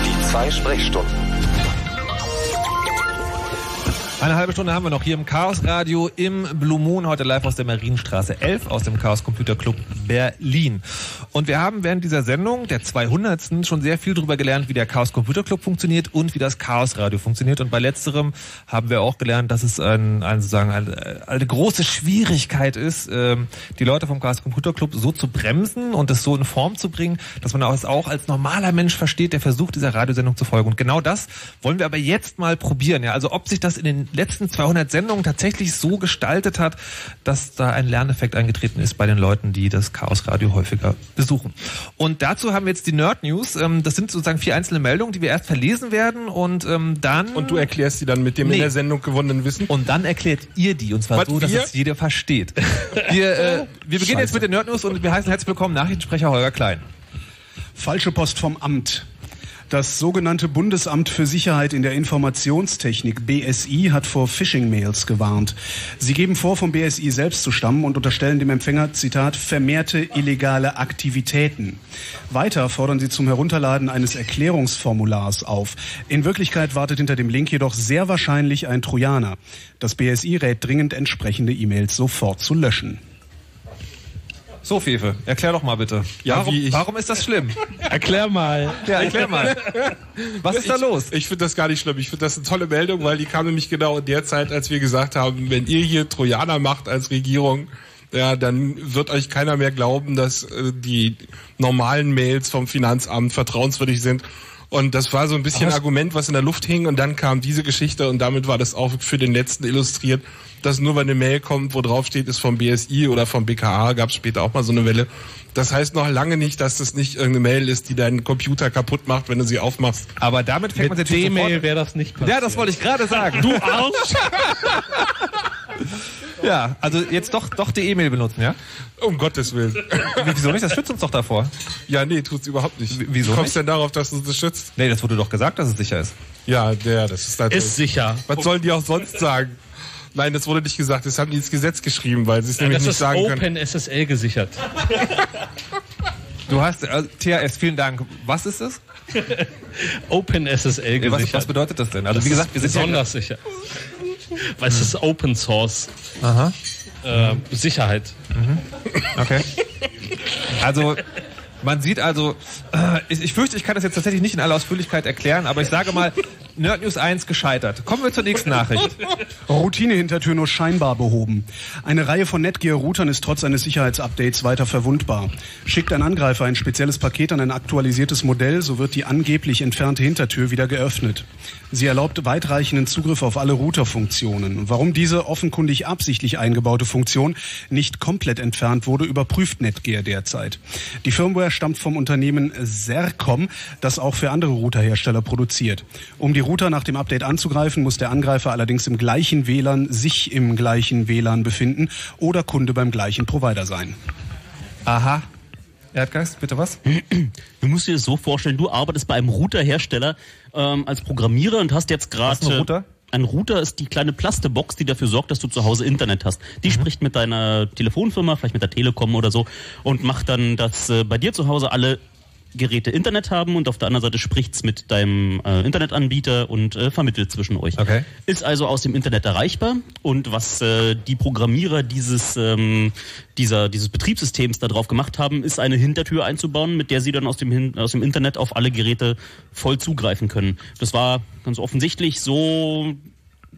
Die zwei Sprechstunden. Eine halbe Stunde haben wir noch hier im Chaos Radio im Blue Moon, heute live aus der Marienstraße 11 aus dem Chaos Computer Club Berlin. Und wir haben während dieser Sendung, der 200. schon sehr viel darüber gelernt, wie der Chaos Computer Club funktioniert und wie das Chaos Radio funktioniert. Und bei letzterem haben wir auch gelernt, dass es ein, ein, sozusagen eine, eine große Schwierigkeit ist, ähm, die Leute vom Chaos Computer Club so zu bremsen und es so in Form zu bringen, dass man es auch als normaler Mensch versteht, der versucht, dieser Radiosendung zu folgen. Und genau das wollen wir aber jetzt mal probieren. Ja, also ob sich das in den letzten 200 Sendungen tatsächlich so gestaltet hat, dass da ein Lerneffekt eingetreten ist bei den Leuten, die das Chaos Radio häufiger besuchen. Und dazu haben wir jetzt die Nerd News. Ähm, das sind sozusagen vier einzelne Meldungen, die wir erst verlesen werden und ähm, dann. Und du erklärst sie dann mit dem nee. in der Sendung gewonnenen Wissen? Und dann erklärt ihr die und zwar Was, so, dass wir? es jeder versteht. Wir, äh, wir beginnen Scheiße. jetzt mit den Nerd News und wir heißen herzlich willkommen Nachrichtensprecher Holger Klein. Falsche Post vom Amt. Das sogenannte Bundesamt für Sicherheit in der Informationstechnik BSI hat vor Phishing-Mails gewarnt. Sie geben vor, vom BSI selbst zu stammen und unterstellen dem Empfänger, Zitat, vermehrte illegale Aktivitäten. Weiter fordern sie zum Herunterladen eines Erklärungsformulars auf. In Wirklichkeit wartet hinter dem Link jedoch sehr wahrscheinlich ein Trojaner. Das BSI rät dringend, entsprechende E-Mails sofort zu löschen. So, Fefe, erklär doch mal bitte. Ja, warum, warum ist das schlimm? erklär mal. Ja, erklär mal. Was ist da los? Ich finde das gar nicht schlimm. Ich finde das eine tolle Meldung, weil die kam nämlich genau in der Zeit, als wir gesagt haben, wenn ihr hier Trojaner macht als Regierung, ja, dann wird euch keiner mehr glauben, dass äh, die normalen Mails vom Finanzamt vertrauenswürdig sind. Und das war so ein bisschen ein Argument, was in der Luft hing. Und dann kam diese Geschichte und damit war das auch für den letzten illustriert dass nur wenn eine Mail kommt, wo drauf steht, ist vom BSI oder vom BKA, gab es später auch mal so eine Welle. Das heißt noch lange nicht, dass das nicht irgendeine Mail ist, die deinen Computer kaputt macht, wenn du sie aufmachst. Aber damit fängt Mit man jetzt mail wäre das nicht passiert. Ja, das wollte ich gerade sagen. Du Arsch! ja, also jetzt doch, doch die E-Mail benutzen, ja? Um Gottes Willen. Wieso nicht? Das schützt uns doch davor. Ja, nee, tut's überhaupt nicht. wieso Wie kommst du denn darauf, dass du das schützt? Nee, das wurde doch gesagt, dass es sicher ist. Ja, der, das ist natürlich. Ist sicher. Was sollen die auch sonst sagen? Nein, das wurde nicht gesagt. Das haben die ins Gesetz geschrieben, weil sie es nämlich nicht sagen können. Das ist Open SSL gesichert. Du hast, äh, THS, vielen Dank. Was ist es? Open SSL gesichert. Was, was, bedeutet das denn? Also das wie gesagt, wir sind besonders ja sicher. Weil es ist Open Source. Aha. Äh, Sicherheit. Mhm. Okay. Also man sieht also, äh, ich, ich, fürchte, ich kann das jetzt tatsächlich nicht in aller Ausführlichkeit erklären, aber ich sage mal, Nerd News 1 gescheitert. Kommen wir zur nächsten Nachricht. Routine-Hintertür nur scheinbar behoben. Eine Reihe von Netgear-Routern ist trotz eines Sicherheitsupdates weiter verwundbar. Schickt ein Angreifer ein spezielles Paket an ein aktualisiertes Modell, so wird die angeblich entfernte Hintertür wieder geöffnet. Sie erlaubt weitreichenden Zugriff auf alle Routerfunktionen. Warum diese offenkundig absichtlich eingebaute Funktion nicht komplett entfernt wurde, überprüft Netgear derzeit. Die Firmware stammt vom Unternehmen Sercom, das auch für andere Routerhersteller produziert. Um die Router nach dem Update anzugreifen, muss der Angreifer allerdings im gleichen WLAN, sich im gleichen WLAN befinden oder Kunde beim gleichen Provider sein. Aha. Erdgeist, bitte was? Du musst dir das so vorstellen, du arbeitest bei einem Routerhersteller ähm, als Programmierer und hast jetzt gerade... ein Router? Ein Router ist die kleine Plastebox, die dafür sorgt, dass du zu Hause Internet hast. Die mhm. spricht mit deiner Telefonfirma, vielleicht mit der Telekom oder so, und macht dann, dass äh, bei dir zu Hause alle Geräte Internet haben und auf der anderen Seite spricht's mit deinem äh, Internetanbieter und äh, vermittelt zwischen euch. Okay. Ist also aus dem Internet erreichbar und was äh, die Programmierer dieses ähm, dieser dieses Betriebssystems darauf gemacht haben, ist eine Hintertür einzubauen, mit der sie dann aus dem aus dem Internet auf alle Geräte voll zugreifen können. Das war ganz offensichtlich so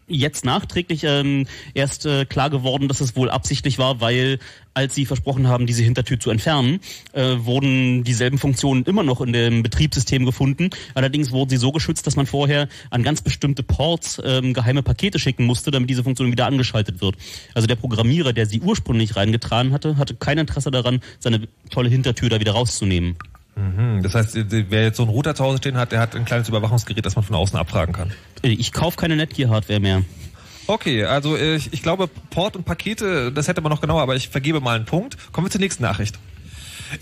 jetzt nachträglich ähm, erst äh, klar geworden, dass es wohl absichtlich war, weil als sie versprochen haben, diese Hintertür zu entfernen, äh, wurden dieselben Funktionen immer noch in dem Betriebssystem gefunden. Allerdings wurden sie so geschützt, dass man vorher an ganz bestimmte Ports ähm, geheime Pakete schicken musste, damit diese Funktion wieder angeschaltet wird. Also der Programmierer, der sie ursprünglich reingetragen hatte, hatte kein Interesse daran, seine tolle Hintertür da wieder rauszunehmen. Mhm. Das heißt, wer jetzt so einen Router zu Hause stehen hat, der hat ein kleines Überwachungsgerät, das man von außen abfragen kann. Ich kaufe keine Netgear-Hardware mehr. Okay, also ich, ich glaube, Port und Pakete, das hätte man noch genauer, aber ich vergebe mal einen Punkt. Kommen wir zur nächsten Nachricht.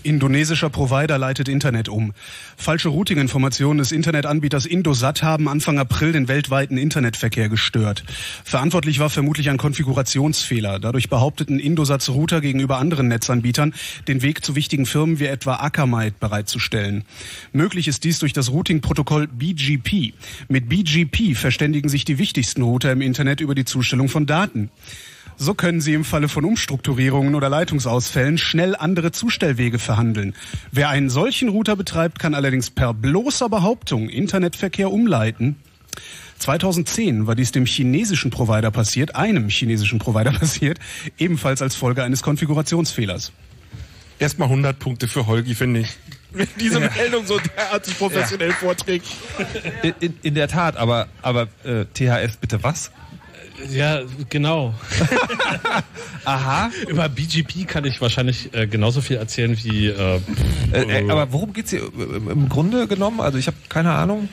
Indonesischer Provider leitet Internet um. Falsche Routing-Informationen des Internetanbieters Indosat haben Anfang April den weltweiten Internetverkehr gestört. Verantwortlich war vermutlich ein Konfigurationsfehler. Dadurch behaupteten Indosats Router gegenüber anderen Netzanbietern, den Weg zu wichtigen Firmen wie etwa Akamai bereitzustellen. Möglich ist dies durch das Routing-Protokoll BGP. Mit BGP verständigen sich die wichtigsten Router im Internet über die Zustellung von Daten. So können Sie im Falle von Umstrukturierungen oder Leitungsausfällen schnell andere Zustellwege verhandeln. Wer einen solchen Router betreibt, kann allerdings per bloßer Behauptung Internetverkehr umleiten. 2010 war dies dem chinesischen Provider passiert, einem chinesischen Provider passiert, ebenfalls als Folge eines Konfigurationsfehlers. Erstmal 100 Punkte für Holgi, finde ich. Wenn diese ja. Meldung so derartig professionell ja. vorträgt. In, in, in, der Tat, aber, aber äh, THS bitte was? Ja, genau. Aha. Über BGP kann ich wahrscheinlich äh, genauso viel erzählen wie. Äh, äh, äh aber worum geht's hier im Grunde genommen? Also ich habe keine Ahnung.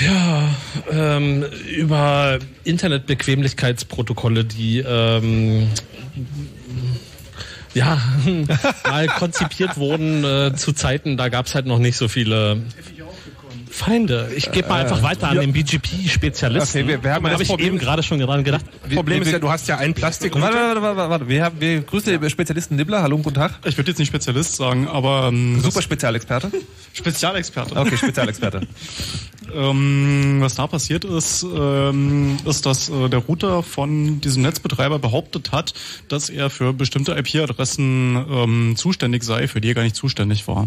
Ja, ähm, über Internetbequemlichkeitsprotokolle, die ähm, ja mal konzipiert wurden äh, zu Zeiten, da gab's halt noch nicht so viele Feinde. Ich gebe mal einfach weiter an ja. den BGP-Spezialisten. Okay, wir, wir haben da habe ich eben gerade schon dran gedacht. Das Problem ist ja, du hast ja ein Plastik. Warte, warte, warte, warte. Wir, haben, wir grüßen den Spezialisten Nibbler. Hallo und guten Tag. Ich würde jetzt nicht Spezialist sagen, aber... Ähm, Super Spezialexperte? Spezialexperte. Okay, Spezialexperte. ähm, was da passiert ist, ähm, ist, dass äh, der Router von diesem Netzbetreiber behauptet hat, dass er für bestimmte IP-Adressen ähm, zuständig sei, für die er gar nicht zuständig war.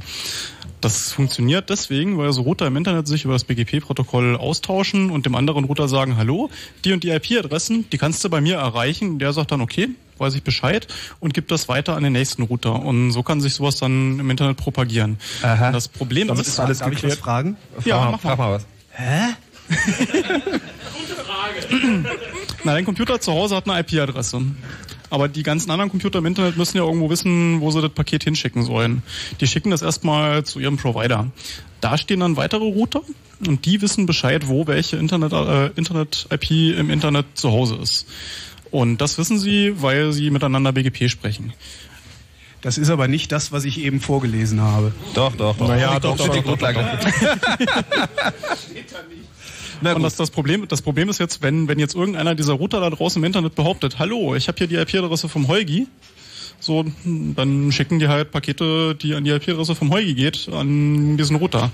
Das funktioniert deswegen, weil so Router im Internet sich über das BGP-Protokoll austauschen und dem anderen Router sagen, hallo, die und die IP-Adressen, die kannst du bei mir erreichen. Der sagt dann, okay, weiß ich Bescheid und gibt das weiter an den nächsten Router. Und so kann sich sowas dann im Internet propagieren. Aha. Das Problem Damit ist, alles darf geklärt. ich was fragen? Ja, frag, mach mal. Frag mal was. Hä? Gute Frage. Na, dein Computer zu Hause hat eine IP-Adresse. Aber die ganzen anderen Computer im Internet müssen ja irgendwo wissen, wo sie das Paket hinschicken sollen. Die schicken das erstmal zu ihrem Provider. Da stehen dann weitere Router und die wissen Bescheid, wo welche Internet, äh, Internet-IP im Internet zu Hause ist. Und das wissen sie, weil sie miteinander BGP sprechen. Das ist aber nicht das, was ich eben vorgelesen habe. Doch, doch, doch. Naja, doch, doch, doch, die Grundlage. Und das, das, Problem, das Problem ist jetzt, wenn, wenn jetzt irgendeiner dieser Router da draußen im Internet behauptet, hallo, ich habe hier die IP-Adresse vom Holgi, so, dann schicken die halt Pakete, die an die IP-Adresse vom Holgi geht, an diesen Router.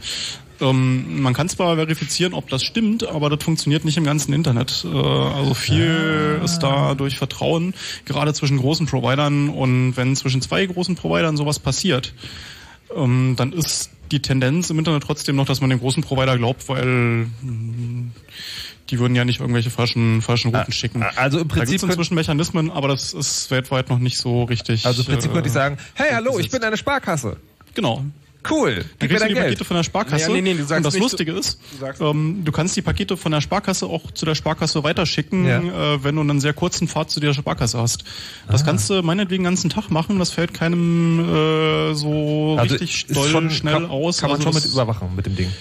Ähm, man kann zwar verifizieren, ob das stimmt, aber das funktioniert nicht im ganzen Internet. Äh, also viel ah. ist da durch Vertrauen, gerade zwischen großen Providern und wenn zwischen zwei großen Providern sowas passiert, ähm, dann ist die Tendenz im Internet trotzdem noch, dass man dem großen Provider glaubt, weil die würden ja nicht irgendwelche falschen, falschen Routen schicken. Also im Prinzip. Da inzwischen Mechanismen, aber das ist weltweit noch nicht so richtig. Also im Prinzip äh, könnte ich sagen, hey, hallo, ich bin eine Sparkasse. Genau. Cool. Dann kriegst du die Geld. Pakete von der Sparkasse. Ja, nee, nee, und das Lustige ist, du, ähm, du kannst die Pakete von der Sparkasse auch zu der Sparkasse weiterschicken, ja. äh, wenn du einen sehr kurzen Pfad zu der Sparkasse hast. Das Aha. kannst du meinetwegen den ganzen Tag machen. Das fällt keinem äh, so also richtig doll schon, schnell kann, aus. Kann man also schon mit überwachen mit dem Ding.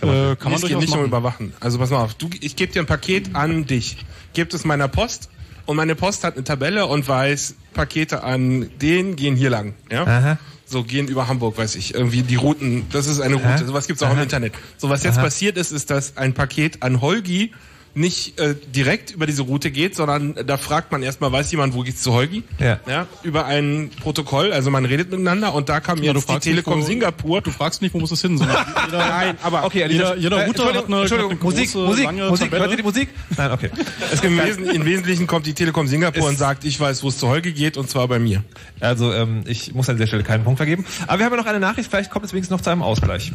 Äh, kann man durchaus nicht nur überwachen. Also pass mal auf, du, ich gebe dir ein Paket an dich. Gebt es meiner Post und meine Post hat eine Tabelle und weiß, Pakete an den gehen hier lang. Ja? Aha so gehen über Hamburg, weiß ich, irgendwie die Routen, das ist eine Route, sowas gibt's auch Aha. im Internet. So was jetzt Aha. passiert ist, ist, dass ein Paket an Holgi nicht äh, direkt über diese Route geht, sondern da fragt man erstmal, weiß jemand, wo geht's zu Holgi? Ja. ja. Über ein Protokoll, also man redet miteinander und da kam ja, jetzt die Telekom nicht, wo, Singapur. Du fragst nicht, wo muss es hin, sondern jeder, Nein, aber okay, jeder, jeder äh, Router hat eine, Entschuldigung, eine Musik, große, Musik, lange Musik, Tabelle. hört ihr die Musik? Nein, okay. Es Im, Wesen, Im Wesentlichen kommt die Telekom Singapur und sagt, ich weiß, wo es zu Holgi geht und zwar bei mir. Also ähm, ich muss an dieser Stelle keinen Punkt vergeben. Aber wir haben ja noch eine Nachricht, vielleicht kommt es wenigstens noch zu einem Ausgleich.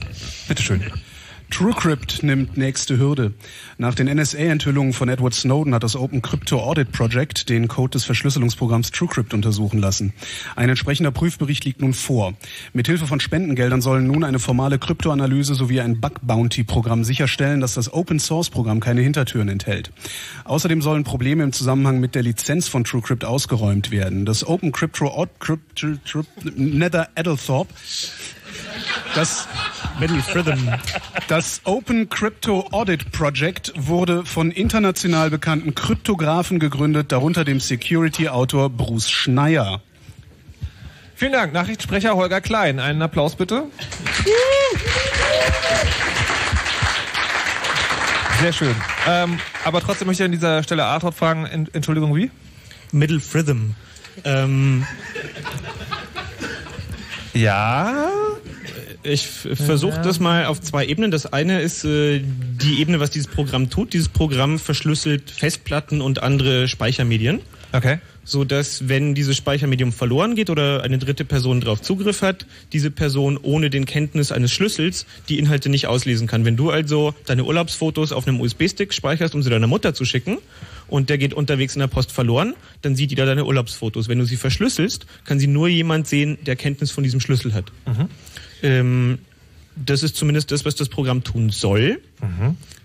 Bitteschön. TrueCrypt nimmt nächste Hürde. Nach den NSA-Enthüllungen von Edward Snowden hat das Open Crypto Audit Project den Code des Verschlüsselungsprogramms TrueCrypt untersuchen lassen. Ein entsprechender Prüfbericht liegt nun vor. Mithilfe von Spendengeldern sollen nun eine formale Kryptoanalyse sowie ein Bug-Bounty-Programm sicherstellen, dass das Open-Source-Programm keine Hintertüren enthält. Außerdem sollen Probleme im Zusammenhang mit der Lizenz von TrueCrypt ausgeräumt werden. Das Open Crypto Audit Nether Edelthorpe das, das Open Crypto Audit Project wurde von international bekannten Kryptografen gegründet, darunter dem Security-Autor Bruce Schneier. Vielen Dank. Nachrichtensprecher Holger Klein. Einen Applaus bitte. Sehr schön. Ähm, aber trotzdem möchte ich an dieser Stelle Arthur fragen, en Entschuldigung, wie? Middle Rhythm. Ähm, ja. Ich versuche das mal auf zwei Ebenen. Das eine ist äh, die Ebene, was dieses Programm tut. Dieses Programm verschlüsselt Festplatten und andere Speichermedien. Okay. So dass, wenn dieses Speichermedium verloren geht oder eine dritte Person darauf Zugriff hat, diese Person ohne den Kenntnis eines Schlüssels die Inhalte nicht auslesen kann. Wenn du also deine Urlaubsfotos auf einem USB-Stick speicherst, um sie deiner Mutter zu schicken, und der geht unterwegs in der Post verloren, dann sieht jeder deine Urlaubsfotos. Wenn du sie verschlüsselst, kann sie nur jemand sehen, der Kenntnis von diesem Schlüssel hat. Ähm, das ist zumindest das, was das Programm tun soll.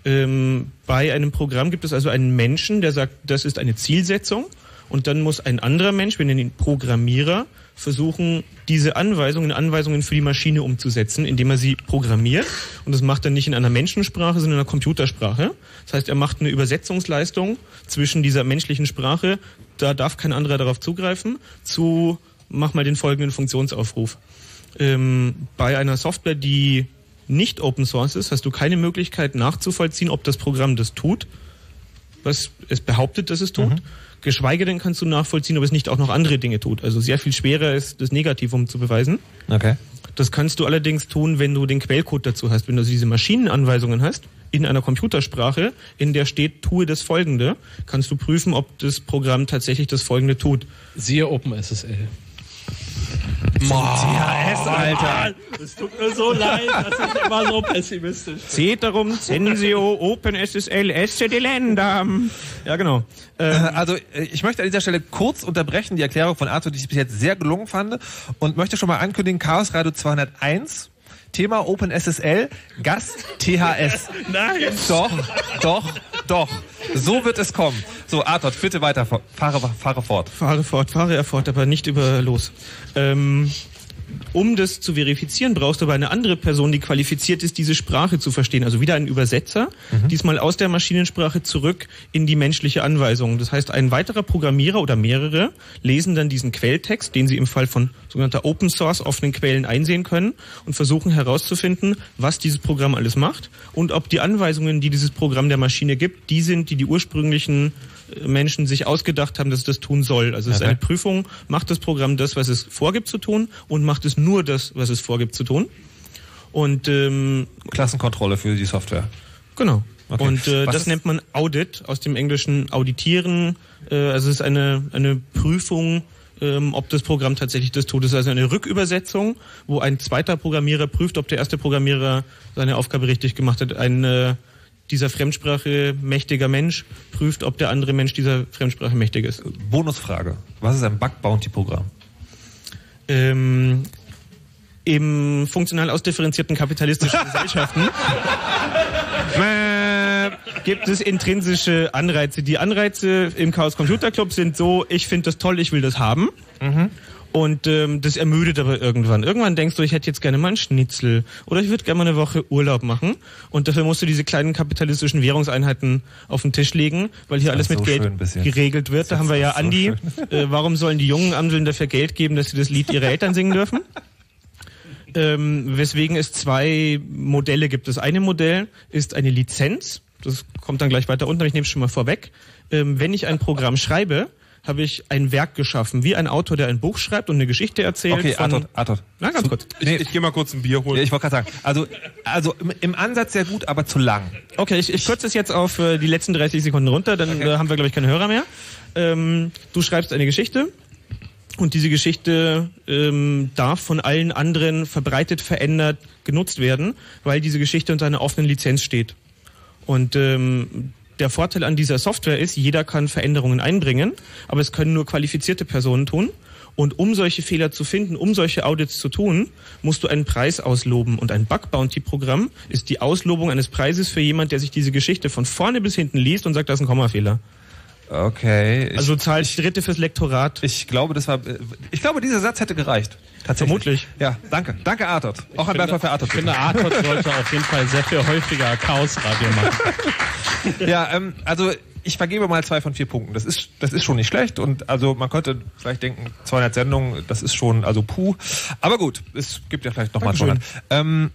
Ähm, bei einem Programm gibt es also einen Menschen, der sagt, das ist eine Zielsetzung. Und dann muss ein anderer Mensch, wir nennen ihn Programmierer, versuchen, diese Anweisungen in Anweisungen für die Maschine umzusetzen, indem er sie programmiert. Und das macht er nicht in einer Menschensprache, sondern in einer Computersprache. Das heißt, er macht eine Übersetzungsleistung zwischen dieser menschlichen Sprache, da darf kein anderer darauf zugreifen, zu mach mal den folgenden Funktionsaufruf. Ähm, bei einer Software, die nicht Open Source ist, hast du keine Möglichkeit nachzuvollziehen, ob das Programm das tut, was es behauptet, dass es tut. Geschweige denn kannst du nachvollziehen, ob es nicht auch noch andere Dinge tut. Also sehr viel schwerer ist, das Negativum zu beweisen. Okay. Das kannst du allerdings tun, wenn du den Quellcode dazu hast. Wenn du also diese Maschinenanweisungen hast, in einer Computersprache, in der steht, tue das Folgende, kannst du prüfen, ob das Programm tatsächlich das Folgende tut. Siehe OpenSSL. THS, Alter. Es tut mir so leid, dass ich immer so pessimistisch Ceterum censeo OpenSSL esse Länder. Ja, genau. Also äh, ich möchte an dieser Stelle kurz unterbrechen die Erklärung von Arthur, die ich bis jetzt sehr gelungen fand und möchte schon mal ankündigen, Chaos Radio 201, Thema OpenSSL, Gast THS. Nein. Doch, doch, doch. So wird es kommen. So, Arthur, bitte weiter, fahre, fahre fort. Fahre fort, fahre er fort, aber nicht über los. Ähm, um das zu verifizieren, brauchst du aber eine andere Person, die qualifiziert ist, diese Sprache zu verstehen. Also wieder ein Übersetzer, diesmal aus der Maschinensprache zurück in die menschliche Anweisung. Das heißt, ein weiterer Programmierer oder mehrere lesen dann diesen Quelltext, den sie im Fall von sogenannter Open Source offenen Quellen einsehen können und versuchen herauszufinden, was dieses Programm alles macht und ob die Anweisungen, die dieses Programm der Maschine gibt, die sind, die die ursprünglichen Menschen sich ausgedacht haben, dass es das tun soll. Also es ist Okay. eine Prüfung, macht das Programm das, was es vorgibt zu tun und macht es nur das, was es vorgibt zu tun. Und ähm, Klassenkontrolle für die Software. Genau. Okay. Und äh, Was das ist- nennt man Audit, aus dem Englischen auditieren. Äh, also es ist eine, eine Prüfung, ähm, ob das Programm tatsächlich das tut. Es ist also eine Rückübersetzung, wo ein zweiter Programmierer prüft, ob der erste Programmierer seine Aufgabe richtig gemacht hat. Ein äh, dieser Fremdsprache mächtiger Mensch prüft, ob der andere Mensch dieser Fremdsprache mächtig ist. Bonusfrage. Was ist ein Bug-Bounty-Programm? Ähm, Im funktional ausdifferenzierten kapitalistischen Gesellschaften äh, gibt es intrinsische Anreize. Die Anreize im Chaos Computer Club sind so, ich finde das toll, ich will das haben. Und ähm, das ermüdet aber irgendwann. Irgendwann denkst du, ich hätte jetzt gerne mal einen Schnitzel oder ich würde gerne mal eine Woche Urlaub machen. Und dafür musst du diese kleinen kapitalistischen Währungseinheiten auf den Tisch legen, weil hier alles mit so Geld geregelt wird. Da haben wir ja so Andi. Äh, warum sollen die jungen Amseln dafür Geld geben, dass sie das Lied ihrer Eltern singen dürfen? ähm, weswegen es zwei Modelle gibt. Das eine Modell ist eine Lizenz. Das kommt dann gleich weiter unten, aber ich nehme es schon mal vorweg. Ähm, wenn ich ein Programm schreibe, habe ich ein Werk geschaffen, wie ein Autor, der ein Buch schreibt und eine Geschichte erzählt. Okay, Arthur, Arthur. Na, ganz kurz. Ich, ich gehe mal kurz ein Bier holen. Ja, ich wollte gerade sagen, also, also im, im Ansatz sehr gut, aber zu lang. Okay, ich, ich kürze es jetzt auf äh, die letzten 30 Sekunden runter, dann äh, haben wir, glaube ich, keine Hörer mehr. Ähm, du schreibst eine Geschichte und diese Geschichte ähm, darf von allen anderen verbreitet, verändert, genutzt werden, weil diese Geschichte unter einer offenen Lizenz steht. Und ähm, der Vorteil an dieser Software ist, jeder kann Veränderungen einbringen, aber es können nur qualifizierte Personen tun. Und um solche Fehler zu finden, um solche Audits zu tun, musst du einen Preis ausloben. Und ein Bug Bounty Programm ist die Auslobung eines Preises für jemand, der sich diese Geschichte von vorne bis hinten liest und sagt, das ist ein Kommafehler. Okay. Ich, Also zahlt Dritte fürs Lektorat. ich glaube, das war, ich glaube, dieser Satz hätte gereicht. Tatsächlich. Vermutlich. Ja, danke. Danke, Arthur. Auch ein Beifall für Arthur. Ich finde, Arthur sollte auf jeden Fall sehr viel häufiger Chaosradio machen. ja, ähm, also ich vergebe mal zwei von vier Punkten. Das ist, das ist schon nicht schlecht und also man könnte vielleicht denken, 200 Sendungen, das ist schon, also puh. Aber gut, es gibt ja vielleicht noch mal 200. Ähm,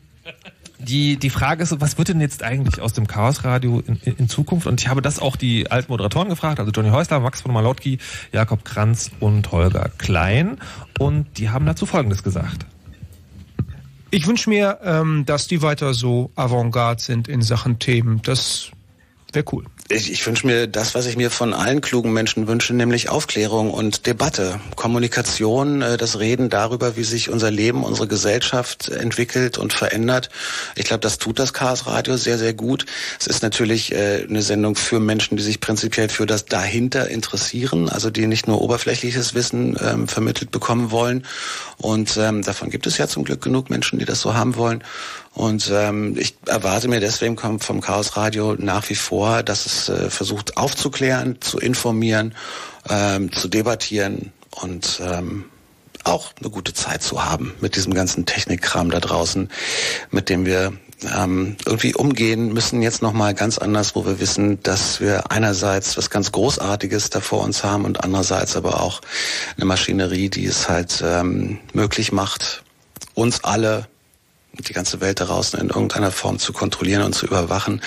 die, die Frage ist, was wird denn jetzt eigentlich aus dem Chaosradio in, in, in Zukunft? Und ich habe das auch die alten Moderatoren gefragt, also Johnny Häusler, Max von Malotki, Jakob Kranz und Holger Klein. Und die haben dazu Folgendes gesagt. Ich wünsche mir, ähm, dass die weiter so avantgarde sind in Sachen Themen. Das wäre cool. Ich, ich wünsche mir das, was ich mir von allen klugen Menschen wünsche, nämlich Aufklärung und Debatte, Kommunikation, äh, das Reden darüber, wie sich unser Leben, unsere Gesellschaft entwickelt und verändert. Ich glaube, das tut das Chaos Radio sehr, sehr gut. Es ist natürlich äh, eine Sendung für Menschen, die sich prinzipiell für das dahinter interessieren, also die nicht nur oberflächliches Wissen ähm, vermittelt bekommen wollen. Und ähm, davon gibt es ja zum Glück genug Menschen, die das so haben wollen. Und ähm, ich erwarte mir deswegen vom Chaos Radio nach wie vor, dass es äh, versucht aufzuklären, zu informieren, ähm, zu debattieren und ähm, auch eine gute Zeit zu haben mit diesem ganzen Technikkram da draußen, mit dem wir ähm, irgendwie umgehen müssen jetzt noch mal ganz anders, wo wir wissen, dass wir einerseits was ganz Großartiges da vor uns haben und andererseits aber auch eine Maschinerie, die es halt ähm, möglich macht, uns alle die ganze Welt da draußen in irgendeiner Form zu kontrollieren und zu überwachen.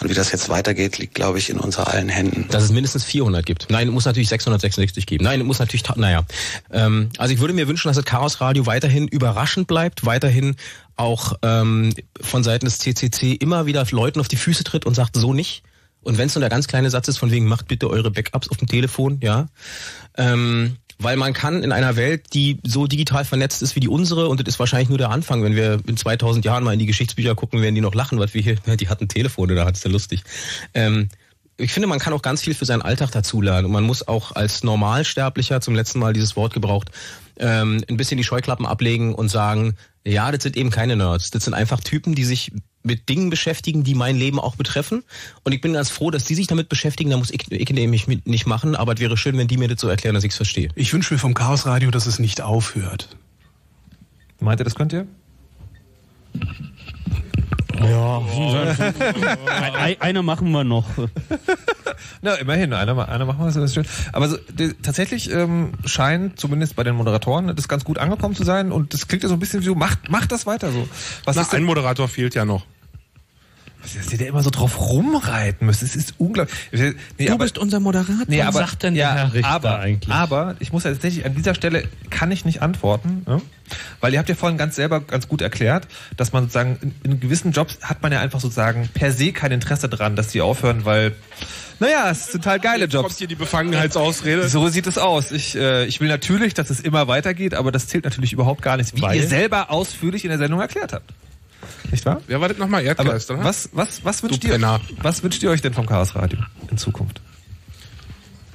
Und wie das jetzt weitergeht, liegt, glaube ich, in unser allen Händen. Dass es mindestens 400 gibt. Nein, muss natürlich 666 geben. Nein, muss natürlich, naja. Ähm, also ich würde mir wünschen, dass das Chaos Radio weiterhin überraschend bleibt, weiterhin auch ähm, von Seiten des CCC immer wieder Leuten auf die Füße tritt und sagt, so nicht. Und wenn es nur der ganz kleine Satz ist, von wegen, macht bitte eure Backups auf dem Telefon, ja. Ähm, weil man kann in einer Welt, die so digital vernetzt ist wie die unsere, und das ist wahrscheinlich nur der Anfang, wenn wir in 2000 Jahren mal in die Geschichtsbücher gucken, werden die noch lachen, was wir hier, die hatten Telefone, da hat es ja lustig. Ähm, ich finde, man kann auch ganz viel für seinen Alltag dazulernen und man muss auch als Normalsterblicher, zum letzten Mal dieses Wort gebraucht, ähm, ein bisschen die Scheuklappen ablegen und sagen, ja, das sind eben keine Nerds. Das sind einfach Typen, die sich mit Dingen beschäftigen, die mein Leben auch betreffen. Und ich bin ganz froh, dass die sich damit beschäftigen. Da muss ich, ich nämlich nicht machen, aber es wäre schön, wenn die mir das so erklären, dass ich es verstehe. Ich wünsche mir vom Chaos Radio, dass es nicht aufhört. Meint ihr, das könnt ihr? Ja, eine machen wir noch. Na, immerhin, einer, einer machen wir, das ist schön. Aber so, die, tatsächlich ähm, scheint, zumindest bei den Moderatoren, das ganz gut angekommen zu sein und das klingt ja so ein bisschen wie so, macht, macht das weiter so. Was Na, ist ein Moderator fehlt ja noch. Dass ihr da immer so drauf rumreiten müsst, es ist unglaublich. Nee, du aber, bist unser Moderator. Nee, aber, Was sagt denn ja, der Herr Richter aber, eigentlich? Aber ich muss ja tatsächlich an dieser Stelle kann ich nicht antworten, ne? weil ihr habt ja vorhin ganz selber ganz gut erklärt, dass man sozusagen in, in gewissen Jobs hat man ja einfach sozusagen per se kein Interesse dran, dass die aufhören, weil naja, es sind halt geile Jetzt Jobs. Kommt hier die Befangenheitsausrede? So sieht es aus. Ich, äh, ich will natürlich, dass es immer weitergeht, aber das zählt natürlich überhaupt gar nicht, wie Weil? ihr selber ausführlich in der Sendung erklärt habt. Nicht wahr? Wer war das nochmal? Erdgeist, oder? was, was, was, wünscht ihr, was wünscht ihr euch denn vom Chaos Radio in Zukunft?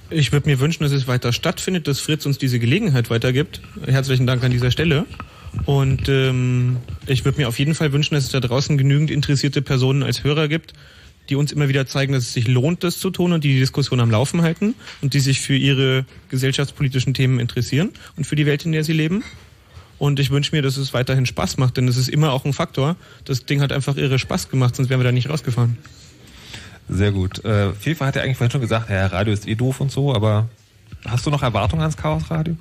Ich würde mir wünschen, dass es weiter stattfindet, dass Fritz uns diese Gelegenheit weitergibt. Herzlichen Dank an dieser Stelle. Und ähm, ich würde mir auf jeden Fall wünschen, dass es da draußen genügend interessierte Personen als Hörer gibt, die uns immer wieder zeigen, dass es sich lohnt, das zu tun und die die Diskussion am Laufen halten und die sich für ihre gesellschaftspolitischen Themen interessieren und für die Welt, in der sie leben. Und ich wünsche mir, dass es weiterhin Spaß macht, denn es ist immer auch ein Faktor. Das Ding hat einfach irre Spaß gemacht, sonst wären wir da nicht rausgefahren. Sehr gut. Äh, Fefa hat ja eigentlich vorhin schon gesagt, ja, Radio ist eh doof und so, aber hast du noch Erwartungen ans Chaos Radio?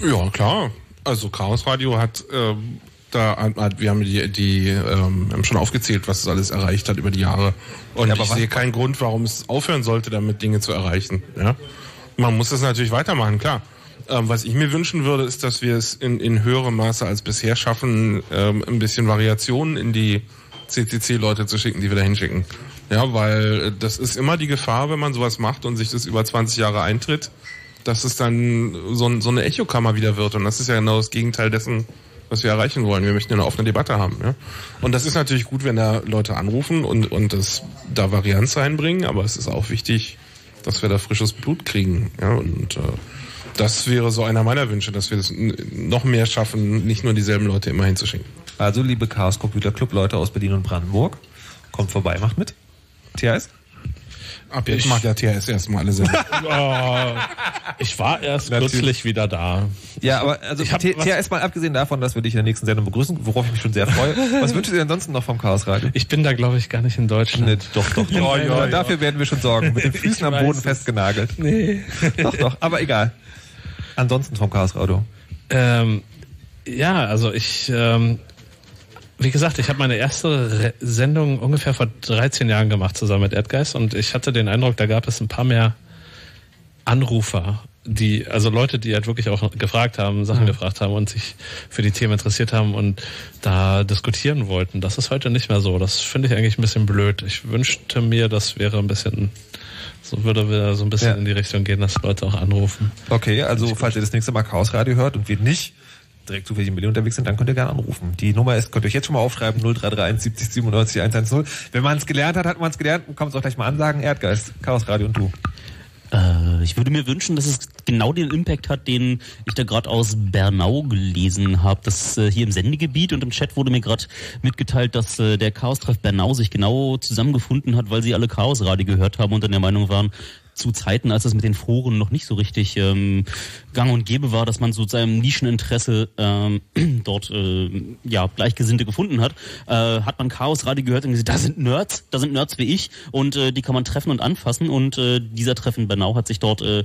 Ja, klar. Also Chaos Radio hat ähm, da hat, wir haben die, die ähm, haben schon aufgezählt, was es alles erreicht hat über die Jahre. Und Ja, aber ich was- sehe keinen Grund, warum es aufhören sollte, damit Dinge zu erreichen. Ja? Man muss es natürlich weitermachen, klar. Ähm, was ich mir wünschen würde, ist, dass wir es in, in höherem Maße als bisher schaffen, ähm, ein bisschen Variationen in die CCC-Leute zu schicken, die wir da hinschicken. Ja, weil äh, das ist immer die Gefahr, wenn man sowas macht und sich das über 20 Jahre eintritt, dass es dann so, so eine Echokammer wieder wird. Und das ist ja genau das Gegenteil dessen, was wir erreichen wollen. Wir möchten eine offene Debatte haben. Ja? Und das ist natürlich gut, wenn da Leute anrufen und, und das, da Varianz reinbringen, aber es ist auch wichtig, dass wir da frisches Blut kriegen. Ja? Und äh, das wäre so einer meiner Wünsche, dass wir es n- noch mehr schaffen, nicht nur dieselben Leute immer hinzuschicken. Also, liebe Chaos Computer Club Leute aus Berlin und Brandenburg, kommt vorbei, macht mit. THS? Ab jetzt macht der THS erstmal alle. Oh, ich war erst Natürlich. kürzlich wieder da. Ja, aber also Ich THS mal abgesehen davon, dass wir dich in der nächsten Sendung begrüßen, worauf ich mich schon sehr freue. Was wünschst du dir ansonsten noch vom Chaos Radio? Ich bin da, glaube ich, gar nicht in Deutschland. Nee, doch, doch, doch. Ja, ja, Dafür ja. werden wir schon sorgen. Mit den Ich Füßen am weiß Boden es. festgenagelt. Nee. Doch, doch, aber egal. Ansonsten vom Chaos Radio. Ähm, ja, also ich, ähm, wie gesagt, ich habe meine erste Re Sendung ungefähr vor 13 Jahren gemacht zusammen mit Erdgeist und ich hatte den Eindruck, da gab es ein paar mehr Anrufer, die, also Leute, die halt wirklich auch gefragt haben, Sachen Mhm. gefragt haben und sich für die Themen interessiert haben und da diskutieren wollten. Das ist heute nicht mehr so. Das finde ich eigentlich ein bisschen blöd. Ich wünschte mir, das wäre ein bisschen, so würde wir so ein bisschen Ja. in die Richtung gehen, dass Leute auch anrufen. Okay, also falls ihr das nächste Mal Chaos Radio hört und wir nicht direkt zufällig in Berlin unterwegs sind, dann könnt ihr gerne anrufen. Die Nummer ist, könnt ihr euch jetzt schon mal aufschreiben, 0331 70 97 110. Wenn man es gelernt hat, hat man es gelernt und kann es auch gleich mal ansagen. Erdgeist, Chaos Radio und du. Äh, ich würde mir wünschen, dass es genau den Impact hat, den ich da gerade aus Bernau gelesen habe. Das äh, hier im Sendegebiet und im Chat wurde mir gerade mitgeteilt, dass äh, der Chaos-Treff Bernau sich genau zusammengefunden hat, weil sie alle Chaos-Radio gehört haben und dann der Meinung waren, zu Zeiten, als es mit den Foren noch nicht so richtig ähm, gang und gäbe war, dass man so seinem Nischeninteresse ähm, dort äh, ja Gleichgesinnte gefunden hat, äh, hat man Chaos Radio gehört und gesagt, da sind Nerds, da sind Nerds wie ich und äh, die kann man treffen und anfassen und äh, dieser Treffen Bernau hat sich dort äh,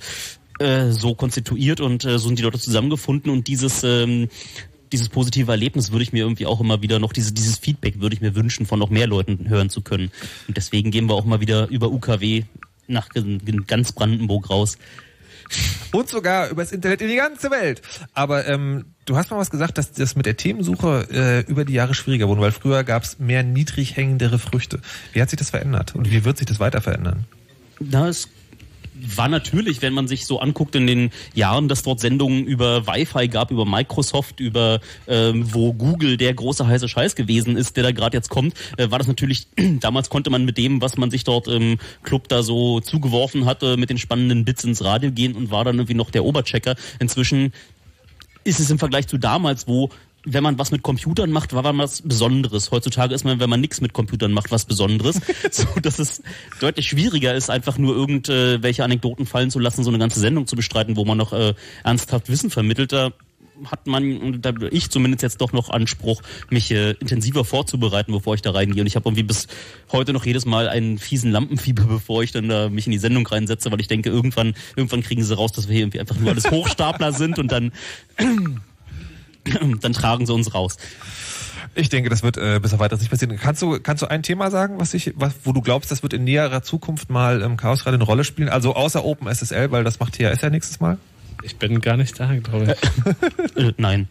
äh, so konstituiert und äh, so sind die Leute zusammengefunden und dieses ähm, dieses positive Erlebnis würde ich mir irgendwie auch immer wieder noch, diese, dieses Feedback würde ich mir wünschen, von noch mehr Leuten hören zu können. Und deswegen gehen wir auch mal wieder über UKW nach ganz Brandenburg raus. Und sogar übers Internet in die ganze Welt. Aber ähm, du hast mal was gesagt, dass das mit der Themensuche äh, über die Jahre schwieriger wurde, weil früher gab es mehr niedrig hängendere Früchte. Wie hat sich das verändert und wie wird sich das weiter verändern? Na, es war natürlich, wenn man sich so anguckt in den Jahren, dass dort Sendungen über Wi-Fi gab, über Microsoft, über ähm, wo Google der große heiße Scheiß gewesen ist, der da gerade jetzt kommt, äh, war das natürlich, damals konnte man mit dem, was man sich dort im Club da so zugeworfen hatte, mit den spannenden Bits ins Radio gehen und war dann irgendwie noch der Oberchecker. Inzwischen ist es im Vergleich zu damals, wo wenn man was mit Computern macht, war man was Besonderes. Heutzutage ist man, wenn man nichts mit Computern macht, was Besonderes. so, dass es deutlich schwieriger ist, einfach nur irgendwelche Anekdoten fallen zu lassen, so eine ganze Sendung zu bestreiten, wo man noch äh, ernsthaft Wissen vermittelt. Da hat man, und da ich zumindest jetzt doch noch Anspruch, mich äh, intensiver vorzubereiten, bevor ich da reingehe. Und ich habe irgendwie bis heute noch jedes Mal einen fiesen Lampenfieber, bevor ich dann da mich in die Sendung reinsetze, weil ich denke, irgendwann, irgendwann kriegen sie raus, dass wir hier irgendwie einfach nur alles Hochstapler sind und dann dann tragen sie uns raus. Ich denke, das wird äh, bis auf weiteres nicht passieren. Kannst du, kannst du ein Thema sagen, was ich, was, wo du glaubst, das wird in näherer Zukunft mal im Chaos gerade eine Rolle spielen? Also außer OpenSSL, weil das macht THS ja nächstes Mal. Ich bin gar nicht da, glaube ich. äh, nein.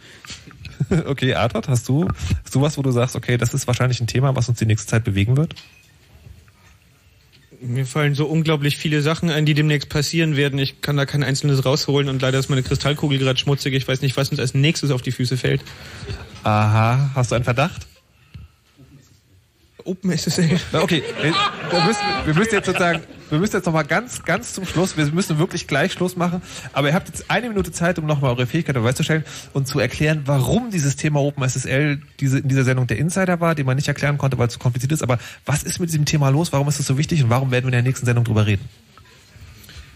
Okay, Arthur, hast du, hast du was, wo du sagst, okay, das ist wahrscheinlich ein Thema, was uns die nächste Zeit bewegen wird? Mir fallen so unglaublich viele Sachen ein, die demnächst passieren werden. Ich kann da kein einzelnes rausholen und leider ist meine Kristallkugel gerade schmutzig. Ich weiß nicht, was uns als nächstes auf die Füße fällt. Aha, hast du einen Verdacht? Open SSL. Na, okay, wir, müssen, wir müssen jetzt sozusagen, wir müssen jetzt nochmal ganz, ganz zum Schluss, wir müssen wirklich gleich Schluss machen, aber ihr habt jetzt eine Minute Zeit, um nochmal eure Fähigkeit bereitzustellen und zu erklären, warum dieses Thema OpenSSL diese, in dieser Sendung der Insider war, den man nicht erklären konnte, weil es zu kompliziert ist, aber was ist mit diesem Thema los, warum ist es so wichtig und warum werden wir in der nächsten Sendung drüber reden?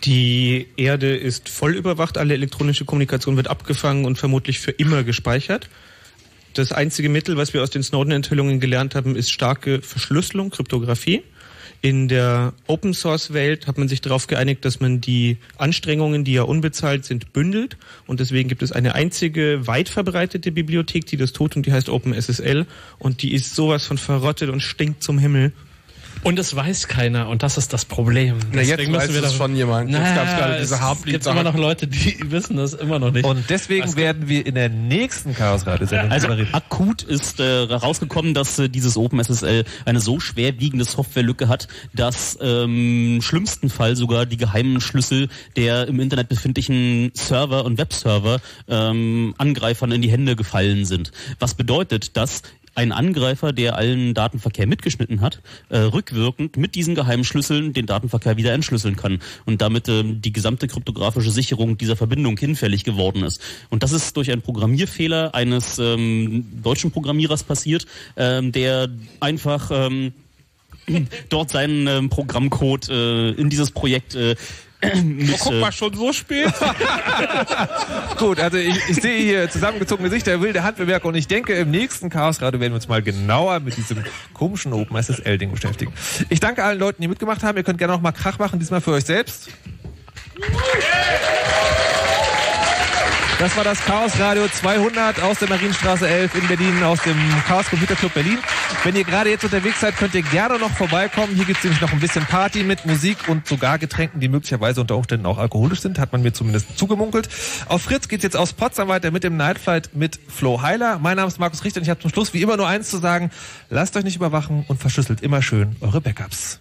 Die Erde ist voll überwacht, alle elektronische Kommunikation wird abgefangen und vermutlich für immer gespeichert. Das einzige Mittel, was wir aus den Snowden-Enthüllungen gelernt haben, ist starke Verschlüsselung, Kryptographie. In der Open Source Welt hat man sich darauf geeinigt, dass man die Anstrengungen, die ja unbezahlt sind, bündelt. Und deswegen gibt es eine einzige weit verbreitete Bibliothek, die das tut und die heißt OpenSSL. Und die ist sowas von verrottet und stinkt zum Himmel. Und es weiß keiner und das ist das Problem. Na, jetzt Deswegen weiß müssen wir es da- schon jemand. Jetzt Naja, gab's gerade diese es gibt immer noch Leute, die wissen das immer noch nicht. Und deswegen werden wir in der nächsten Chaos Radio Sendung Also akut ist äh, herausgekommen, dass äh, dieses OpenSSL eine so schwerwiegende Softwarelücke hat, dass ähm, im schlimmsten Fall sogar die geheimen Schlüssel der im Internet befindlichen Server und Webserver ähm, Angreifern in die Hände gefallen sind. Was bedeutet, dass ein Angreifer, der allen Datenverkehr mitgeschnitten hat, äh, rückwirkend mit diesen geheimen Schlüsseln den Datenverkehr wieder entschlüsseln kann und damit ähm, die gesamte kryptografische Sicherung dieser Verbindung hinfällig geworden ist. Und das ist durch einen Programmierfehler eines ähm, deutschen Programmierers passiert, ähm, der einfach ähm, dort seinen ähm, Programmcode äh, in dieses Projekt äh, oh, guck mal, schon so spät. Gut, also ich, ich sehe hier zusammengezogene Gesichter, wilde Handbewerke und ich denke, im nächsten Chaos gerade werden wir uns mal genauer mit diesem komischen Open SSL-Ding beschäftigen. Ich danke allen Leuten, die mitgemacht haben. Ihr könnt gerne noch mal Krach machen, diesmal für euch selbst. Das war das Chaos Radio 200 aus der Marienstraße 11 in Berlin, aus dem Chaos Computer Club Berlin. Wenn ihr gerade jetzt unterwegs seid, könnt ihr gerne noch vorbeikommen. Hier gibt es nämlich noch ein bisschen Party mit Musik und sogar Getränken, die möglicherweise unter Umständen auch alkoholisch sind, hat man mir zumindest zugemunkelt. Auf Fritz geht's jetzt aus Potsdam weiter mit dem Nightflight mit Flo Heiler. Mein Name ist Markus Richter und ich habe zum Schluss wie immer nur eins zu sagen. Lasst euch nicht überwachen und verschlüsselt immer schön eure Backups.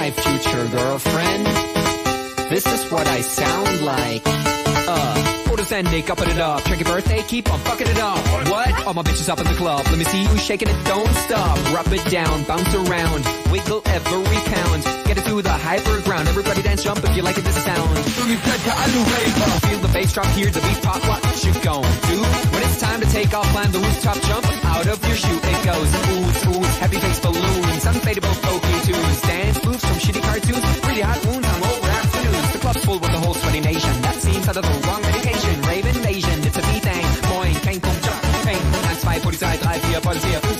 My future girlfriend. This is what I sound like. Uh, photosending, upping it up. Check your birthday, keep on fucking it up. What? All my bitches up in the club. Let me see you shaking it, don't stop. Rub it down, bounce around, wiggle every pound. Get it to the hyper ground. Everybody dance, jump if you like it, this sound. Feel the bass drop, hear the beat pop. What you gon' do? Time to take off, climb the rooftop, jump out of your shoe. It goes ooh, ooh, happy face balloons, unfadable pokey tunes, dance moves from shitty cartoons, really hot wounds over afternoons. The club's full with the whole sweaty nation. That seems out of the wrong medication. Rave invasion, it's a B-thing. Moin, kein jump, bang. 1, 2, Polizei, 3, 4, Polizei, 5,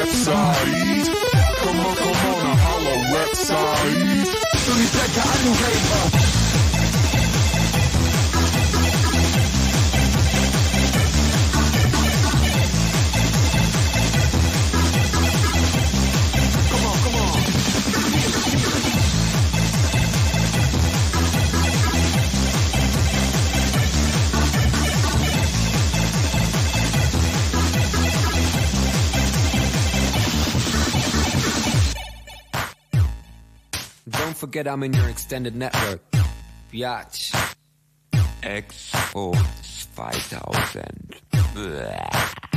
website. Come on, come on, a holla website. Uniteka Anuheba. Forget I'm in your extended network. Biatch. Expo 2000. Bäh.